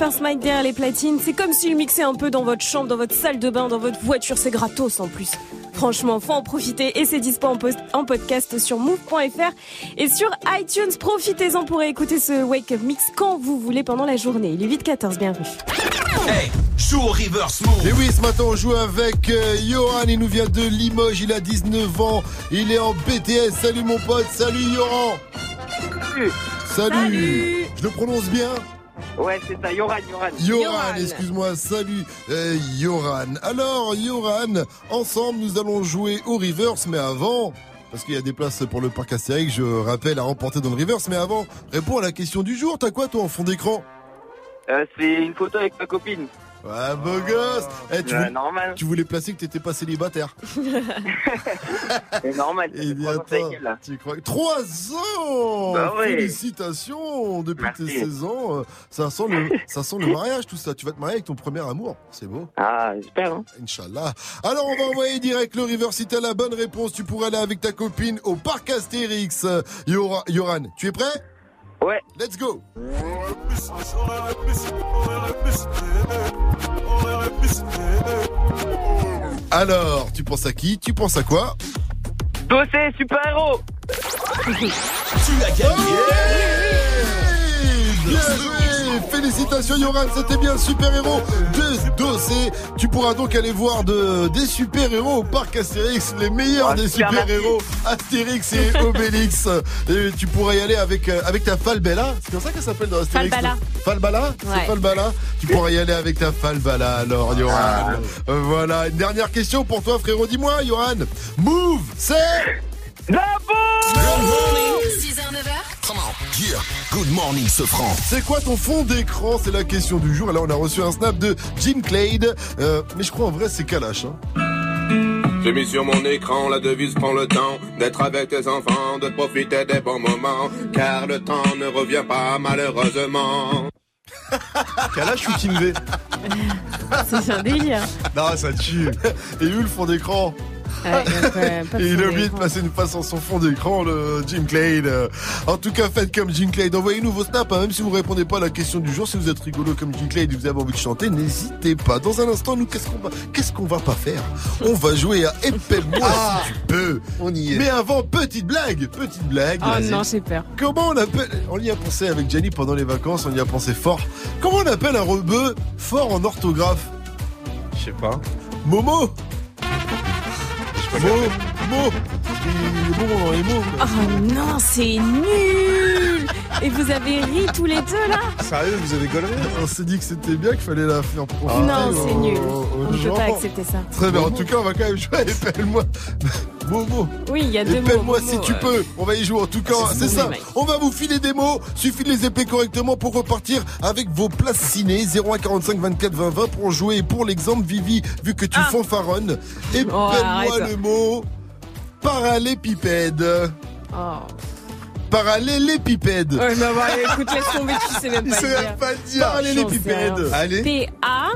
First Mike derrière les platines. C'est comme s'il mixait un peu dans votre chambre, dans votre salle de bain, dans votre voiture. C'est gratos en plus. Franchement, faut en profiter et c'est dispo en, post- en podcast sur move.fr et sur iTunes. Profitez-en pour écouter ce Wake Up Mix quand vous voulez pendant la journée. Il est 8-14, bienvenue. Hey, joue au reverse move. Et oui, ce matin, on joue avec euh, Johan. Il nous vient de Limoges. Il a 19 ans. Il est en BTS. Salut, mon pote. Salut, Johan. Salut. Je le prononce bien Ouais, c'est ça, Yoran, Yoran. Yoran, excuse-moi, salut euh, Yoran. Alors Yoran, ensemble nous allons jouer au reverse, mais avant, parce qu'il y a des places pour le parc Astérix, je rappelle à remporter dans le reverse, mais avant, réponds à la question du jour, t'as quoi toi en fond d'écran? Euh, c'est une photo avec ma copine. Ouais, beau gosse Eh, tu, voulais, normal. tu voulais placer que t'étais pas célibataire. C'est normal. Eh bien, trois ans attends, tu crois Bah ouais. Félicitations Depuis Merci. tes 16 ans, euh, ça sent, le, ça sent le mariage tout ça. Tu vas te marier avec ton premier amour, c'est beau. Ah, j'espère. Hein. Inch'Allah. Alors on va envoyer direct le river. Si t'as la bonne réponse, tu pourras aller avec ta copine au parc Astérix. Euh, Yora- Yoran, tu es prêt? Ouais. Let's go. Alors, tu penses à qui? Tu penses à quoi? Dossé, super-héros. Tu as gagné. Bien joué Félicitations Yoran, c'était bien super-héros de Dossé. Tu pourras donc aller voir de, des super-héros au parc Astérix, les meilleurs des super, super-héros, Astérix et Obélix. Et tu pourras y aller avec, euh, avec ta Falbella, c'est comme ça qu'elle s'appelle dans Astérix Falbala. Falbala Ouais. C'est Falbala Tu pourras y aller avec ta Falbala alors Yoran. Ah. Euh, Voilà, une dernière question pour toi frérot, dis-moi Yoran. Move, c'est... La 6h, 9h. Come on, yeah. Good morning, Sofran. C'est quoi ton fond d'écran C'est la question du jour. Et là, on a reçu un snap de Jim Clade. Euh, mais je crois en vrai, c'est Kalash. Hein. J'ai mis sur mon écran la devise prends le temps d'être avec tes enfants, de profiter des bons moments, car le temps ne revient pas malheureusement. Kalash ou Kinvé C'est un délire. Non, ça tue. Et où le fond d'écran? Ouais, euh, pas il a oublié de passer une face en son fond d'écran, le Jim Clade. Euh, En tout cas, faites comme Jim Clade. Envoyez-nous vos snaps, hein, même si vous répondez pas à la question du jour. Si vous êtes rigolo comme Jim Clade et vous avez envie de chanter, n'hésitez pas. Dans un instant, nous, qu'est-ce qu'on va, qu'est-ce qu'on va pas faire? On va jouer à Ah, si tu peux. On y est. Mais avant, petite blague, petite blague. Oh non, j'ai peur. Comment on appelle On y a pensé avec Jenny pendant les vacances, on y a pensé fort. Comment on appelle un rebeu fort en orthographe? Je sais pas. Momo Il est bon dans les mots. quoi. Oh non, c'est nul Et vous avez ri tous les deux là Sérieux, vous avez golé On s'est dit que c'était bien, qu'il fallait la faire profiter. Non, c'est aux- nul. On ne peut pas accepter ça. Très bien, en tout cas, on va quand même jouer à Épelle-moi. Momo. Oui, il y a deux mots. Mots, si tu ouais. peux. On va y jouer en tout cas. c'est ça. On va vous filer des mots. Suffit de les épeler correctement pour repartir avec vos places ciné. 01 45 24 20 20 pour jouer. Et pour l'exemple, Vivi, vu que tu Ah. fanfaronnes, épelle-moi arrête. le mot parallépipède. Oh. Parallélépipède. Ouais, bah, écoute, laisse tomber, tu sais même Il sait même pas dire. Parallélépipède. Allez. P-A.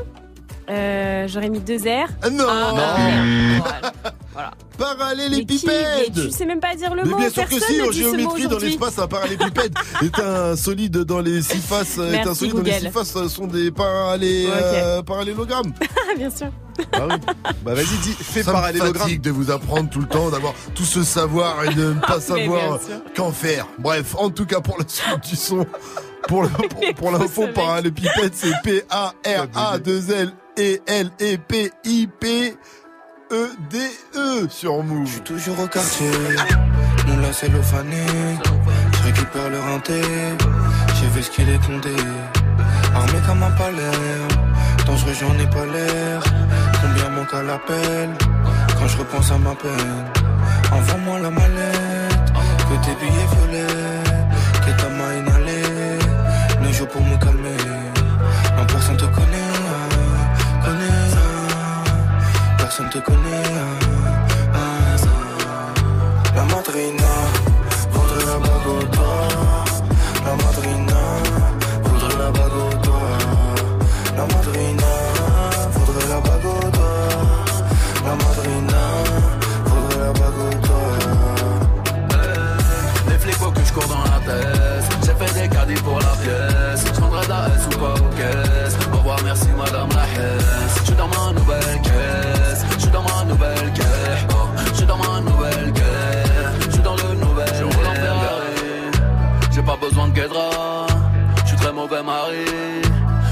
Euh, j'aurais mis deux R. Ah non, ah, non. Voilà. voilà. Parallélépipède Tu sais même pas dire le mot. Bien sûr que si, en géométrie, dans l'espace, un parallélépipède est un solide dans les six faces. Merci est un solide dans les six faces euh, sont des parallé, okay. euh, parallélogrammes. bien sûr. Ah oui. Bah vas-y, dis, fais Ça parallélogramme. fatigue de vous apprendre tout le temps, d'avoir tout ce savoir et de ne pas savoir qu'en faire. Bref, en tout cas pour la suite du son, pour l'info, pour, parallélépipède, c'est P-A-R-A-2-L. E-L-E-P-I-P-E-D-E sur Move. Je suis toujours au quartier, mon lacet cellophané. Je récupère le renté, j'ai vu ce qu'il est condé. Armé comme un palais, dangereux j'en ai pas l'air. Combien manque à l'appel? Quand je repense à ma peine? Envoie-moi la mallette, que tes billets violets, que ta main inhalée. Ne joue pour me calmer, en personne te connaît ah. Personne te connaît. ah, ah. La madrina voudrait la bague au doigt. La madrina voudrait la bague au doigt. La madrina voudrait la bague au doigt. La madrina voudrait la bague au doigt. Les flics que je cours dans la tête J'ai fait des caddies pour la pièce Je prendrai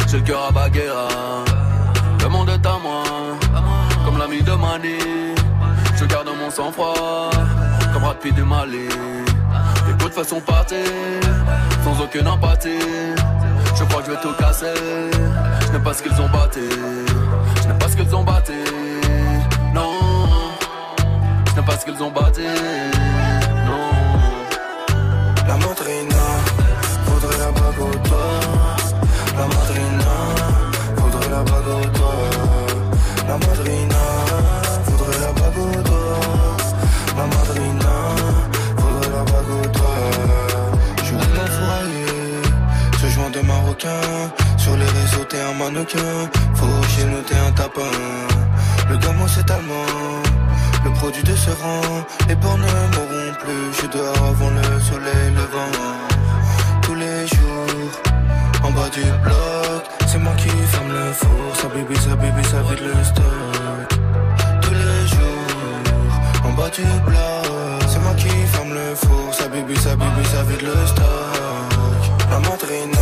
J'ai le cœur à Baguera. Le monde est à moi. Comme l'ami de Mani. Je garde mon sang-froid. Comme Brad Pitt du Mali. Les de façon Sans aucune empathie. Je crois que je vais tout casser. Je n'ai pas ce qu'ils ont batté Je n'ai pas ce qu'ils ont batté Non. Je n'ai pas ce qu'ils ont batté mannequin. Faut chez nous, t'es un tapin. Le gamin, c'est allemand. Le produit de ce rang, les porcs ne mourront plus. Je dehors avant le soleil levant. Tous les jours, en bas du bloc, c'est moi qui ferme le four. Ça bibi, ça bibi, ça vide le stock. Tous les jours, en bas du bloc, c'est moi qui ferme le four. Ça bibi, ça bibi, ça vide le stock. La madrina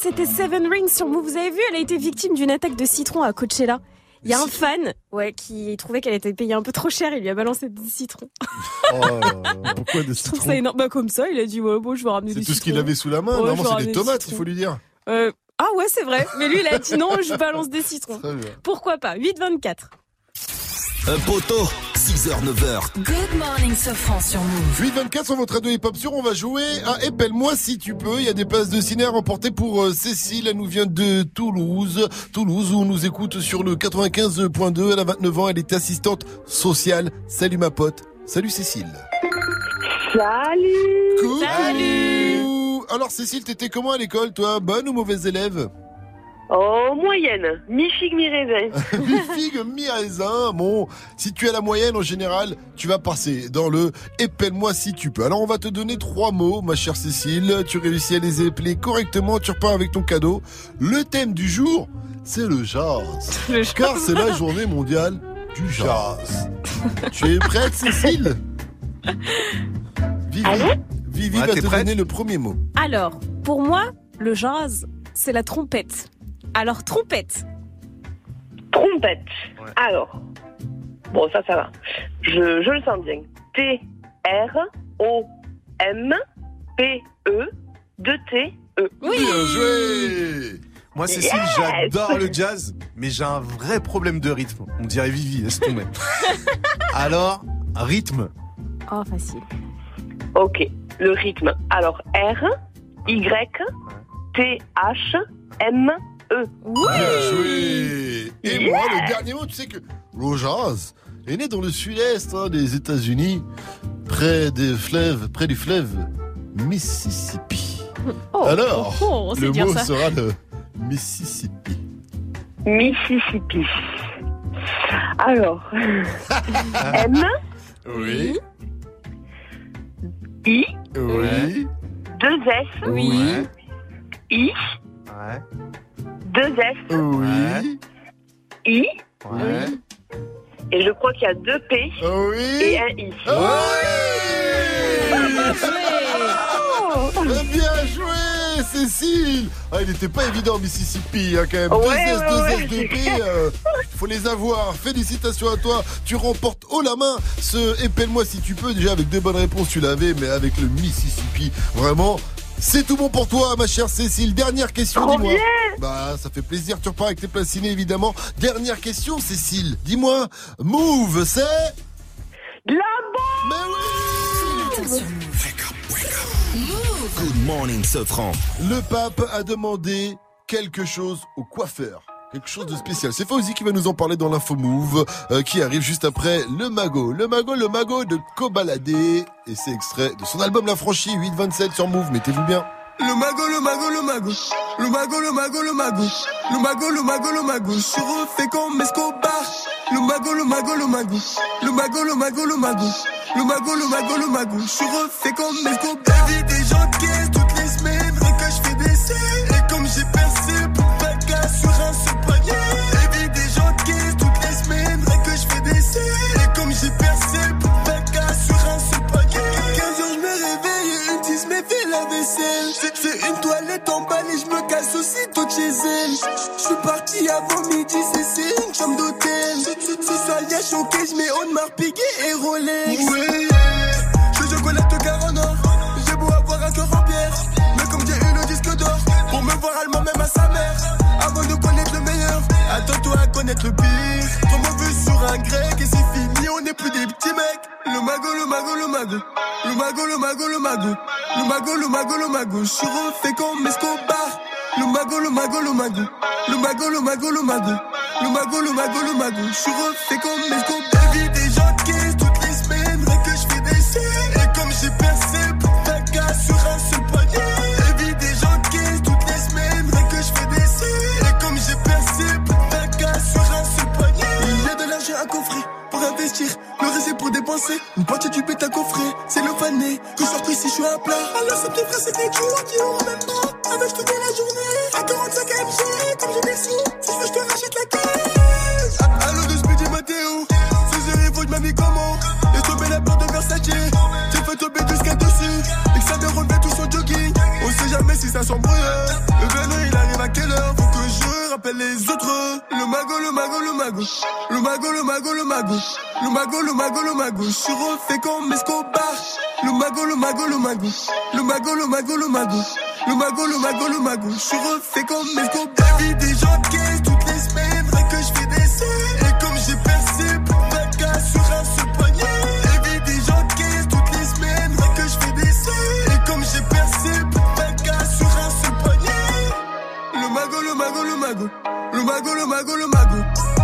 C'était Seven Rings sur Move. Vous avez vu, elle a été victime d'une attaque de citron à Coachella. Il y a un fan, ouais, qui trouvait qu'elle était payée un peu trop cher. Il lui a balancé des citrons. Oh pourquoi des Je trouve citrons ça énorme. Bah comme ça, il a dit ouais, bon, je vais ramener des C'est tout ce qu'il citrons. avait sous la main. Ouais, Normalement, c'est des des tomates, il citrons. faut lui dire. Euh, ah ouais, c'est vrai. Mais lui, il a dit non, je balance des citrons. Pourquoi pas? 8-24. Un poteau, 6h, 9h. Good morning, Sofran sur Move. 8-24 sur votre radio hip-hop sur, on va jouer à Épelle-moi si tu peux. Il y a des places de ciné à remporter pour euh, Cécile. Elle nous vient de Toulouse. Toulouse où on nous écoute sur le 95.2. Elle a 29 ans, elle est assistante sociale. Salut ma pote. Salut Cécile. Salut Coucou. Alors Cécile, t'étais comment à l'école toi? Bonne ou mauvaise élève? Oh, moyenne. Mi-figue, mi-raisin. Mi-figue, mi-raisin. Bon, si tu as la moyenne en général, tu vas passer dans le épelle-moi si tu peux. Alors on va te donner trois mots, ma chère Cécile. Tu réussis à les épeler correctement, tu repars avec ton cadeau. Le thème du jour, c'est le jazz. Car c'est la journée mondiale du jazz. tu es prête, Cécile? Vivi, Vivi Ouais, va te donner le premier mot. Alors, pour moi, le jazz, c'est la trompette. Alors, trompette. Trompette. Alors. Bon, ça, ça va. Je, je le sens bien. T-R-O-M-P-E 2-T-E. Bien joué Moi, Cécile, Yes j'adore le jazz, mais j'ai un vrai problème de rythme. On dirait Vivi, laisse tomber. Alors, rythme. Oh, facile. Ok. Le rythme. Alors, R, Y, T, H, M, E. Bien joué Et moi, le dernier mot, tu sais que jazz est né dans le sud-est hein, des États-Unis, près des fleuves, près du fleuve Mississippi. Oh, Alors, oh, oh, le mot ça. sera le Mississippi. Mississippi. Alors, M, Oui. I, Oui. 2 S, Oui. I, Ouais. 2 S, Oui. I, Ouais. Et je crois qu'il y a deux P et un I. Eh Bien joué, Cécile Ah, il était pas évident, Mississippi, hein, quand même. Ouais, deux S, ouais, deux ouais. S, deux P, euh, faut les avoir. Félicitations à toi. Tu remportes haut la main ce Épelle-moi si tu peux. Déjà, avec deux bonnes réponses, tu l'avais, mais avec le Mississippi, vraiment... C'est tout bon pour toi, ma chère Cécile. Dernière question, Trop dis-moi. bien. Bah, ça fait plaisir. Tu repars avec tes places ciné, évidemment. Dernière question, Cécile. Dis-moi, Move, c'est La Mais oui Good morning, Sofran. Le pape a demandé quelque chose au coiffeur. Quelque chose de spécial. C'est Fauzi qui va nous en parler dans l'info Move, euh, qui arrive juste après le magot. Le magot, le magot de Kobalade. Et c'est extrait de son album La Franchie 827 sur Move. Mettez-vous bien. Le mago, le mago, le mago. Le mago, le mago, le mago. Le mago, le mago, le mago. Je suis refait comme Escobar. Le mago, le mago, le mago. Le mago, le mago, le mago. Le mago, le mago, le mago. Je suis refait comme Escobar. Chez elle. Je suis parti avant midi, c'est une chambre d'hôtel. Ce soir, y'a choqué, je mets Audemars Piguet et Rolex. Ouais, je connais le car en or. J'ai beau avoir un cœur en pierre. Mais comme j'ai eu le disque d'or, pour me voir allemand même à sa mère. Avant de connaître le meilleur, attends-toi à connaître le pire. On veut sur un grec et c'est fini, on n'est plus des petits mecs. Le mago, le mago, le mago. Le mago, le mago, le mago. Le mago, le mago, le mago. Je suis refait comme Escobar. Le mago, le mago, le mago. Le mago, le mago, le mago. Le mago, le mago, le mago. Je suis refait comme Escobar. Gens de caisse toutes les semaines. Rien que je fais des. Et comme j'ai percé pour ta gars sur un seul panier. Et vie des gens de caisse toutes les semaines. Rien que je fais des. Et comme j'ai percé pour ta gars sur un seul panier. Il y a de l'argent à coffrer investir. Le reste pour dépenser. Une partie du bête à coffrer. C'est le fané. Que je sorte ici, je suis à plat. Alors ça petit frère, c'est des jours qui ont en même temps. Avec toute la journée. À 45 MG. Comme je merci. Si je veux, je te rachète la caisse. Allo de Speedy Matteo. Ce faut que je m'habille comment. Et tomber la porte de Versace. J'ai fait tomber skate dessus. Et que ça me revêt tout son jogging. On sait jamais si ça s'embrouille. Le venin, il arrive à quelle heure? Les autres. Le mago, le mago, le mago. Le mago, le mago, le mago. Le mago, le mago, le mago. Je suis refait comme Escobar. Le mago, le mago, le mago. Le mago, le mago, le mago. Le mago, le mago, le mago. Je suis refait comme Escobar. Des gens mago, le mago, le mago. Le mago, le mago, le mago.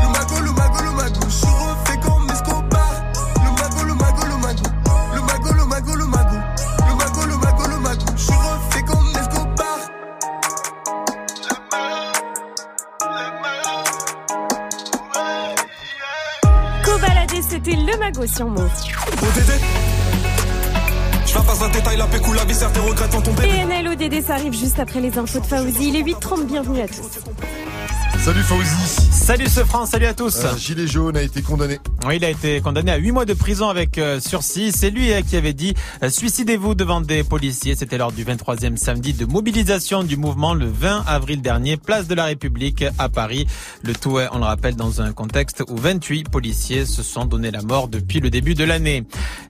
Le mago, le mago, le mago. Je suis refait comme Escobar. Le mago, le mago, le mago. Le mago, le mago, le mago. Le mago, le mago, le mago. Je suis refait comme Escobar. Cobaladé, c'était le magot sur Move. Un détail, la pécou, la viscère, tes regrets. PNL ODD, ça arrive juste après les infos de Fauzi. Il est 8h30, bienvenue à tous. Salut Fauzi. Salut ce France, salut à tous. Un gilet jaune a été condamné. Il a été condamné à 8 mois de prison avec euh, sursis. C'est lui euh, qui avait dit euh, suicidez-vous devant des policiers. C'était lors du 23e samedi de mobilisation du mouvement le 20 avril dernier, place de la République à Paris. Le tout on le rappelle, dans un contexte où 28 policiers se sont donné la mort depuis le début de l'année.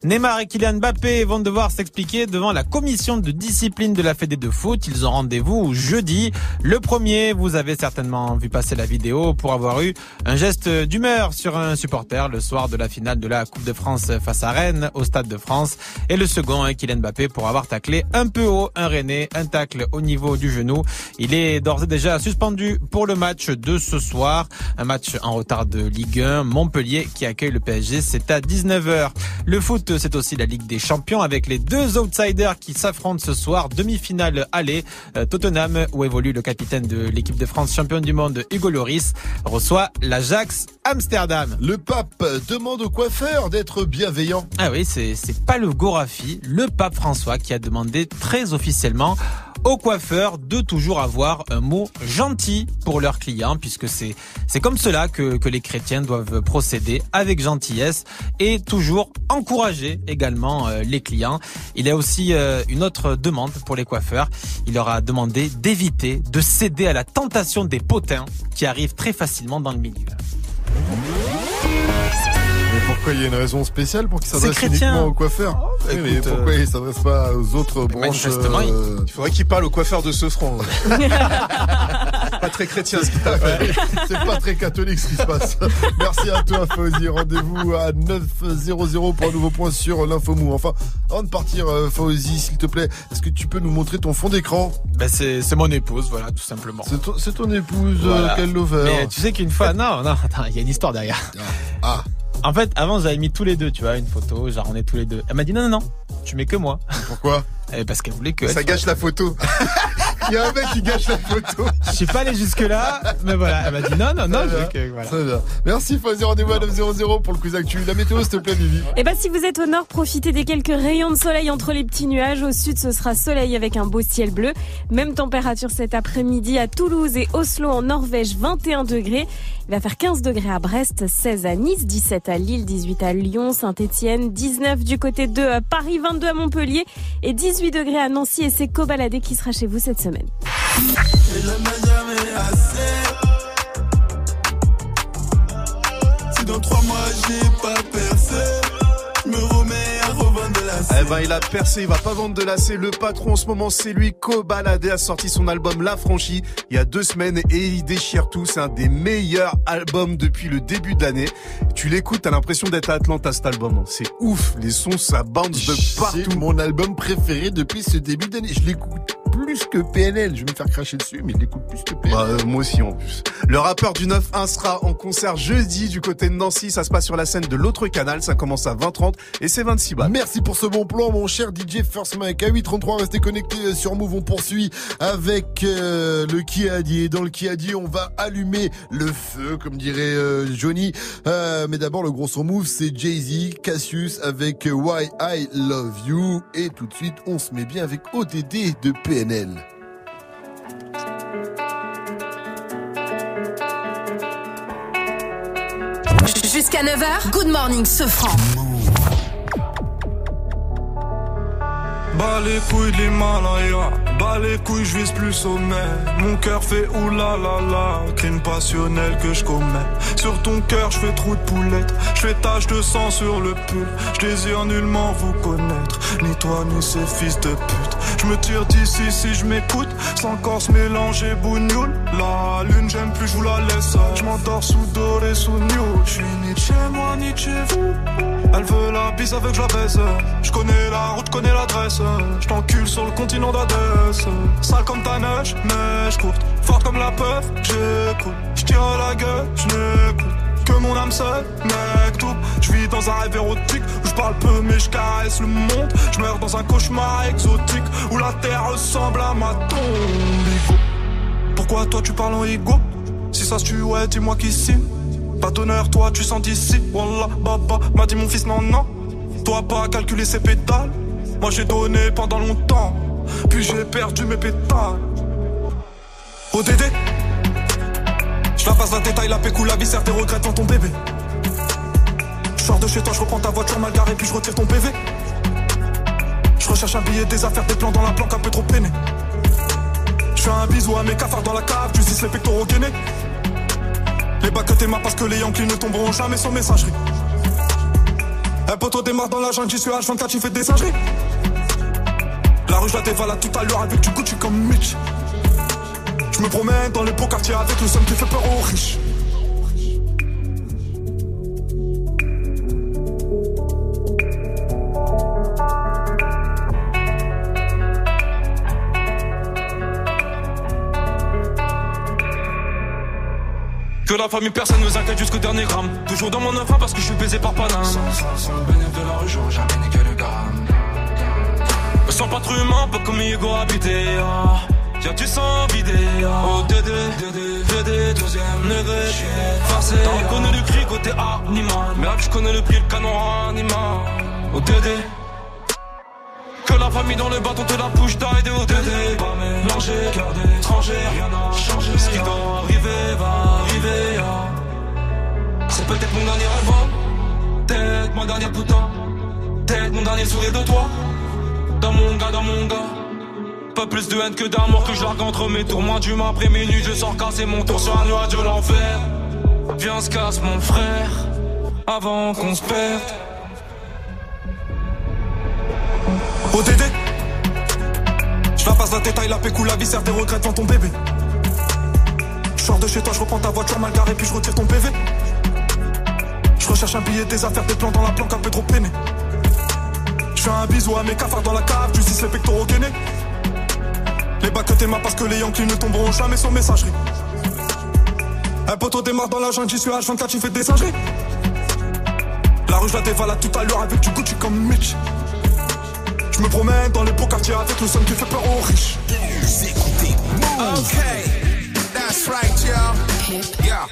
Neymar et Kylian Mbappé vont devoir s'expliquer devant la commission de discipline de la Fédé de foot. Ils ont rendez-vous jeudi. Le premier, vous avez certainement vu passer la vidéo pour avoir eu un geste d'humeur sur un supporter soir de la finale de la Coupe de France face à Rennes au Stade de France. Et le second, hein, Kylian Mbappé, pour avoir taclé un peu haut un Rennais, un tacle au niveau du genou. Il est d'ores et déjà suspendu pour le match de ce soir. Un match en retard de Ligue 1. Montpellier qui accueille le PSG, c'est à 19h. Le foot, c'est aussi la Ligue des Champions avec les deux outsiders qui s'affrontent ce soir. Demi-finale aller. Euh, Tottenham, où évolue le capitaine de l'équipe de France championne du monde, Hugo Lloris, reçoit l'Ajax Amsterdam. Le pape demande au coiffeur d'être bienveillant. Ah oui, c'est pas le Gorafi, le pape François qui a demandé très officiellement aux coiffeurs de toujours avoir un mot gentil pour leurs clients puisque c'est comme cela que que les chrétiens doivent procéder avec gentillesse et toujours encourager également euh, les clients. Il a aussi euh, une autre demande pour les coiffeurs. Il leur a demandé d'éviter de céder à la tentation des potins qui arrivent très facilement dans le milieu. Mais pourquoi il y a une raison spéciale pour qu'il s'adresse uniquement au coiffeur Oui, mais pourquoi euh, il s'adresse pas aux autres branches il- euh, Il faudrait qu'il parle au coiffeur de ce front. pas très chrétien ce qu'il a fait. C'est pas très catholique ce qui se passe. Merci à toi, Fauzi. Rendez-vous à 9.00 pour un nouveau point sur l'infomou. Enfin, avant de partir, euh, Fauzi, s'il te plaît, est-ce que tu peux nous montrer ton fond d'écran? Ben c'est mon épouse, voilà, tout simplement. C'est ton, épouse, euh, Voilà. quel lover Mais tu sais qu'une fois, non, non, attends, il y a une histoire derrière. Ah. En fait, avant, j'avais mis tous les deux, tu vois, une photo, genre on est tous les deux. Elle m'a dit non, non, non, tu mets que moi. Pourquoi? Eh, Parce qu'elle voulait que. Ça gâche soit- la photo. Il y a un mec qui gâche la photo. Je suis pas allé jusque là, mais voilà, elle m'a dit non, non, non, Très bien, que- voilà. très bien. Merci, Fauzi. Rendez-vous à 9.00 pour le quiz actu. La météo, s'il te plaît, Vivi. Et ben si vous êtes au nord, profitez des quelques rayons de soleil entre les petits nuages. Au sud, ce sera soleil avec un beau ciel bleu. Même température cet après-midi à Toulouse et Oslo en Norvège, 21 degrés. Il va faire 15 degrés à Brest, 16 à Nice, 17 à Lille, 18 à Lyon, Saint-Etienne, 19 du côté de euh, Paris, 22 à Montpellier et 18 degrés à Nancy. Et c'est Cobaladé qui sera chez vous cette semaine. Eh ben, il a percé, il va pas vendre de lacets. Le patron en ce moment, c'est lui. Kobalade a sorti son album La Franchie il y a deux semaines et il déchire tout. C'est un des meilleurs albums depuis le début de l'année. Tu l'écoutes, t'as l'impression d'être à Atlanta cet album. C'est ouf. Les sons, ça bounce de C'est partout. mon album préféré depuis ce début d'année. Je l'écoute plus que PNL. Je vais me faire cracher dessus, mais je l'écoute plus que PNL. Bah, euh, moi aussi en plus. Le rappeur du 9-1 sera en concert jeudi du côté de Nancy. Ça se passe sur la scène de l'autre canal. Ça commence à 20h30 et c'est 26 balles. Merci pour ce bon plan, mon cher DJ First Mike. À 8.33, restez connectés sur Move. On poursuit avec euh, le qui a dit. Et dans le qui a dit, on va allumer le feu, comme dirait euh, Johnny. Euh, mais d'abord, le gros son Move, c'est Jay-Z, Cassius avec Why I Love You. Et tout de suite, on se met bien avec ODD de PNL. Jusqu'à 9h, Good Morning Sofran. Bas les couilles de l'Himalaya, bas les couilles, je vise plus sommet. Mon cœur fait oulala, crime passionnel que je commets. Sur ton cœur, je fais trou de poulette, je fais tache de sang sur le pull. Je désire nullement vous connaître, ni toi ni ces fils de pute. Je me tire d'ici si je m'écoute, sans corps mélanger bougnoule. La lune, j'aime plus, je vous la laisse. Je m'endors sous doré, sous new. Je suis ni chez moi, ni chez vous. Elle veut la bise avec la baisse. Je connais la route, connais l'adresse. Je t'encule sur le continent d'Adès. Sale comme ta neige, neige courte. Forte comme la peur, j'écoute. Je tire la gueule, je n'écoute. Que mon âme seule, mec, tout. Je vis dans un rêve érotique où je parle peu mais je caresse le monde. Je meurs dans un cauchemar exotique où la terre ressemble à ma tombe. Pourquoi toi tu parles en ego? Si ça se tue, ouais, dis-moi qui signe. Pas d'honneur, toi tu sens d'ici. Wallah, baba, m'a dit mon fils, non, non. Toi pas calculer ses pétales. Moi j'ai donné pendant longtemps. Puis j'ai perdu mes pétales. ODD. Je la passe la détail, la pécou, la viscère, tes regrets devant ton bébé. Je sors de chez toi, je reprends ta voiture mal garée, puis je retire ton PV. Je recherche un billet, des affaires, des plans dans la planque, un peu trop peiné. Je fais un bisou à mes cafards dans la cave, tu dis les pectoraux gainés. Les bacs que parce que les Yankees ne tomberont jamais sans messagerie. Un poteau démarre dans la jungle, j'y suis H24, j'y fais des singeries. La rue, je la dévale à tout à l'heure avec du Gucci comme Mitch. Je me promène dans les beaux quartiers avec le somme qui fait peur aux riches. Que la famille, personne nous inquiète jusqu'au dernier gramme. Toujours dans mon enfant parce que je suis baisé par Paname. Sans, sans, sans le bénéfice de la rue, j'aurais jamais niqué le gramme. Me sens pas trop humain, pas comme Hugo habité. ah. Tiens, tu sens vidé. Oh, Dédé, Dédé, Dédé, deuxième degré. Forcé. T'as reconnu le cri côté animal. Merde, je connais le prix, le canon animal. Oh, Dédé. Famille dans le bâton te la push d'aide au Dédé. Pas mélangé, cœur d'étranger, rien n'a changé. Ce qui doit arriver va arriver. ah. C'est peut-être mon dernier hein. Peut-être ma dernière putain. Peut-être mon dernier sourire de toi. Dans mon gars, dans mon gars. Pas plus de haine que d'amour que je largue entre mes tours. Moins d'humain après minuit, je sors casser mon tour sur un nuage de l'enfer. Viens, se casse mon frère. Avant qu'on se perde. ODD Je la passe la détail, la pécou, la viscère, des regrets devant ton bébé. Je sors de chez toi, je reprends ta voiture mal garée, puis je retire ton PV. Je recherche un billet, des affaires, des plans dans la planque, un peu trop peiné. Je fais un bisou à mes cafards dans la cave, justice les pectoraux gainés. Les bacs que t'aimas parce que les Yankees ne tomberont jamais sur messagerie. Un poteau démarre dans la jungle, j'y suis H24, tu fais des singeries. La rue, je la dévalade tout à l'heure avec du Gucci comme Mitch. Je me promène dans les beaux quartiers avec le son qui fait peur aux riches. Okay, that's right, y'all. Yeah.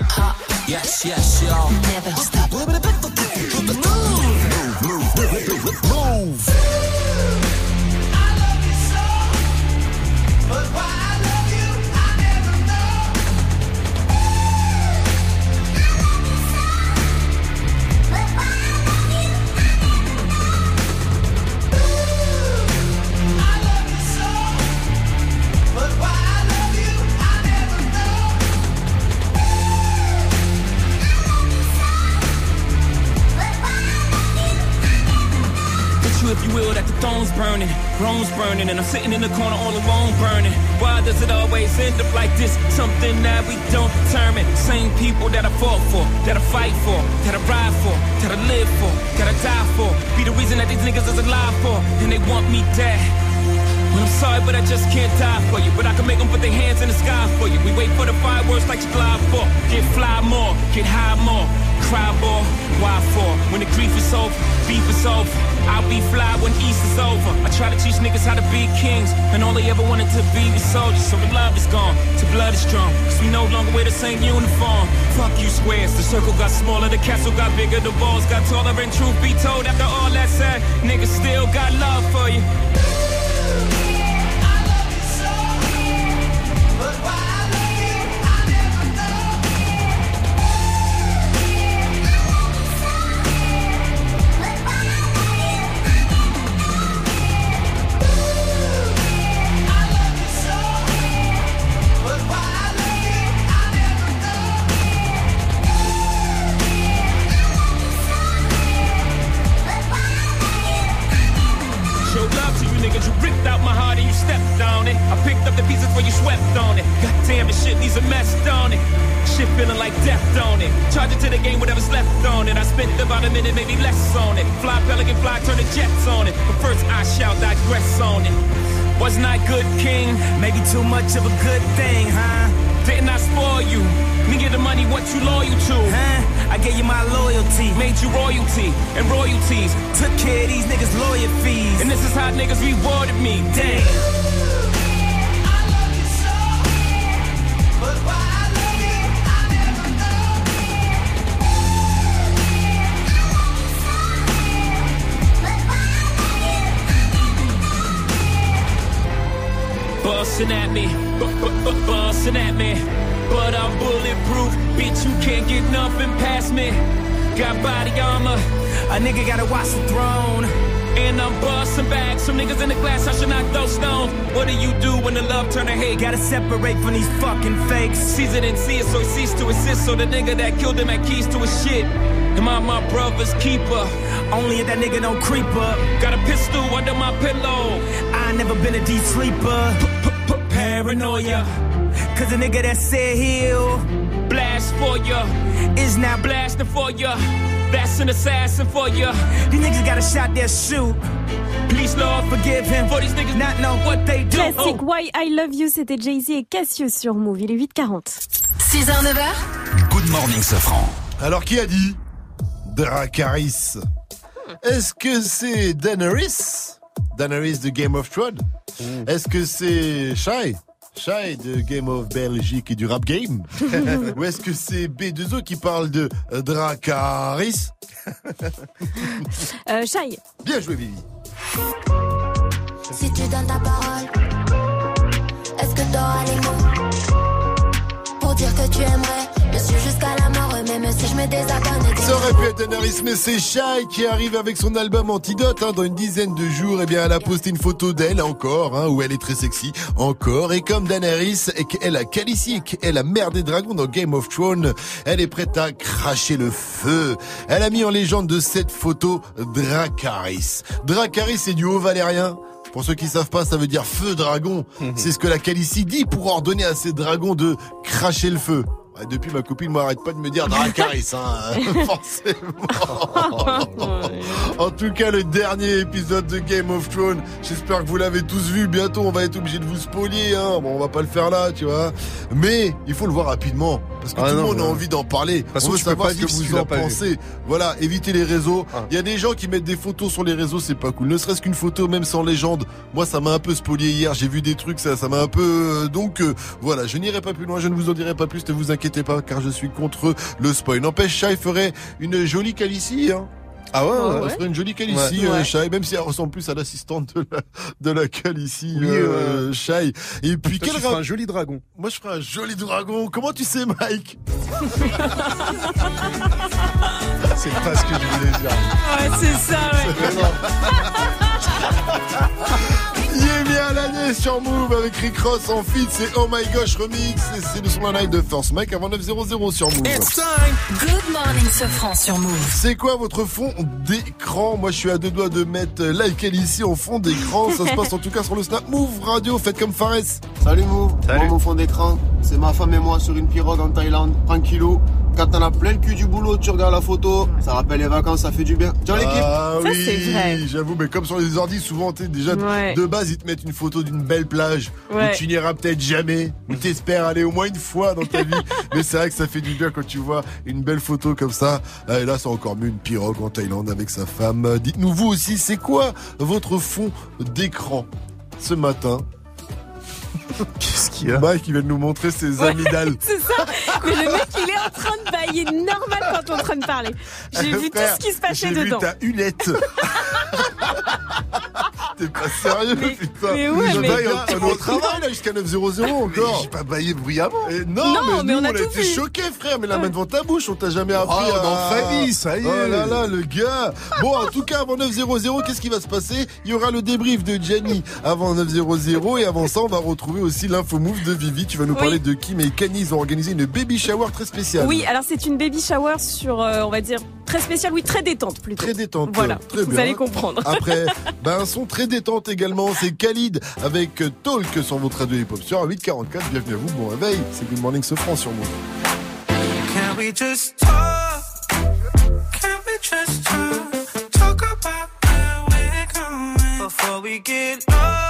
Yes, yes, y'all. Never stop. Move, move, move, move. Put if you will, that the throne's burning, Rome's burning, and I'm sitting in the corner all alone burning. Why does it always end up like this? Something that we don't determine. Same people that I fought for, that I fight for, that I ride for, that I live for, that I die for. Be the reason that these niggas is alive for, and they want me dead. Well, I'm sorry, but I just can't die for you. But I can make them put their hands in the sky for you. We wait for the fireworks like you glide for. Get fly more, get high more. Cry more, why for? When the grief is over, beef is over. I'll be fly when East is over. I try to teach niggas how to be kings. And all they ever wanted to be was soldiers. So the love is gone, the blood is strong. Cause we no longer wear the same uniform. Fuck you squares, the circle got smaller, the castle got bigger, the walls got taller. And truth be told, after all that said, niggas still got love for you. Much of a good thing, huh? Didn't I spoil you? Me get the money, what you loyal to? Huh? I gave you my loyalty, made you royalty and royalties. Took care of these niggas' lawyer fees. And this is how niggas rewarded me. Damn. Bustin' at me, bustin' at me. But I'm bulletproof, bitch, you can't get nothing past me. Got body armor, a nigga gotta watch the throne. And I'm busting back, some niggas in the glass, I should not throw stones. What do you do when the love turn to hate? Gotta separate from these fucking fakes. Caesar it and see it, so he ceased to assist. So the nigga that killed him had keys to his shit. Am I my brother's keeper? Only if that nigga don't creep up. Got a pistol under my pillow. I never been a deep sleeper. Paranoia. Cause the nigga that said he'll blast for ya is now blasting for ya. That's an assassin for ya. These niggas got a shot their shoot. Please Lord forgive him for these niggas not know what they do. Classique Why I Love You, c'était Jay-Z et Cassius sur Move. Il est 8h40. 6h, 9h. Good morning, Safran. Alors, qui a dit? Dracarys Est-ce que c'est Daenerys? Daenerys de Game of Thrones? Est-ce que c'est Shy Shai de Game of Belgique et du rap game? Ou est-ce que c'est B2O qui parle de euh, Dracaris? Euh, Shai. Bien joué, Vivi. Si tu donnes ta parole, Ça aurait pu être Daenerys, mais c'est Shai qui arrive avec son album Antidote hein, dans une dizaine de jours. Et bien, elle a posté une photo d'elle encore, hein, où elle est très sexy encore. Et comme Daenerys et qu'elle a Khaleesi et qu'elle a mère des dragons dans Game of Thrones, elle est prête à cracher le feu. Elle a mis en légende de cette photo Dracarys. Dracarys, c'est du haut valérien. Pour ceux qui savent pas, ça veut dire feu dragon. C'est ce que la Khaleesi dit pour ordonner à ses dragons de cracher le feu. Ouais, Depuis, ma copine m'arrête pas de me dire Dracarys, hein, forcément. en tout cas, le dernier épisode de Game of Thrones, j'espère que vous l'avez tous vu. Bientôt, on va être obligé de vous spolier. Hein. Bon, on va pas le faire là, tu vois. Mais il faut le voir rapidement. Parce que Ah tout le non, monde a envie d'en parler. façon, on veut savoir ce que vous en pensez. Voilà, évitez les réseaux. Il y a des gens qui mettent des photos sur les réseaux, c'est pas cool. Ne serait-ce qu'une photo, même sans légende. Moi, ça m'a un peu spolié hier. J'ai vu des trucs, ça, ça m'a un peu. euh, Donc, euh, voilà, je n'irai pas plus loin. Je ne vous en dirai pas plus. Ne vous inquiétez pas, car je suis contre le spoil. N'empêche, Shai ferait une jolie Calicie, hein. Ah ouais, Elle ouais. ferait une jolie Calicie, Ouais. euh, Ouais. Shai, même si elle ressemble plus à l'assistante de la, de la Calicie, Oui, euh, Shai. Et puis, Toi, quel tu rap- un joli dragon. Moi, je ferais un joli dragon. Comment tu sais, Mike C'est pas ce que je voulais dire. Ouais, c'est ça, Yémi à l'année sur Move avec Rick Ross en feat, c'est Oh My Gosh Remix et c'est le son d'un live de First Mike avant 900 sur Move. Good morning, ce franc sur Move. C'est quoi votre fond d'écran? Moi je suis à deux doigts de mettre euh, like elle ici en fond d'écran. Ça se passe en tout cas sur le Snap Move Radio. Faites comme Fares. Salut Mou, moi mon fond d'écran, c'est ma femme et moi sur une pirogue en Thaïlande, tranquillou. Quand t'en as plein le cul du boulot, tu regardes la photo, ça rappelle les vacances, ça fait du bien. Ciao l'équipe Ah oui, j'avoue, mais comme sur les ordi, souvent, t'es déjà Ouais. de base, ils te mettent une photo d'une belle plage Ouais. où tu n'iras peut-être jamais, où t'espères aller au moins une fois dans ta vie. mais c'est vrai que ça fait du bien quand tu vois une belle photo comme ça. Ah, Et là, c'est encore mieux une pirogue en Thaïlande avec sa femme. Dites-nous vous aussi, c'est quoi votre fond d'écran ce matin? Qu'est-ce qu'il y a Mike, il vient de nous montrer ses amygdales. C'est ça. Mais le mec, il est en train de bailler normal quand on est en train de parler. J'ai vu tout ce qui se passait J'ai dedans. vu ta hulette. T'es pas sérieux, putain. mais ouais, je mais- baille Mais au, au travail, là, jusqu'à 900 encore. J'ai pas baillé bruyamment. non, Non, mais, mais nous, on on a été choqués, frère. Mais la main devant ta bouche, on t'a jamais appris Oh, dans famille, ça y est. Oh là là, le gars. Bon, en tout cas, avant 900, qu'est-ce qui va se passer? Il y aura le débrief de Gianni avant 900. Et avant ça, on va retrouver aussi l'info move de Vivi. Tu vas nous Oui. parler de Kim et Kanye. Ils ont organisé une baby shower très spéciale. Oui, alors c'est une baby shower sur, euh, on va dire, très spéciale, oui, très détente plutôt. Très détente. Voilà, très vous bien. allez comprendre. Après, ben, un son très détente également, c'est Khalid avec Talk sur votre radio hip-hop sur 844. Bienvenue à vous, bon réveil. C'est Good Morning Sofran sur moi. Can we just talk? Can we just talk? Talk about where we're going before we get lost?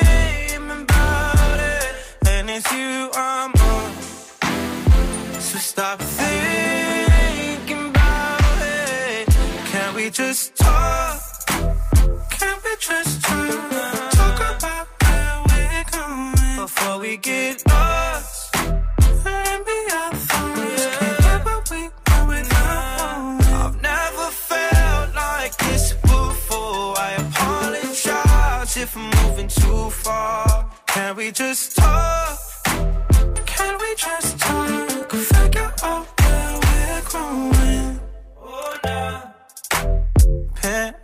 you. So stop thinking about it. Can we just talk? Can we just talk? Talk about where we're going before we get lost. We. I've never felt like this before. I apologize if I'm moving too far. Can we just talk?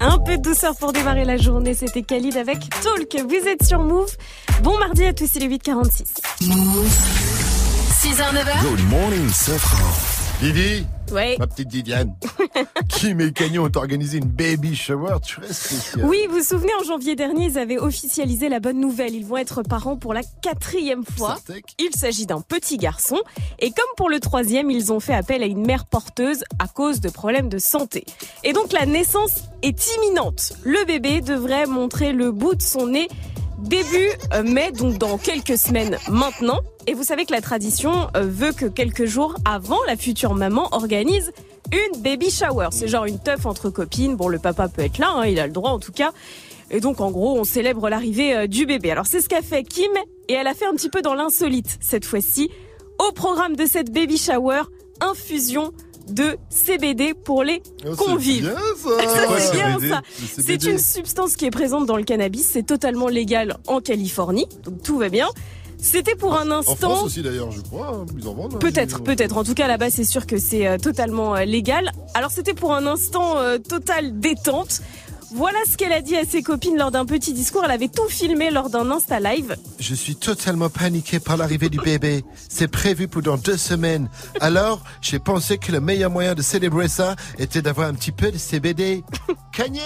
Un peu de douceur pour démarrer la journée, c'était Khalid avec Talk. Vous êtes sur Move. Bon mardi à tous, il est 8h46. Move. 6h, 9h. Good morning, Safran. Didi Ouais. Ma petite Didiane. Kim et Canyon ont organisé une baby shower très spéciale. Oui, vous vous souvenez, en janvier dernier, ils avaient officialisé la bonne nouvelle. Ils vont être parents pour la quatrième fois. Il s'agit d'un petit garçon. Et comme pour le troisième, ils ont fait appel à une mère porteuse à cause de problèmes de santé. Et donc la naissance est imminente. Le bébé devrait montrer le bout de son nez début euh, mai, donc dans quelques semaines maintenant. Et vous savez que la tradition euh, veut que quelques jours avant, la future maman organise une baby shower. C'est genre une teuf entre copines. Bon, le papa peut être là, hein, il a le droit en tout cas. Et donc, en gros, on célèbre l'arrivée euh, du bébé. Alors, c'est ce qu'a fait Kim, et elle a fait un petit peu dans l'insolite cette fois-ci. Au programme de cette baby shower, infusion de CBD pour les Oh, c'est convives. bien, ça. Ça, C'est quoi, c'est bien CBD? ça. Le C'est CBD. une substance qui est présente dans le cannabis. C'est totalement légal en Californie. Donc tout va bien. C'était pour un En instant. France aussi d'ailleurs, je crois. hein, Ils en vendent. hein, Peut-être, peut-être. En tout cas, là-bas, c'est sûr que c'est euh, totalement euh, légal. Alors, c'était pour un instant euh, total détente. Voilà ce qu'elle a dit à ses copines lors d'un petit discours. Elle avait tout filmé lors d'un Insta Live. Je suis totalement paniqué par l'arrivée du bébé. C'est prévu pour dans deux semaines. Alors, j'ai pensé que le meilleur moyen de célébrer ça était d'avoir un petit peu de CBD. Kanye,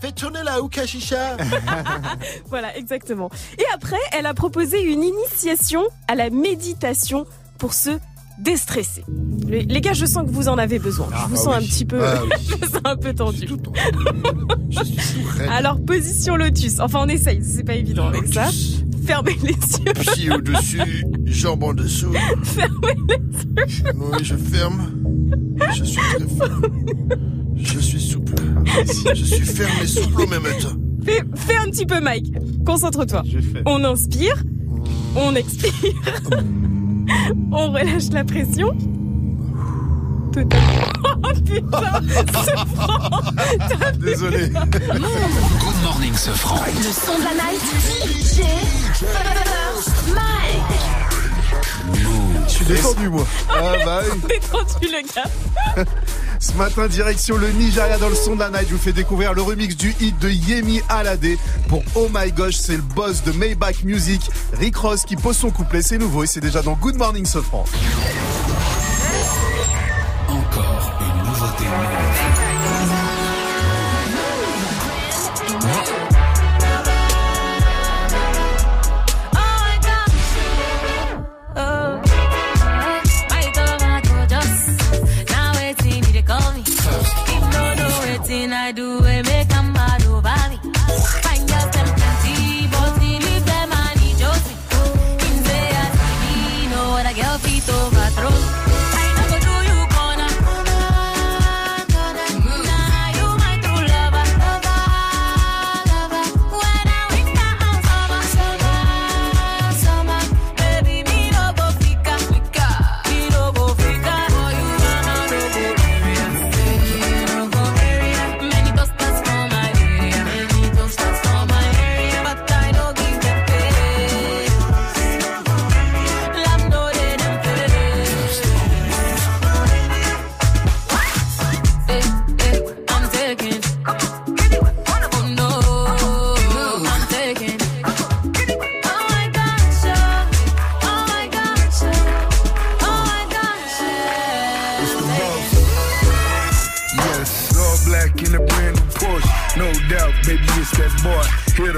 fais tourner la hookah chicha. Voilà, exactement. Et après, elle a proposé une initiation à la méditation pour se déstresser. Les, gars, je sens que vous en avez besoin. je vous ah sens un petit peu, Ah oui. je vous sens un peu tendu. Alors, position lotus. Enfin, on essaye. C'est pas évident avec ça. Fermez les yeux. Pied au-dessus, jambes en dessous. Fermez les yeux. Oui, je ferme. Je suis très ferme. Je suis souple. Je suis ferme et souple au même temps. Fais, fais un petit peu, Mike. Concentre-toi. On inspire. On expire. on relâche la pression. Totalement. Oh putain, fait Désolé. Good morning, Safran. Le son de la night. DJ First Mike. Je suis détendu, moi. Ah bah oui. Détendu, le gars. Ce matin, direction le Nigeria dans le son de la night. Je vous fais découvrir le remix du hit de Yemi Alade pour Oh My Gosh. C'est le boss de Maybach Music, Rick Ross, qui pose son couplet. C'est nouveau et c'est déjà dans Good Morning Sofran. Encore une nouveauté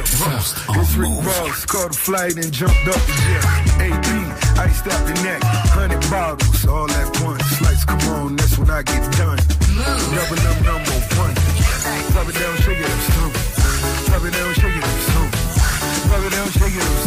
Up, it's Rick Ross. Caught a flight and jumped up the jet. AP, iced out the neck. Hundred bottles, all at once. Lights come on, that's when I get done. Double up number one. Drop it down, shake it up, some. Drop it down, shake it up, some. Drop it down, shake it up,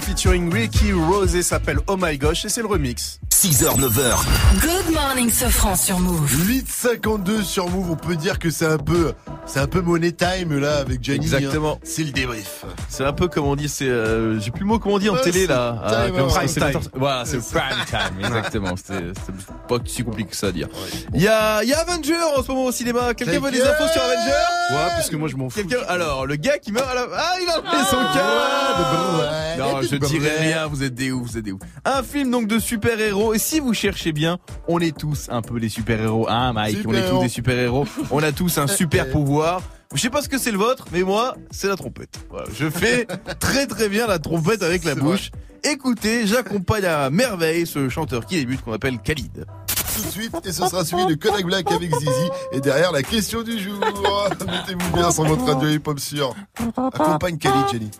Featuring Ricky Rose et s'appelle Oh My Gosh et c'est le remix. 6h, 9h. Good morning, Sofran sur Move. 8,52 sur Move, on peut dire que c'est un peu, c'est un peu money time là avec. Exactement. hein. C'est le débrief. C'est un peu comme on dit, c'est, euh, j'ai plus le mot comment on dit en Ouais, télé là. time, Ah, comme prime time. Voilà, c'est prime time, exactement. C'était, pas si compliqué que ça à dire. Il y a, il y a Avenger en ce moment au cinéma. Quelqu'un veut des infos sur Avenger? Ouais, parce que moi je m'en fous. Alors, le gars qui meurt à la, ah, il a fait son cas! Non, je dirais rien, vous êtes des ouf, vous êtes des ouf. Un film donc de super-héros, et si vous cherchez bien, on est tous un peu des super-héros, hein, Mike? On est tous des super-héros. On a tous un super pouvoir. Je sais pas ce que c'est le vôtre, mais moi, c'est la trompette. Voilà, je fais très très bien la trompette avec la bouche. Écoutez, j'accompagne à merveille ce chanteur qui débute qu'on appelle Khalid. Tout de suite, et ce sera suivi de Kodak Black avec Zizi. Et derrière, la question du jour. Mettez-vous bien sur votre radio hip-hop sûr. Accompagne Khalid, Jenny.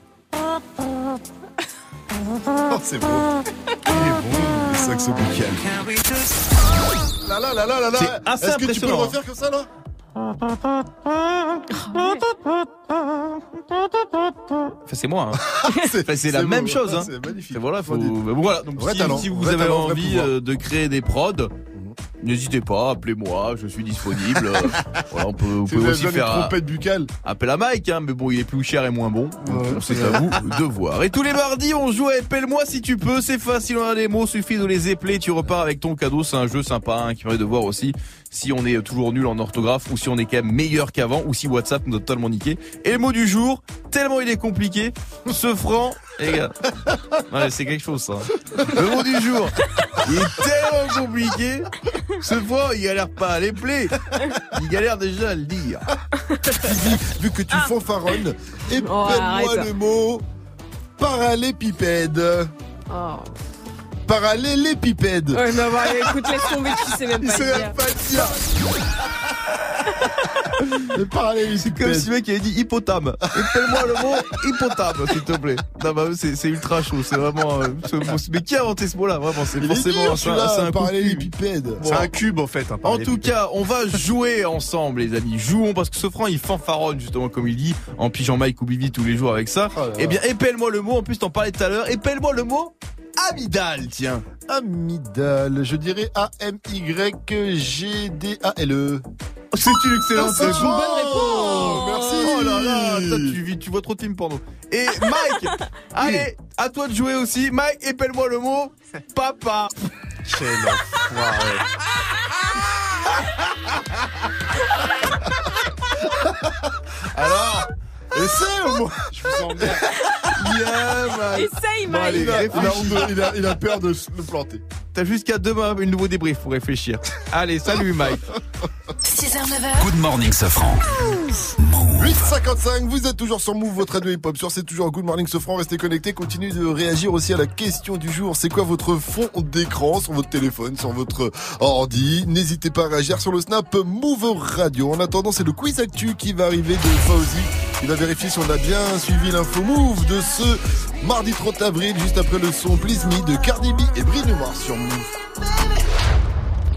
Oh, c'est beau. Il est bon, le saxo buccal. Là, là, là, là, là, là. C'est assez Est-ce que tu peux le impressionnant. refaire comme ça, là? Enfin, c'est moi. Hein. C'est Enfin, c'est la même beau. chose. Ah, Hein. C'est magnifique. Voilà, faut... Voilà. Donc, si, talent, si vous avez talent, envie euh, de créer des prods, n'hésitez pas, appelez-moi, je suis disponible. Voilà, on peut, vous Si pouvez vous avez aussi faire un- trompette buccale. appel à Mike, hein, mais bon, il est plus cher et moins bon. Ouais. c'est à vous de voir. Et tous les mardis, on joue à Épelle-moi si tu peux. C'est facile, on a des mots, suffit de les épeler. Tu repars avec ton cadeau. C'est un jeu sympa hein, qui permet de voir aussi si on est toujours nul en orthographe ou si on est quand même meilleur qu'avant ou si WhatsApp nous a totalement niqué. Et le mot du jour, tellement il est compliqué, ce franc, les gars. Ouais, c'est quelque chose ça. Le mot du jour, il est tellement compliqué, ce franc, il galère pas à l'épeler. Il galère déjà à le dire. Vu que tu fanfaronnes, épelle-moi arrête. le mot parallépipède. Oh. Parallélépipède. Ouais, bah, bah, écoute, laisse tomber, tu sais même Il pas sait le même dire. pas le dire. Le parallélépipède. Comme si le mec avait dit hippotame. Épelle-moi le mot hippotame, s'il te plaît. Non, bah, c'est, c'est ultra chaud. C'est vraiment. euh, ce mot- mais qui a inventé ce mot-là Vraiment, c'est Il est forcément un, c'est un parallélépipède. C'est un cube en fait. un En tout cas, on va jouer ensemble, les amis. Jouons parce que ce franc, il fanfaronne justement comme il dit, en pigeant Mike ou Bibi tous les jours avec ça. Oh là là. Eh bien, épelle-moi le mot. En plus, t'en parlais tout à l'heure. Épelle-moi le mot amidal, tiens. Amidale, je dirais A-M-Y-G-D-A-L-E. C'est une excellente c'est réponse. une bonne réponse. Merci. Oh là là, toi, tu, tu vois trop de films porno. Et Mike, allez, à toi de jouer aussi. Mike, épelle-moi le mot papa. Quel enfoiré. Alors, essaie au moins. Je vous emmerde. Yeah, man. Essaye, Bon, allez, Mike. Il a, il a réfléchis. il a- peur de se me planter. T'as jusqu'à demain une nouveau débrief pour réfléchir. Allez, salut Mike. 6h, 9h. Good morning, Safran. 8h55, vous êtes toujours sur Move, votre radio hip-hop sur C'est toujours Good Morning Sofran, restez connectés, continuez de réagir aussi à la question du jour. C'est quoi votre fond d'écran sur votre téléphone, sur votre ordi? N'hésitez pas à réagir sur le snap Move Radio. En attendant, c'est le quiz actu qui va arriver de Fauzi. Il va vérifier si on a bien suivi l'info Move de ce mardi 30 avril, juste après le son Please de Cardi et Brie Noir sur Move.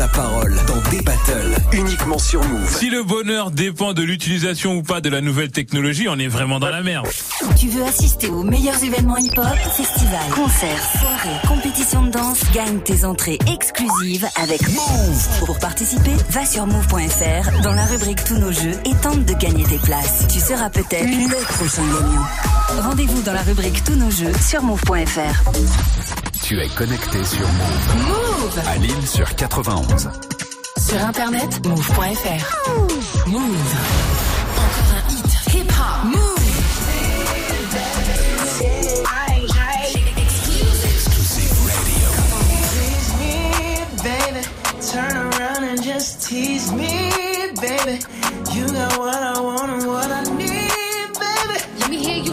la parole dans des battles, uniquement sur Move. Si le bonheur dépend de l'utilisation ou pas de la nouvelle technologie, on est vraiment dans la merde. Tu veux assister aux meilleurs événements hip-hop, festivals, concerts, soirées, compétitions de danse, gagne tes entrées exclusives avec Move. Pour participer, va sur move.fr dans la rubrique Tous nos jeux et tente de gagner tes places. Tu seras peut-être le prochain gagnant. Rendez-vous dans la rubrique Tous nos jeux sur move.fr. Tu es connecté sur Move. Move À Lille sur 91. Sur internet, move.fr. Move. Encore un hit. Hip-hop. Move. Tease me, baby. Turn around and just tease me, baby. You got what I want and what I need, baby. Let me hear you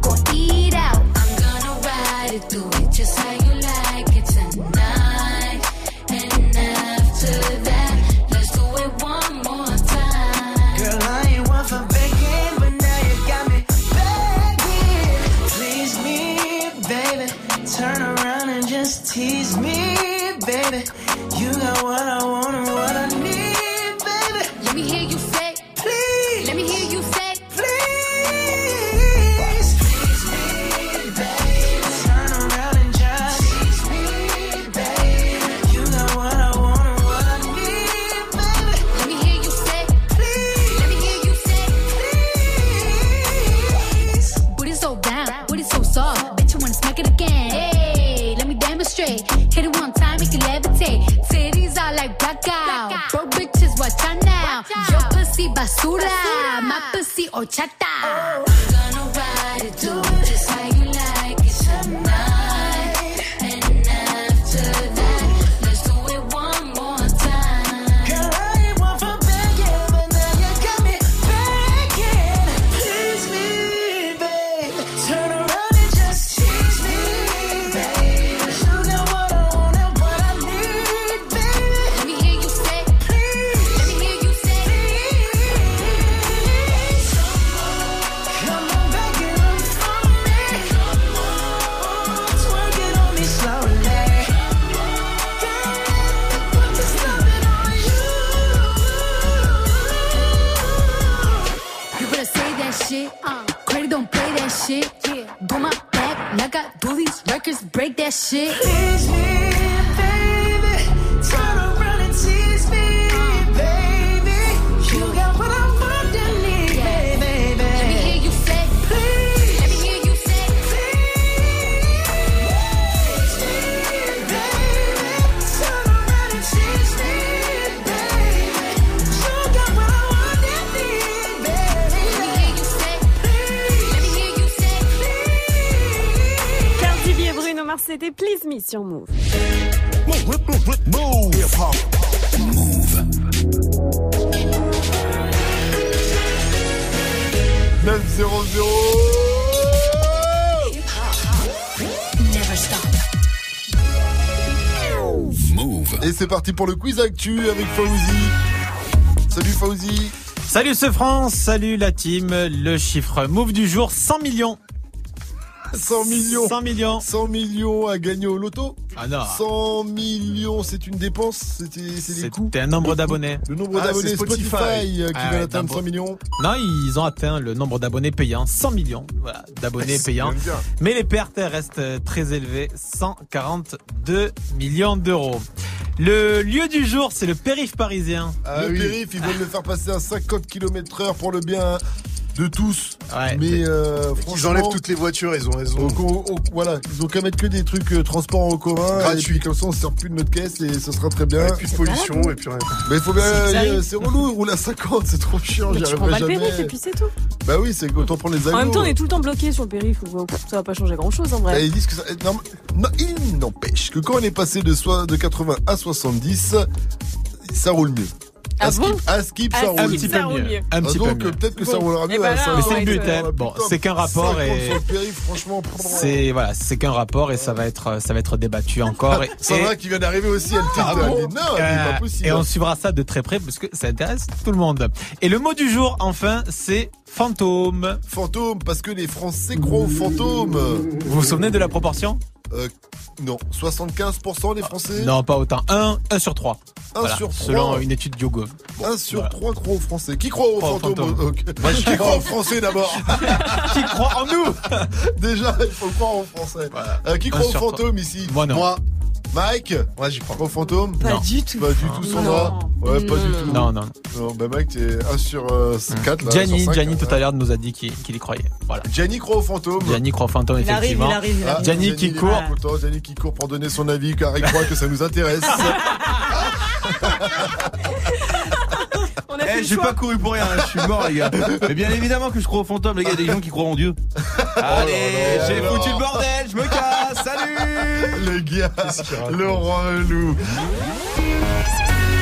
baby. Turn around and just tease me, baby. You got what I want basura, basura. Mappa si ochata. J'ai sur Move. Move. Hip hop. Move. 900. Never stop. Move. Et c'est parti pour le quiz actu avec Fauzi. Salut Fauzi. Salut ce France, salut la team. Le chiffre move du jour 100 millions. 100 millions. 100 millions. 100 millions à gagner au loto. Ah non. 100 millions, c'est une dépense, c'était un nombre d'abonnés. Le nombre Ah, d'abonnés c'est Spotify, Spotify. euh, qui Ah va ouais, atteindre d'abord. 100 millions. Non, ils ont atteint le nombre d'abonnés payants, 100 millions voilà, d'abonnés payants. Mais les pertes restent très élevées, 142 millions d'euros. Le lieu du jour, c'est le périph' parisien. le périph, ils veulent le faire passer à 50 km heure pour le bien de tous. Ouais, mais euh, Ils franchement, enlèvent toutes les voitures, ils ont raison. au- au- voilà, ils ont qu'à mettre que des trucs euh, transport en commun. Gratuit. Et puis comme ça, on se sert plus de notre caisse et ça sera très bien. Et plus de pollution, et puis rien. Mais il faut bien, C'est euh, relou, rouler à 50, c'est trop chiant, Mais j'y tu prends arriverai pas le jamais. périph' et puis c'est tout. Bah oui, c'est autant prendre les En même temps, on est tout le temps bloqué sur le périph', donc ça va pas changer grand chose en Bah, vrai. ils disent que ça, non, non, il n'empêche que quand on est passé de 80 à 70, ça roule mieux. Ah à skip, bon à skip, ça À roule skip, mieux. petit ça peu roule mieux. Un petit peu mieux. peut-être que ça roulera Eh mieux. ben à là, 50. Mais c'est le ouais, but, hein. Bon, c'est qu'un rapport 50 et le c'est voilà, c'est qu'un rapport et ça va être ça va être débattu encore. Sandra qui vient d'arriver aussi, elle titre. Ah dit non, dit Euh, pas possible. et on suivra ça de très près parce que ça intéresse tout le monde. Et le mot du jour, enfin, c'est fantôme. Fantôme, parce que les Français croient aux fantômes. Vous vous souvenez de la proportion? Euh, non, 75% des Français Non, pas autant. 1, 1 sur 3. 1 sur 3. Selon une étude YouGov. 1 sur voilà. 3 croient aux Français. Qui croit aux Croit fantômes fantômes. Ok. Qui croit aux Français d'abord Qui croit en nous Déjà, il faut croire aux Français. Voilà. Euh, qui croit aux fantômes ici Moi non. Moi. Mike Moi, j'y crois. Aux fantômes Pas Non. du tout. Pas du tout, Sandra Ouais, pas du tout. Non, non. Non, bah Mike, t'es 1 sur 4 là. Gianni, sur cinq, Gianni hein. tout à l'heure nous a dit qu'il qu'il y croyait. Voilà. Gianni croit aux fantômes. Gianni croit aux fantômes, Il arrive, effectivement. il arrive, il Ah, arrive. Gianni qui il court. content, Gianni qui court pour donner son avis car il croit que ça nous intéresse. A Eh, j'ai pas couru pour rien, je suis mort les gars. Mais bien évidemment que je crois aux fantômes, les gars, des gens qui croient en Dieu. Allez, là j'ai là. foutu le bordel, je me casse, salut Le gars, le relou.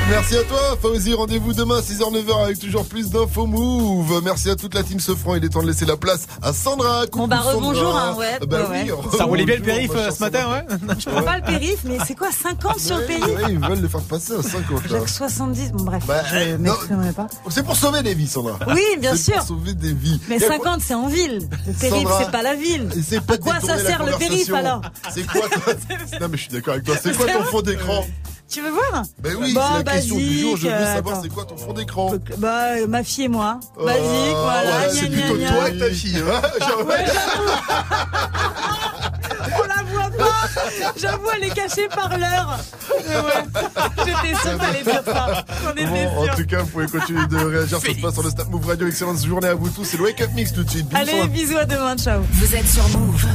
Merci à toi, Fauzi. Rendez-vous demain, 6h-9h, avec toujours plus d'infos move. Merci à toute la team Sofran. Il est temps de laisser la place à Sandra. Coucou, bah, rebonjour, hein, ouais, Bah ouais, oui. Ça roulait bien le périph' euh, ce matin, ouais Je prends pas le périph, mais c'est quoi 50 sur le périph Ouais, ils veulent le faire passer à 50. là. J'ai que 70. Bon, bref, Bah, je non. m'exprimerai pas. C'est pour sauver des vies, Sandra. Oui, bien sûr. pour sauver des vies. Mais Y a quoi- 50, c'est en ville. Le périph', c'est pas la ville. C'est pas À quoi ça sert le périph' alors C'est quoi toi Non mais je suis d'accord avec toi. C'est quoi ton fond d'écran Tu veux voir Ben oui, Bon, c'est la question du jour. Je veux basique, savoir c'est quoi ton fond d'écran. Bah, euh, ma fille et moi. Oh, Basique, voilà. ouais, c'est plutôt gna. toi et ta fille. hein. On la voit pas. J'avoue, elle est cachée par l'heure. Mais ouais. J'étais sûre que t'allais dire ça. J'en étais Bon, en tout cas, vous pouvez continuer de réagir. Ça se passe sur le Snap Move Radio. Excellente journée à vous tous. C'est le Wake Up Mix tout de suite. Bisous. Allez, bisous à demain, ciao. Vous êtes sur Move.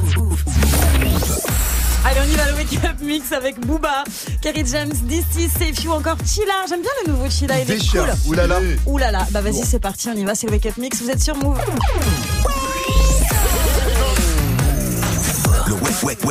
Allez, on y va, le Wake Up Mix avec Booba, Kerry James, DC, Safe You, encore Chila. J'aime bien le nouveau Chila, il est cool. Oulala. Oulala, bah vas-y, c'est parti, on y va, c'est le Wake Up Mix. Vous êtes sur Move. Le wake, wake, wake,